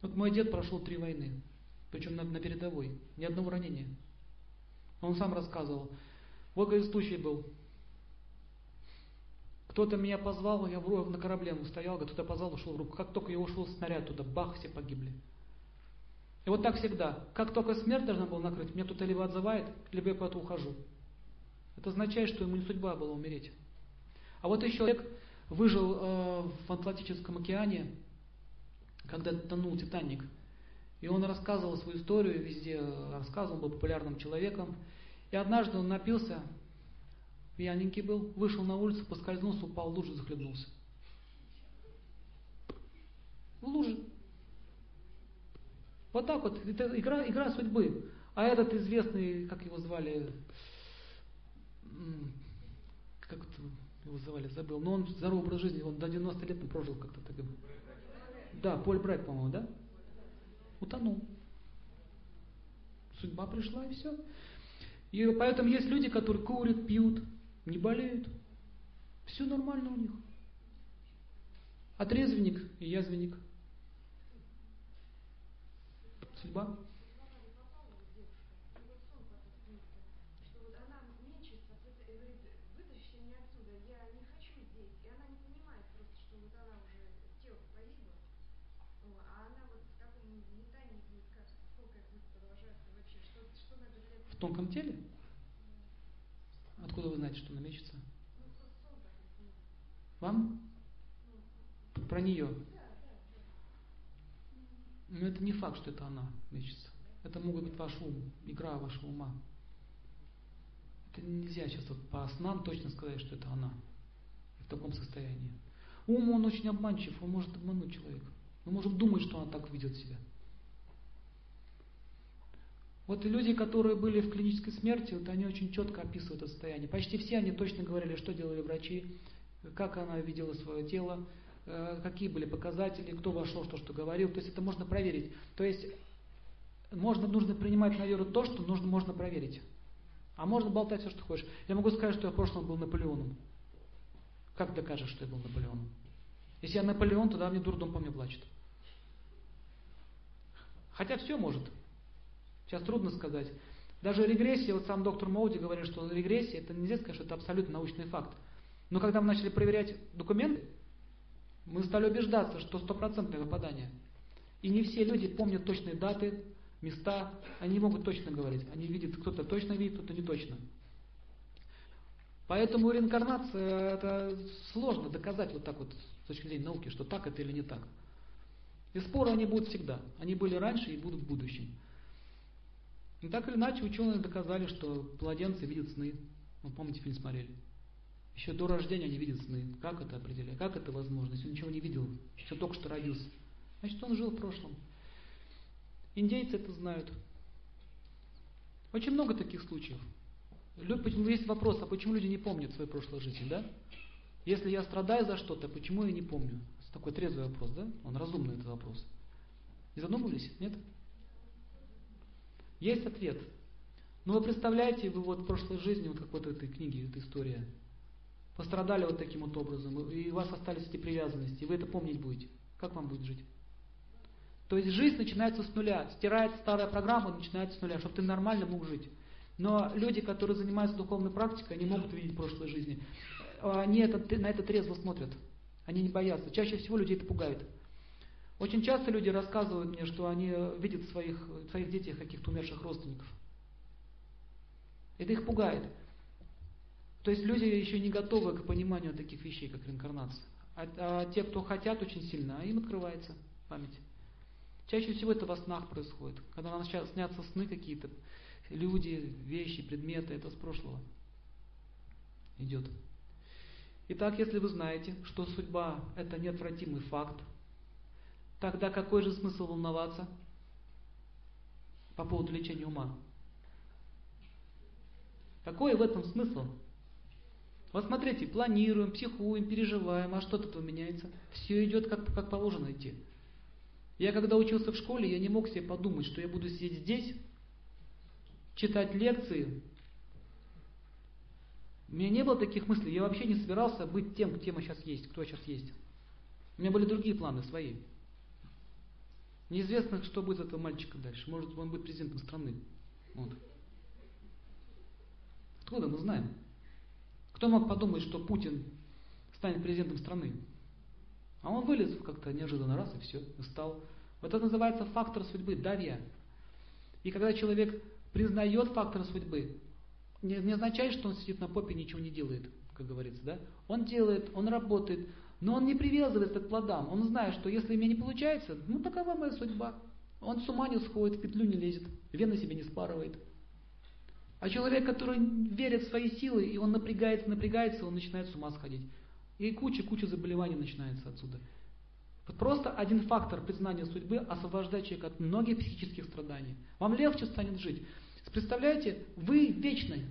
Вот мой дед прошел три войны, причем на, на передовой, ни одного ранения. Он сам рассказывал. Вот, говорит, случай был. Кто-то меня позвал, я в, на корабле стоял, кто-то позвал, ушел в руку. Как только я ушел снаряд туда, бах, все погибли. И вот так всегда. Как только смерть должна была накрыть, меня кто-то либо отзывает, либо я куда-то ухожу. Это означает, что ему не судьба была умереть. А вот еще человек выжил э, в Атлантическом океане, когда тонул Титаник. И он рассказывал свою историю, везде рассказывал, был популярным человеком. И однажды он напился, пьяненький был, вышел на улицу, поскользнулся, упал в лужу, захлебнулся. В луже. Вот так вот, это игра, игра судьбы. А этот известный, как его звали, как его звали, забыл, но он здоровый образ жизни, он до 90 лет прожил как-то так. Да, Поль Брайт, по-моему, да? Утонул. Судьба пришла и все. И поэтому есть люди, которые курят, пьют, не болеют. Все нормально у них. Отрезвенник и язвенник. Судьба. тонком теле? Откуда вы знаете, что она мечется? Вам? Про нее. Но это не факт, что это она мечется. Это могут быть ваш ум, игра вашего ума. Это нельзя сейчас вот по снам точно сказать, что это она в таком состоянии. Ум, он очень обманчив, он может обмануть человека. Мы можем думать, что она так ведет себя. Вот люди, которые были в клинической смерти, вот они очень четко описывают это состояние. Почти все они точно говорили, что делали врачи, как она видела свое тело, э, какие были показатели, кто вошел, что что говорил. То есть это можно проверить. То есть можно, нужно принимать на веру то, что нужно, можно проверить. А можно болтать все, что хочешь. Я могу сказать, что я в прошлом был Наполеоном. Как докажешь, что я был Наполеоном? Если я Наполеон, тогда мне дурдом по мне плачет. Хотя все может. Сейчас трудно сказать. Даже регрессия, вот сам доктор Моуди говорит, что регрессия, это нельзя сказать, что это абсолютно научный факт. Но когда мы начали проверять документы, мы стали убеждаться, что стопроцентное выпадание. И не все люди помнят точные даты, места, они могут точно говорить. Они видят, кто-то точно видит, кто-то не точно. Поэтому реинкарнация, это сложно доказать вот так вот с точки зрения науки, что так это или не так. И споры они будут всегда. Они были раньше и будут в будущем. И так или иначе ученые доказали, что младенцы видят сны. Вы помните, фильм смотрели? Еще до рождения они видят сны. Как это определяет? Как это возможно? Если он ничего не видел, еще только что родился. Значит, он жил в прошлом. Индейцы это знают. Очень много таких случаев. Есть вопрос, а почему люди не помнят своей прошлой жизни, да? Если я страдаю за что-то, почему я не помню? Такой трезвый вопрос, да? Он разумный этот вопрос. Не задумывались? Нет? Есть ответ. Но вы представляете, вы вот в прошлой жизни, вот как вот этой книге, эта история, пострадали вот таким вот образом, и у вас остались эти привязанности, и вы это помнить будете. Как вам будет жить? То есть жизнь начинается с нуля, стирается старая программа, начинается с нуля, чтобы ты нормально мог жить. Но люди, которые занимаются духовной практикой, они могут видеть прошлой жизни. Они это, на это трезво смотрят. Они не боятся. Чаще всего людей это пугает. Очень часто люди рассказывают мне, что они видят в своих, в своих детях каких-то умерших родственников. Это их пугает. То есть люди еще не готовы к пониманию таких вещей, как реинкарнация. А, а те, кто хотят очень сильно, им открывается память. Чаще всего это во снах происходит. Когда нам сейчас снятся сны какие-то, люди, вещи, предметы, это с прошлого идет. Итак, если вы знаете, что судьба – это неотвратимый факт, Тогда какой же смысл волноваться по поводу лечения ума? Какой в этом смысл? Вот смотрите, планируем, психуем, переживаем, а что тут меняется? Все идет как, как положено идти. Я когда учился в школе, я не мог себе подумать, что я буду сидеть здесь, читать лекции. У меня не было таких мыслей. Я вообще не собирался быть тем, кем я сейчас есть, кто сейчас есть. У меня были другие планы свои. Неизвестно, что будет этого мальчика дальше. Может, он будет президентом страны. Вот. Откуда мы знаем? Кто мог подумать, что Путин станет президентом страны? А он вылез как-то неожиданно раз и все, и стал. Вот это называется фактор судьбы, давья. И когда человек признает фактор судьбы, не, не означает, что он сидит на попе и ничего не делает, как говорится, да? Он делает, он работает, но он не привязывается к плодам. Он знает, что если мне не получается, ну такова моя судьба. Он с ума не сходит, в петлю не лезет, вены себе не спарывает. А человек, который верит в свои силы, и он напрягается, напрягается, он начинает с ума сходить. И куча-куча заболеваний начинается отсюда. Вот просто один фактор признания судьбы освобождает человека от многих психических страданий. Вам легче станет жить. Представляете, вы вечны.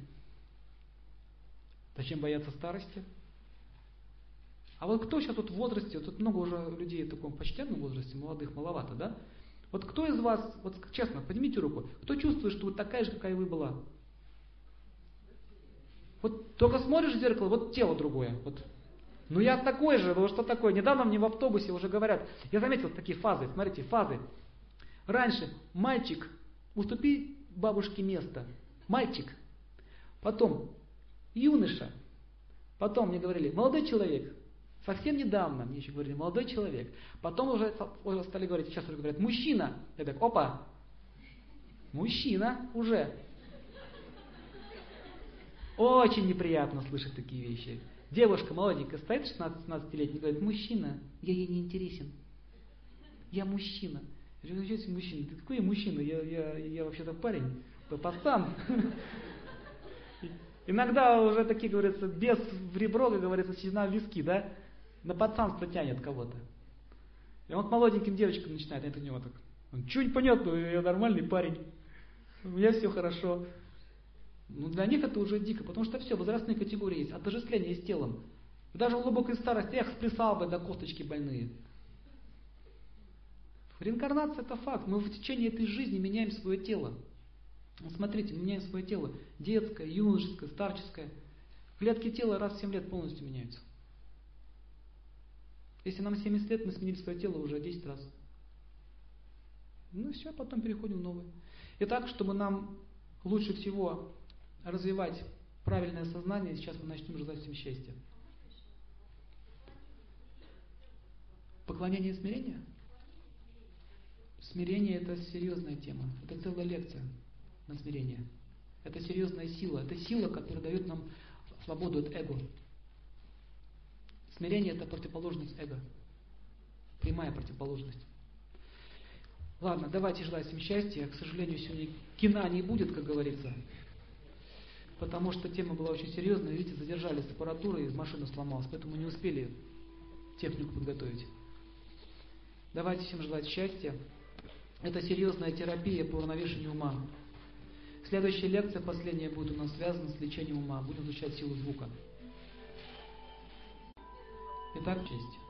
Зачем бояться старости? А вот кто сейчас вот в возрасте, вот тут много уже людей в таком почтенном возрасте, молодых маловато, да? Вот кто из вас, вот честно, поднимите руку, кто чувствует, что вы такая же, какая вы была? Вот только смотришь в зеркало, вот тело другое. Вот. Ну я такой же, ну что такое? Недавно мне в автобусе уже говорят, я заметил такие фазы, смотрите, фазы. Раньше мальчик, уступи бабушке место. Мальчик. Потом юноша. Потом мне говорили, молодой человек. Совсем недавно мне еще говорили, молодой человек. Потом уже, уже стали говорить, сейчас уже говорят, мужчина. Я так, опа, мужчина уже. Очень неприятно слышать такие вещи. Девушка молоденькая стоит, 16-17-летняя, говорит, мужчина, я ей не интересен. Я мужчина. Я говорю, ну что мужчина? Ты какой я мужчина? Я, я, я вообще-то парень, пацан. (laughs) Иногда уже такие, говорится, без в ребро, как говорится, седина в виски, да? На пацанство тянет кого-то. И он к молоденьким девочкам начинает, это у него так. Он, что непонятно, я нормальный парень. У меня все хорошо. Ну, для них это уже дико, потому что все, возрастные категории есть, отождествление с телом. Даже в глубокой старости, эх, сплясал бы до косточки больные. Реинкарнация это факт. Мы в течение этой жизни меняем свое тело. Ну, смотрите, меняем свое тело. Детское, юношеское, старческое. Клетки тела раз в 7 лет полностью меняются. Если нам 70 лет, мы сменили свое тело уже 10 раз. Ну и все, потом переходим в новое. Итак, чтобы нам лучше всего развивать правильное сознание, сейчас мы начнем желать всем счастья. Поклонение и смирение? Смирение это серьезная тема. Это целая лекция на смирение. Это серьезная сила. Это сила, которая дает нам свободу от эго. Смирение это противоположность эго. Прямая противоположность. Ладно, давайте желать всем счастья. К сожалению, сегодня кино не будет, как говорится потому что тема была очень серьезная, видите, задержались с аппаратурой, машина сломалась, поэтому не успели технику подготовить. Давайте всем желать счастья. Это серьезная терапия по уравновешению ума. Следующая лекция, последняя, будет у нас связана с лечением ума. Будем изучать силу звука. Итак, честь.